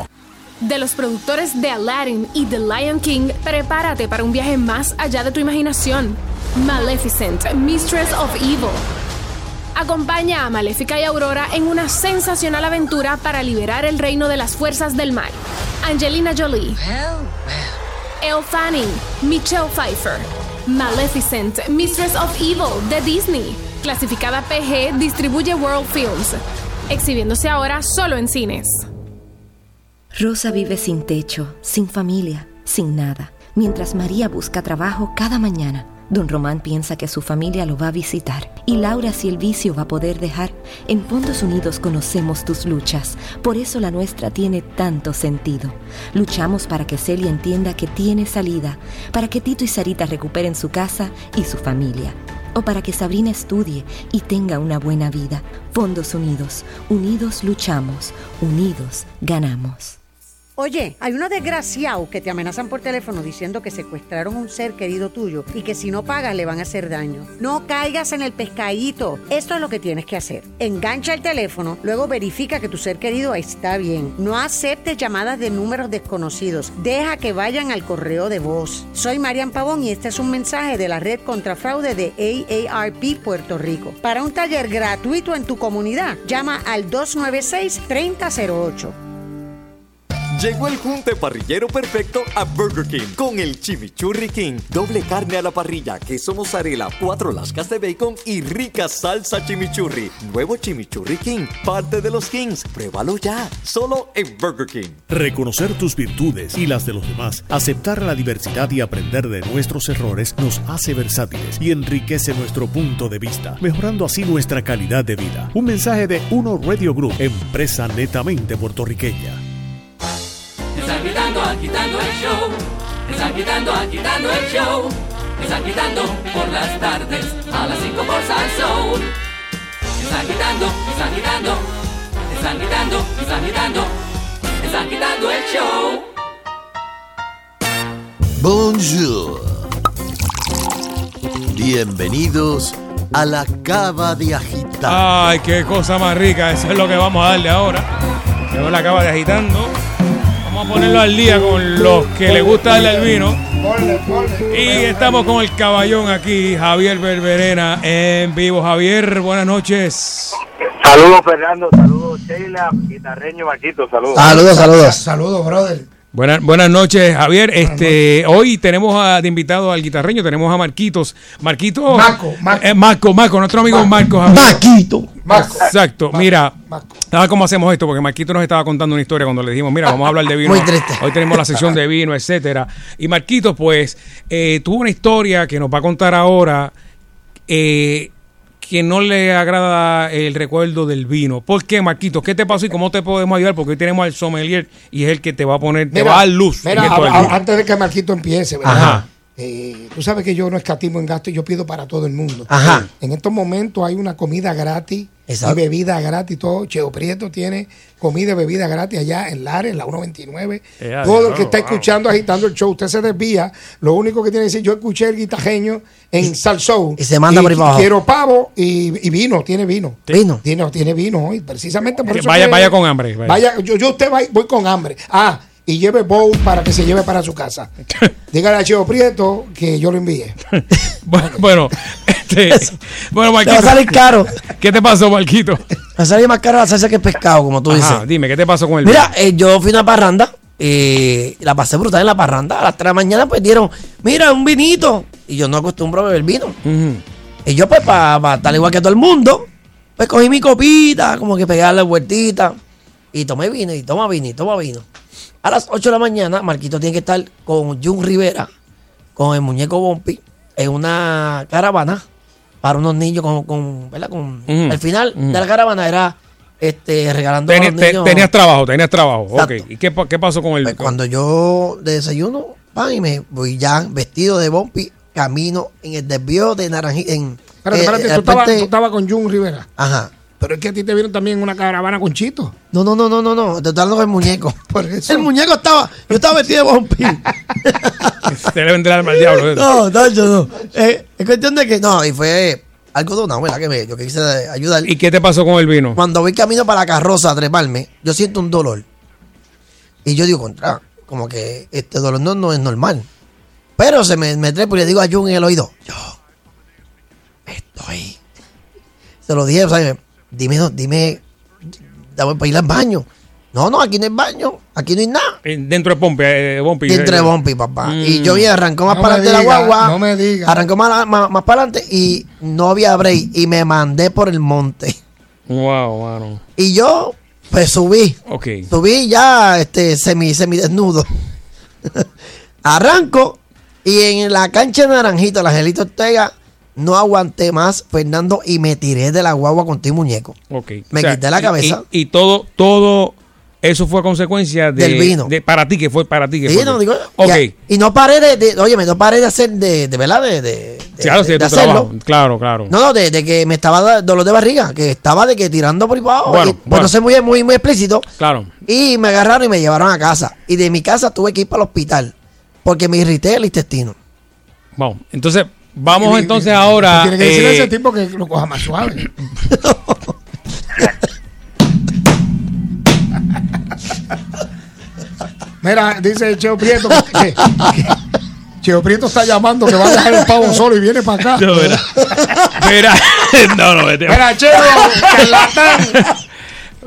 De los productores de Aladdin y The Lion King, prepárate para un viaje más allá de tu imaginación. Maleficent, Mistress of Evil. Acompaña a Maléfica y Aurora en una sensacional aventura para liberar el reino de las fuerzas del mal. Angelina Jolie. Elle Fanning, Michelle Pfeiffer. Maleficent, Mistress of Evil de Disney. Clasificada PG, distribuye World Films. Exhibiéndose ahora solo en cines. Rosa vive sin techo, sin familia, sin nada. Mientras María busca trabajo cada mañana, don Román piensa que su familia lo va a visitar. Y Laura si el vicio va a poder dejar. En Fondos Unidos conocemos tus luchas, por eso la nuestra tiene tanto sentido. Luchamos para que Celia entienda que tiene salida, para que Tito y Sarita recuperen su casa y su familia. O para que Sabrina estudie y tenga una buena vida. Fondos Unidos, unidos luchamos, unidos ganamos. Oye, hay unos desgraciados que te amenazan por teléfono diciendo que secuestraron un ser querido tuyo y que si no pagas le van a hacer daño. No caigas en el pescadito. Esto es lo que tienes que hacer. Engancha el teléfono, luego verifica que tu ser querido está bien. No aceptes llamadas de números desconocidos. Deja que vayan al correo de voz. Soy Marian Pavón y este es un mensaje de la red contra fraude de AARP Puerto Rico. Para un taller gratuito en tu comunidad, llama al 296 3008. Llegó el junte parrillero perfecto a Burger King con el Chimichurri King. Doble carne a la parrilla, queso mozzarella, cuatro lascas de bacon y rica salsa chimichurri. Nuevo Chimichurri King, parte de los Kings. Pruébalo ya, solo en Burger King. Reconocer tus virtudes y las de los demás, aceptar la diversidad y aprender de nuestros errores nos hace versátiles y enriquece nuestro punto de vista, mejorando así nuestra calidad de vida. Un mensaje de Uno Radio Group, empresa netamente puertorriqueña. Show. Están quitando, agitando el show. Están quitando por las tardes a las 5 por Salsoul. Están quitando, están quitando. Están quitando, están quitando. Están quitando el show. Bonjour. Bienvenidos a la cava de agitar. Ay, qué cosa más rica. Eso es lo que vamos a darle ahora. Yo la acaba de agitando. Vamos a ponerlo al día con los que le gusta darle al vino. Y estamos con el caballón aquí, Javier Berberena, en vivo. Javier, buenas noches. Saludos, Fernando. Saludos, Sheila. Guitarreño, Marquito. Saludos. saludos. Saludos, brother. Buenas, buenas noches, Javier. Este, hoy tenemos a- de invitado al guitarreño, tenemos a Marquitos. Marquito. Marco, Marco. Eh, Marco, Marco, nuestro amigo Marco. Javier. Marquito. Marco. Exacto. Mira, ¿sabes cómo hacemos esto? Porque Marquito nos estaba contando una historia cuando le dijimos, mira, vamos a hablar de vino. Muy triste. Hoy tenemos la sección de vino, etcétera. Y Marquito, pues, eh, tuvo una historia que nos va a contar ahora. eh, que no le agrada el recuerdo del vino. ¿Por qué, Marquito? ¿Qué te pasó y cómo te podemos ayudar? Porque hoy tenemos al sommelier y es el que te va a poner, te va a dar luz. Mira, a- a- antes de que Marquito empiece, ¿verdad? Ajá. Eh, tú sabes que yo no escatimo en gasto y yo pido para todo el mundo. Ajá. En estos momentos hay una comida gratis Exacto. y bebida gratis. Todo Cheo Prieto tiene comida y bebida gratis allá en Lares, en la 129. Eh, todo el que está wow. escuchando, agitando el show, usted se desvía. Lo único que tiene que decir, yo escuché el guitajeño en Salsou. y se manda por abajo. Quiero pavo y, y vino, tiene vino. ¿Vino? Tiene, tiene vino hoy, precisamente por Que eso. vaya- que- vaya con hambre, vaya. Vaya, yo, yo usted va, voy con hambre. Ah, y lleve bowl para que se lleve para su casa. Dígale a Cheo Prieto que yo lo envíe. Bueno, bueno, este, bueno, Te Marquito. va a salir caro. ¿Qué te pasó, Marquito? Va a salir más caro la salsa que el pescado, como tú Ajá, dices. dime, ¿qué te pasó con el Mira, eh, yo fui a una parranda, eh, la pasé brutal en la parranda. A las 3 de la mañana, pues dieron, mira, un vinito. Y yo no acostumbro a beber vino. Y yo, pues, para estar igual que todo el mundo, pues cogí mi copita, como que pegarle vueltita. Y tomé vino, y toma vino, y toma vino. A las 8 de la mañana, Marquito tiene que estar con Jun Rivera, con el muñeco Bompi, en una caravana para unos niños con, con ¿verdad? Con, Al final de la caravana era este, regalando a Tenías, los te- niños. tenías trabajo, tenías trabajo. Exacto. Ok. ¿Y qué, pa- qué pasó con el Pues cuando yo de desayuno, pan, y me voy ya vestido de Bompi, camino en el desvío de Naranjita. En, Espérate, eh, espérate, el tú estabas estabas con Jun Rivera. Ajá. Pero es que a ti te vieron también en una caravana con Chito. No, no, no, no, no, no. Te estoy hablando del muñeco. Por eso. El muñeco estaba. Yo estaba vestido de Bompi. Te le vendrá alma al diablo. eso. no, no, yo no. Eh, es cuestión de que. No, y fue algo de una abuela que me, yo que quise ayudar. ¿Y qué te pasó con el vino? Cuando voy camino para la carroza a treparme, yo siento un dolor. Y yo digo, contra, como que este dolor no, no es normal. Pero se me, me trepo y le digo a Jun en el oído, yo estoy. Se lo dije, o sea, dime, dime, dame para ir al baño. No, no, aquí no hay baño, aquí no hay nada. Eh, Dentro de Pompi. Eh, Bompi Dentro de Eh, Bompi, papá. Mm. Y yo vi, arrancó más No para adelante la guagua. no me diga. Arrancó más, más, más para adelante y no había break. Y me mandé por el monte. Wow, mano. Y yo, pues subí. Ok. Subí ya este semi, semi desnudo. Arranco y en la cancha de Naranjito, la Angelito Ortega, no aguanté más, Fernando, y me tiré de la guagua con tu muñeco. Ok. Me quité la cabeza. Y, y todo, todo eso fue consecuencia de, Del vino. de- para ti, que fue para ti. Que Sí, fue no, digo, ok. y, y no paré de, de, oye, no paré de hacer, de, de verdad, de, Claro, sí, de hacerlo. trabajo. Claro, claro. No, no, de, que me estaba dolor de barriga, que estaba de que tirando por abajo. Bueno, pues bueno. no sé muy, muy, muy explícito. Claro. Y me agarraron y me llevaron a casa. Y de mi casa tuve que ir para el hospital. Porque me irrité el intestino. Vamos. Entonces, vamos Y- entonces y- ahora. Tiene que decirle a eh, ese tipo que lo coja más suave. Mira, dice Cheo Prieto que, que- que Cheo Prieto está llamando que va a dejar el pavo solo y viene para acá. No, mira. Mira, no, no, vete. Mira, Cheo, charlatán.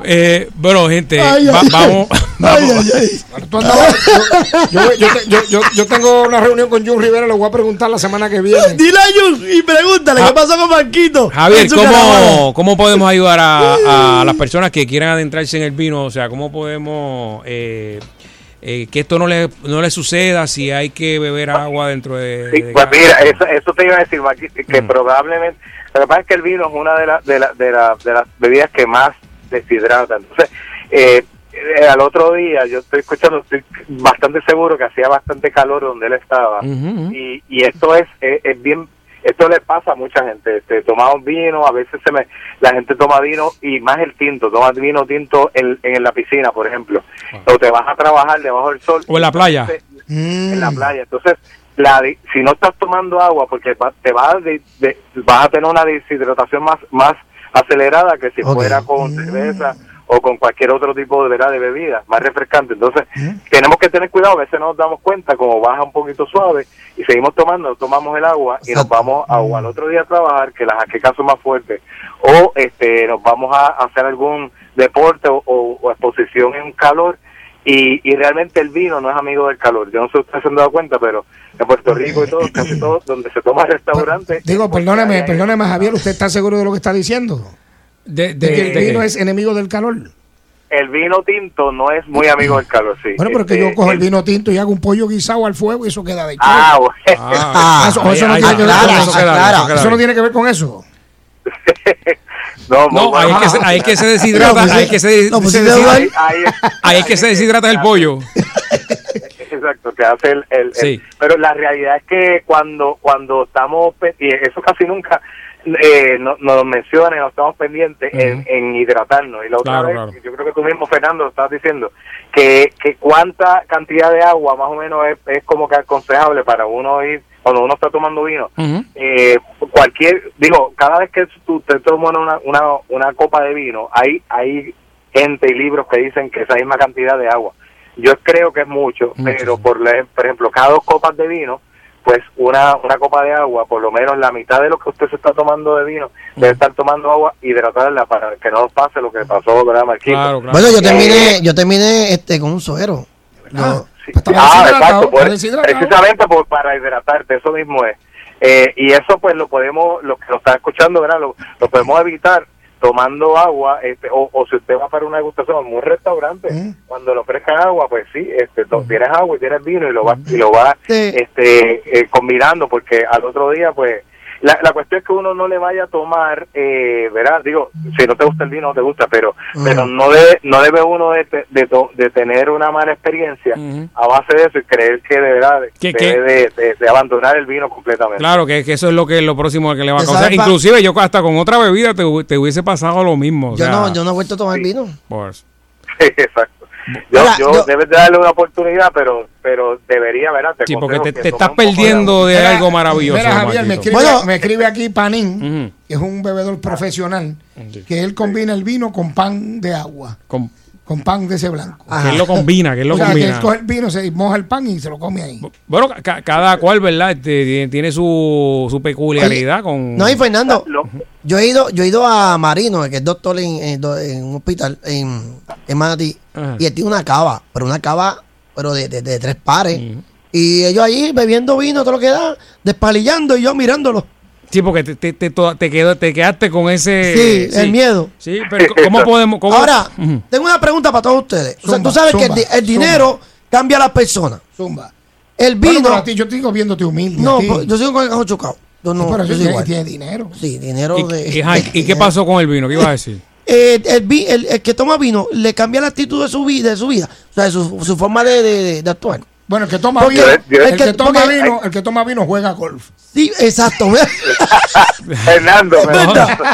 Eh, bueno, gente, Ay, va- ay, vamos. Ay, ay, ay. Tú andabas- yo, yo- yo te- yo- yo- yo tengo una reunión con Jun Rivera, le voy a preguntar la semana que viene. Dile a Jun y pregúntale qué pasó con Marquito. Javier. ¿cómo, ¿cómo podemos ayudar a, a las personas que quieran adentrarse en el vino? O sea, ¿cómo podemos eh, eh, que esto no le, no le suceda si hay que beber agua dentro de... Sí, de pues mira, eso, eso te iba a decir, Maki, que probablemente, lo que pasa es que el vino es una de, las de, la- de, la- de las bebidas que más deshidrata. Entonces, eh, eh, al otro día, yo estoy escuchando, estoy bastante seguro que hacía bastante calor donde él estaba. Y, y esto es, es, es bien, esto le pasa a mucha gente. Este, tomamos vino, a veces se me, la gente toma vino y más el tinto, toma vino tinto en, en la piscina, por ejemplo. O te vas a trabajar debajo del sol. O en la playa. En la playa. Entonces, la, di- si no estás tomando agua, porque va- te vas, de- de- vas a tener una deshidratación más, más acelerada que si fuera con cerveza o con cualquier otro tipo de, ¿verdad? de bebida más refrescante. Entonces, tenemos que tener cuidado, a veces no nos damos cuenta, como baja un poquito suave y seguimos tomando, tomamos el agua y nos vamos a, o al otro día a trabajar, que las jaquecas son más fuertes, o este nos vamos a hacer algún deporte o, o- o exposición en calor y, y realmente el vino no es amigo del calor. Yo no sé si ustedes se han dado cuenta, pero en Puerto Rico y todo, casi todo, donde se toma restaurante, Digo, perdóneme, perdóneme, Javier, ¿usted está seguro de lo que está diciendo? De, De, que el de vino qué? es enemigo del calor. el vino tinto no es muy amigo del calor, sí. Bueno, pero que Este, yo cojo el el- vino tinto y hago un pollo guisado al fuego y eso queda de Ah, bueno. Ah, eso, eso no tiene que ver ahí- con ahí- eso. eso no tiene que ver con eso. No, No, muy ahí es bueno. que se, ahí es que se deshidrata, No, pues, ahí es que se, no, pues, se te deshidrata- ahí, ahí- ahí es que se deshidrata el pollo. Exacto, que hace el, el- el- Sí. pero la realidad es que cuando cuando estamos y eso casi nunca eh, no- nos mencionan, no estamos pendientes en, en hidratarnos. Y la otra Claro, vez claro. yo creo que tú mismo Fernando lo estabas diciendo que, que cuánta cantidad de agua más o menos es, es como que aconsejable para uno ir cuando uno está tomando vino. Eh, cualquier, digo, cada vez que tú te tomas una, una, una copa de vino, hay, hay gente y libros que dicen que esa misma cantidad de agua. Yo creo que es mucho, pero por, por ejemplo, cada dos copas de vino, pues una, una copa de agua, por lo menos la mitad de lo que usted se está tomando de vino, debe estar tomando agua, hidratarla para que no pase lo que pasó, ¿verdad, Marquito? Bueno, yo Eh, terminé, yo terminé este con un suero. Yo- Ah, exacto, deshidratado. precisamente por, para hidratarte, eso mismo es. Eh, y eso pues lo podemos, los que nos están escuchando, ¿verdad? Lo, lo podemos evitar tomando agua, este, o, o si usted va para una degustación en un restaurante, cuando le ofrezcan agua, pues sí, este, to- tienes agua y tienes vino y lo va, y lo va este, eh, combinando, porque al otro día, pues, la, la cuestión es que uno no le vaya a tomar, eh, ¿verdad? Digo, si no te gusta el vino, no te gusta, pero pero no debe no debe uno de, te- de, to- de tener una mala experiencia a base de eso y creer que de verdad ¿Qué- debe de, de- de abandonar el vino completamente. Claro, que, que eso es lo que lo próximo que le va a causar. Inclusive yo hasta con otra bebida te, te hubiese pasado lo mismo. o Yo sea, no, yo no he vuelto a tomar vino. pues, Exacto. Yo, yo, yo- debes de darle una oportunidad, pero pero debería, ¿verdad? Sí, porque te, te estás de perdiendo de Mira, algo maravilloso. Mira, Javier, me escribe, me escribe aquí Panín, que es un bebedor profesional, que él combina el vino con pan de agua, Con- con pan de ese blanco. Que él lo combina, que él lo O sea, combina. que él coge el vino, se moja el pan y se lo come ahí. Bueno, ca- cada cual, ¿verdad? Este, tiene- su, su peculiaridad con... No, y Fernando, yo he ido, yo he ido a Marino, que es doctor en, en, do- en un hospital en, en Manatí, Ajá. y él tiene una cava, pero una cava, pero de, de- de tres pares. Y ellos ahí bebiendo vino, todo lo que da, despalillando y yo mirándolo. Sí, porque te, te, te, te quedó, te quedaste con ese... Sí, el miedo. Sí, pero ¿cómo podemos...? cómo- Ahora, Ujú. tengo una pregunta para todos ustedes. O sea, tú sabes que el, dinero cambia a las personas. Zumba. El Bueno, vino. pero a ti, yo te digo viéndote humilde. no, pues, yo sigo con el cajón chocado. Yo no, pero yo soy tiene, igual. tiene dinero. Sí, dinero ¿Y, de. y- ajá, ¿y qué pasó con el vino? ¿Qué ibas a decir? Eh, el, vi- el- el que toma vino le cambia la actitud de su vida, de su vida, o sea, de su, su forma de- de actuar. Bueno, el que toma Porque- vino, el el que toma porque- vino, el que toma vino juega golf. Sí, exacto. Fernando.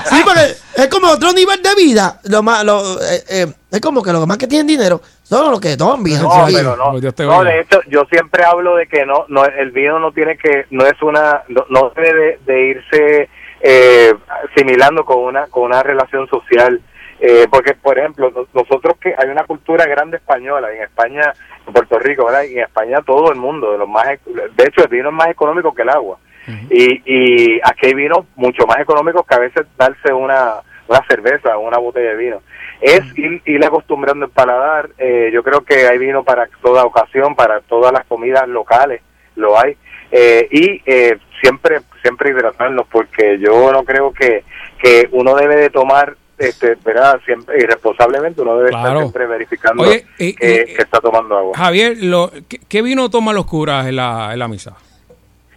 Sí, porque es como otro nivel de vida. Lo más, lo, eh, eh, es como que los más que tienen dinero son los que toman vino. No, pero no. Dios te No, de hecho, yo siempre hablo de que no, no el vino no tiene que, no es una, no, no debe de, de irse eh, asimilando con una, con una relación social. Eh, porque, por ejemplo, nos- nosotros que hay una cultura grande española, y en España, en Puerto Rico, ¿verdad? Y en España todo el mundo, de los más, de hecho, el vino es más económico que el agua. y, y aquí hay vinos mucho más económicos que a veces darse una, una cerveza o una botella de vino. es ir, ir acostumbrando el paladar. Eh, yo creo que hay vino para toda ocasión, para todas las comidas locales, lo hay. Eh, y eh, siempre siempre hidratarnos, porque yo no creo que, que uno debe de tomar, este, ¿verdad? Siempre, irresponsablemente, uno debe estar siempre verificando Oye, que, está tomando agua. Javier, lo, ¿qué, vino toman los curas en la, en la misa?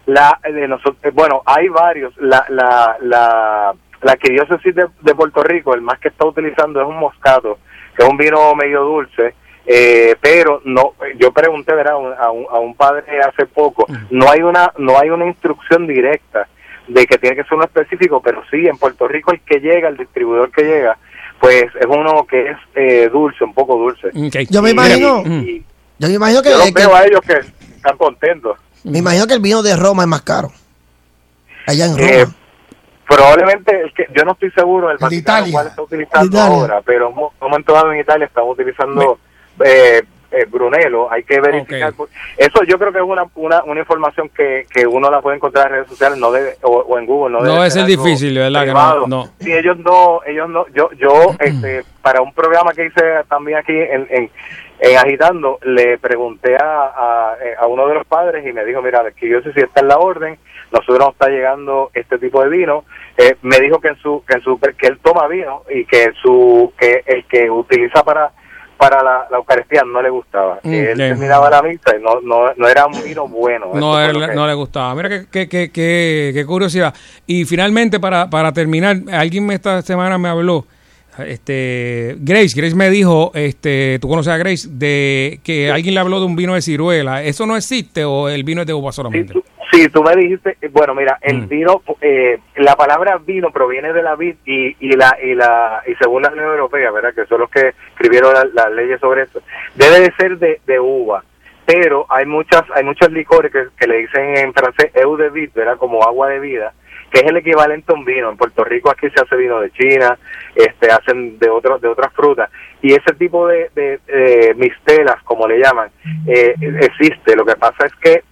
La de nosotros, eh, bueno, hay varios. La la la la arquidiócesis de, de Puerto Rico, el más que está utilizando es un moscato, que es un vino medio dulce. Eh, pero no yo pregunté ¿verdad? a un- a un padre hace poco no hay una no hay una instrucción directa de que tiene que ser uno específico pero sí en Puerto Rico el que llega el distribuidor que llega pues es uno que es eh, dulce un poco dulce Yo me imagino, y- yo me imagino que, yo los que- veo a ellos que están contentos me imagino que el vino de Roma es más caro. Allá en Roma. Eh, probablemente, el que, yo no estoy seguro del El Vaticano Italia. cuál está utilizando ahora, pero en un momento dado en Italia estamos utilizando eh, eh, Brunello, hay que verificar. Eso yo creo que es una, una, una información que, que uno la puede encontrar en redes sociales no debe, o, o en Google. No, No debe ser algo difícil, ¿verdad? No, no. Sí, ellos no, ellos no, yo, yo, este, para un programa que hice también aquí en, en, en Agitando, le pregunté a, a, eh, a uno de los padres y me dijo, mira, que yo sé si está en la orden, nosotros nos está llegando este tipo de vino, Eh, me dijo que en su, que en su, que él toma vino y que su, que el que utiliza para para la, la Eucaristía no le gustaba. Mm, Que él terminaba la misa y no, no, no era un vino bueno. No, él- no le gustaba. Mira qué, qué, qué, qué- curiosidad. Y finalmente, para, para terminar, alguien me esta semana me habló, este Grace, Grace me dijo, este, tú conoces a Grace, de que alguien le habló de un vino de ciruela. ¿Eso no existe o el vino es de uva solamente? Sí, tú me dijiste, bueno, mira, el Mm. vino, eh, la palabra vino proviene de la vid y, y la y la y según la Unión Europea, ¿verdad? Que son los que escribieron la- las leyes sobre eso, debe de ser de, de uva. Pero hay muchas hay muchos licores que, que le dicen en francés eau de vid, ¿verdad? Como agua de vida, que es el equivalente a un vino. En Puerto Rico aquí se hace vino de China, este hacen de otros de otras frutas y ese tipo de, de, eh, mistelas, como le llaman, eh, existe. Lo que pasa es que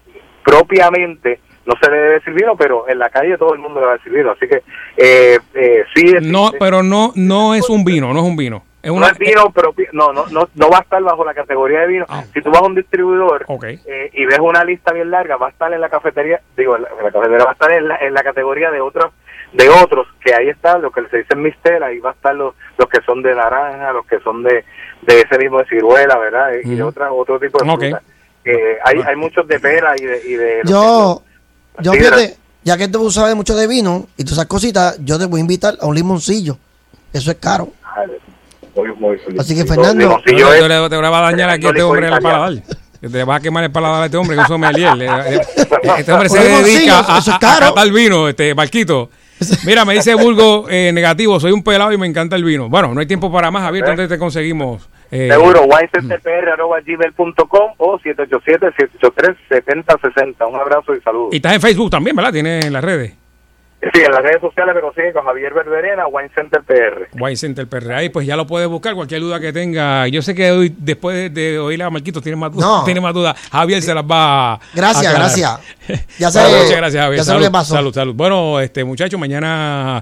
propiamente no se le debe decir vino, pero en la calle todo el mundo le va a decir vino. Así que eh, eh, sí existe. No, pero no, no es un vino, no es un vino. Es No es vino propio, no, no, no, no va a estar bajo la categoría de vino. Ah. Si tú vas a un distribuidor eh, y ves una lista bien larga, va a estar en la cafetería, digo, en la, en la cafetería va a estar en la, en la categoría de otros, de otros, que ahí está lo que se dice mistela, ahí va a estar los, los que son de naranja, los que son de, de ese mismo de ciruela, ¿verdad? Y de otra, otro tipo de Ok. fruta. Hay, hay muchos de pera y de... Y de Yo, yo fíjate, ya que tú sabes mucho de vino y todas esas cositas, yo te voy a invitar a un limoncillo. Eso es caro. Muy, muy Así que Fernando, no, te, va a dañar aquí a este hombre el paladar. Te va a quemar el paladar a este hombre, que es un sommelier. Este hombre se dedica a, catar vino, este Marquito. Mira, me dice Bulgo eh, negativo, soy un pelado y me encanta el vino. Bueno, no hay tiempo para más, Javier, ¿dónde te conseguimos? Eh, Seguro, winecenterpr.gmail.com o 787-783-7060. Un abrazo y saludos. Y estás en Facebook también, ¿verdad? Tienes las redes. Sí, en las redes sociales me consiguen con Javier Berberena, Wine Center PR. Wine Center PR. Ahí pues ya lo puedes buscar, cualquier duda que tenga. Yo sé que hoy, después de, oír a Marquito, tiene más dudas. No. Tiene más dudas. Javier se las va a Gracias, aclarar. gracias. Ya se- muchas gracias, Javier. ya se salud, le pasó. salud, salud. Bueno, este muchacho, mañana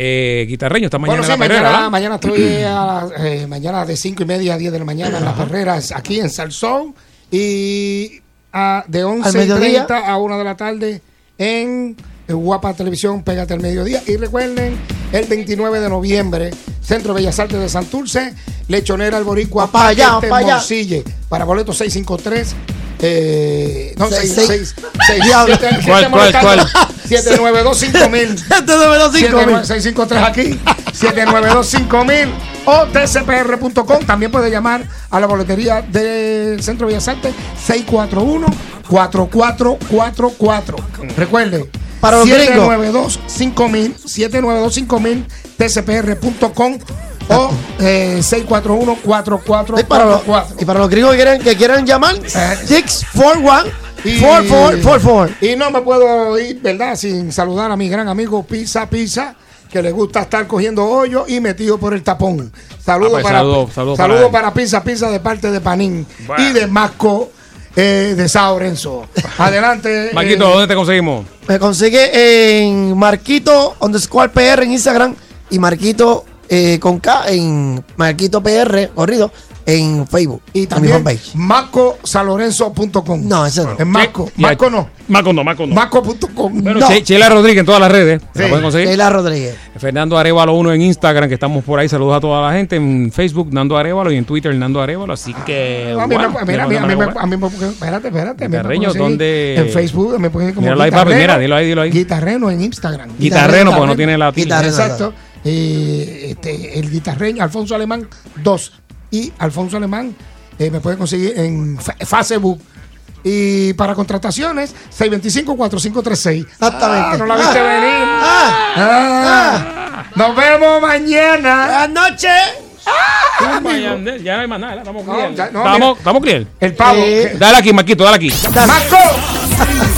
eh, guitarreño, está mañana Bueno, en sí, la perrera, mañana, mañana estoy a las, eh, mañana de 5 y media a 10 de la mañana en las perreras aquí en Salsón y ah, de 11 y mediodía. 30 a 1 de la tarde en eh, Guapa Televisión, Pégate al Mediodía. Y recuerden, el 29 de noviembre, Centro de Bellas Artes de Santurce, Lechonera Alboricua, Pa' allá, Paquete pa' allá. Morcille, para boletos 653. Eh, no, Seis, 6, seis. 6, Diablo. ¿Cuál, cuál, cuál? 792 5000 792 5000. 653 aquí, 792 5000 o tcpr.com. También puede llamar a la boletería del Centro Bellas Artes 641-4444. Recuerde, Para los gringos. 792 5000 792 5000 tcpr.com o eh, 641 Y para, los, 4444 y para los gringos que quieran, que quieran llamar, 641 Y- 4444. Y no me puedo ir, ¿verdad? Sin saludar a mi gran amigo Pizza Pizza, que le gusta estar cogiendo hoyo y metido por el tapón. Saludos Ah, pues, para, saludo- saludo para saludo él. para Pizza Pizza de parte de Panín Bueno. y de Masco eh, de Sao Lorenzo. Adelante. Marquito, eh, ¿dónde te conseguimos? Me consigue en Marquito underscore PR en Instagram y Marquito eh, con K en Marquito PR, corrido, en Facebook. Y en mi también macosalorenzo.com. No, ese no. Es Maco. Y- Maco no. Maco no, Maco no. Maco.com. Bueno, no. Che- Chela Rodríguez en todas las redes. ¿La Sí. pueden conseguir? Sheila Rodríguez. Fernando Arevalo 1 en Instagram, que estamos por ahí. Saludos a toda la gente. En Facebook, Nando Arevalo. Y en Twitter, Nando Arevalo. Así que. A mí, me, bueno, mira, a mí, a mí, mira, me- a mí me- espérate, espérate. Guitarreño, ¿dónde? En Facebook me pueden como Míralo ahí, papi, mira, dilo ahí, dilo ahí. Guitarreno en Instagram. Guitarreno, porque no tiene la. Guitarreno. Exacto. Eh, este, el guitarreño Alfonso Alemán 2 y Alfonso Alemán eh, me pueden conseguir en Fa- Facebook. Y para contrataciones, 625-4536. Exactamente. Ah, no la viste Ah, venir. ah, Ah. Nos vemos mañana. Buenas noches. Ah, Ya, no hay más nada. Estamos No, no, estamos, estamos clear. El pavo. Eh, Dale aquí, Marquito, dale aquí. ¡Marco!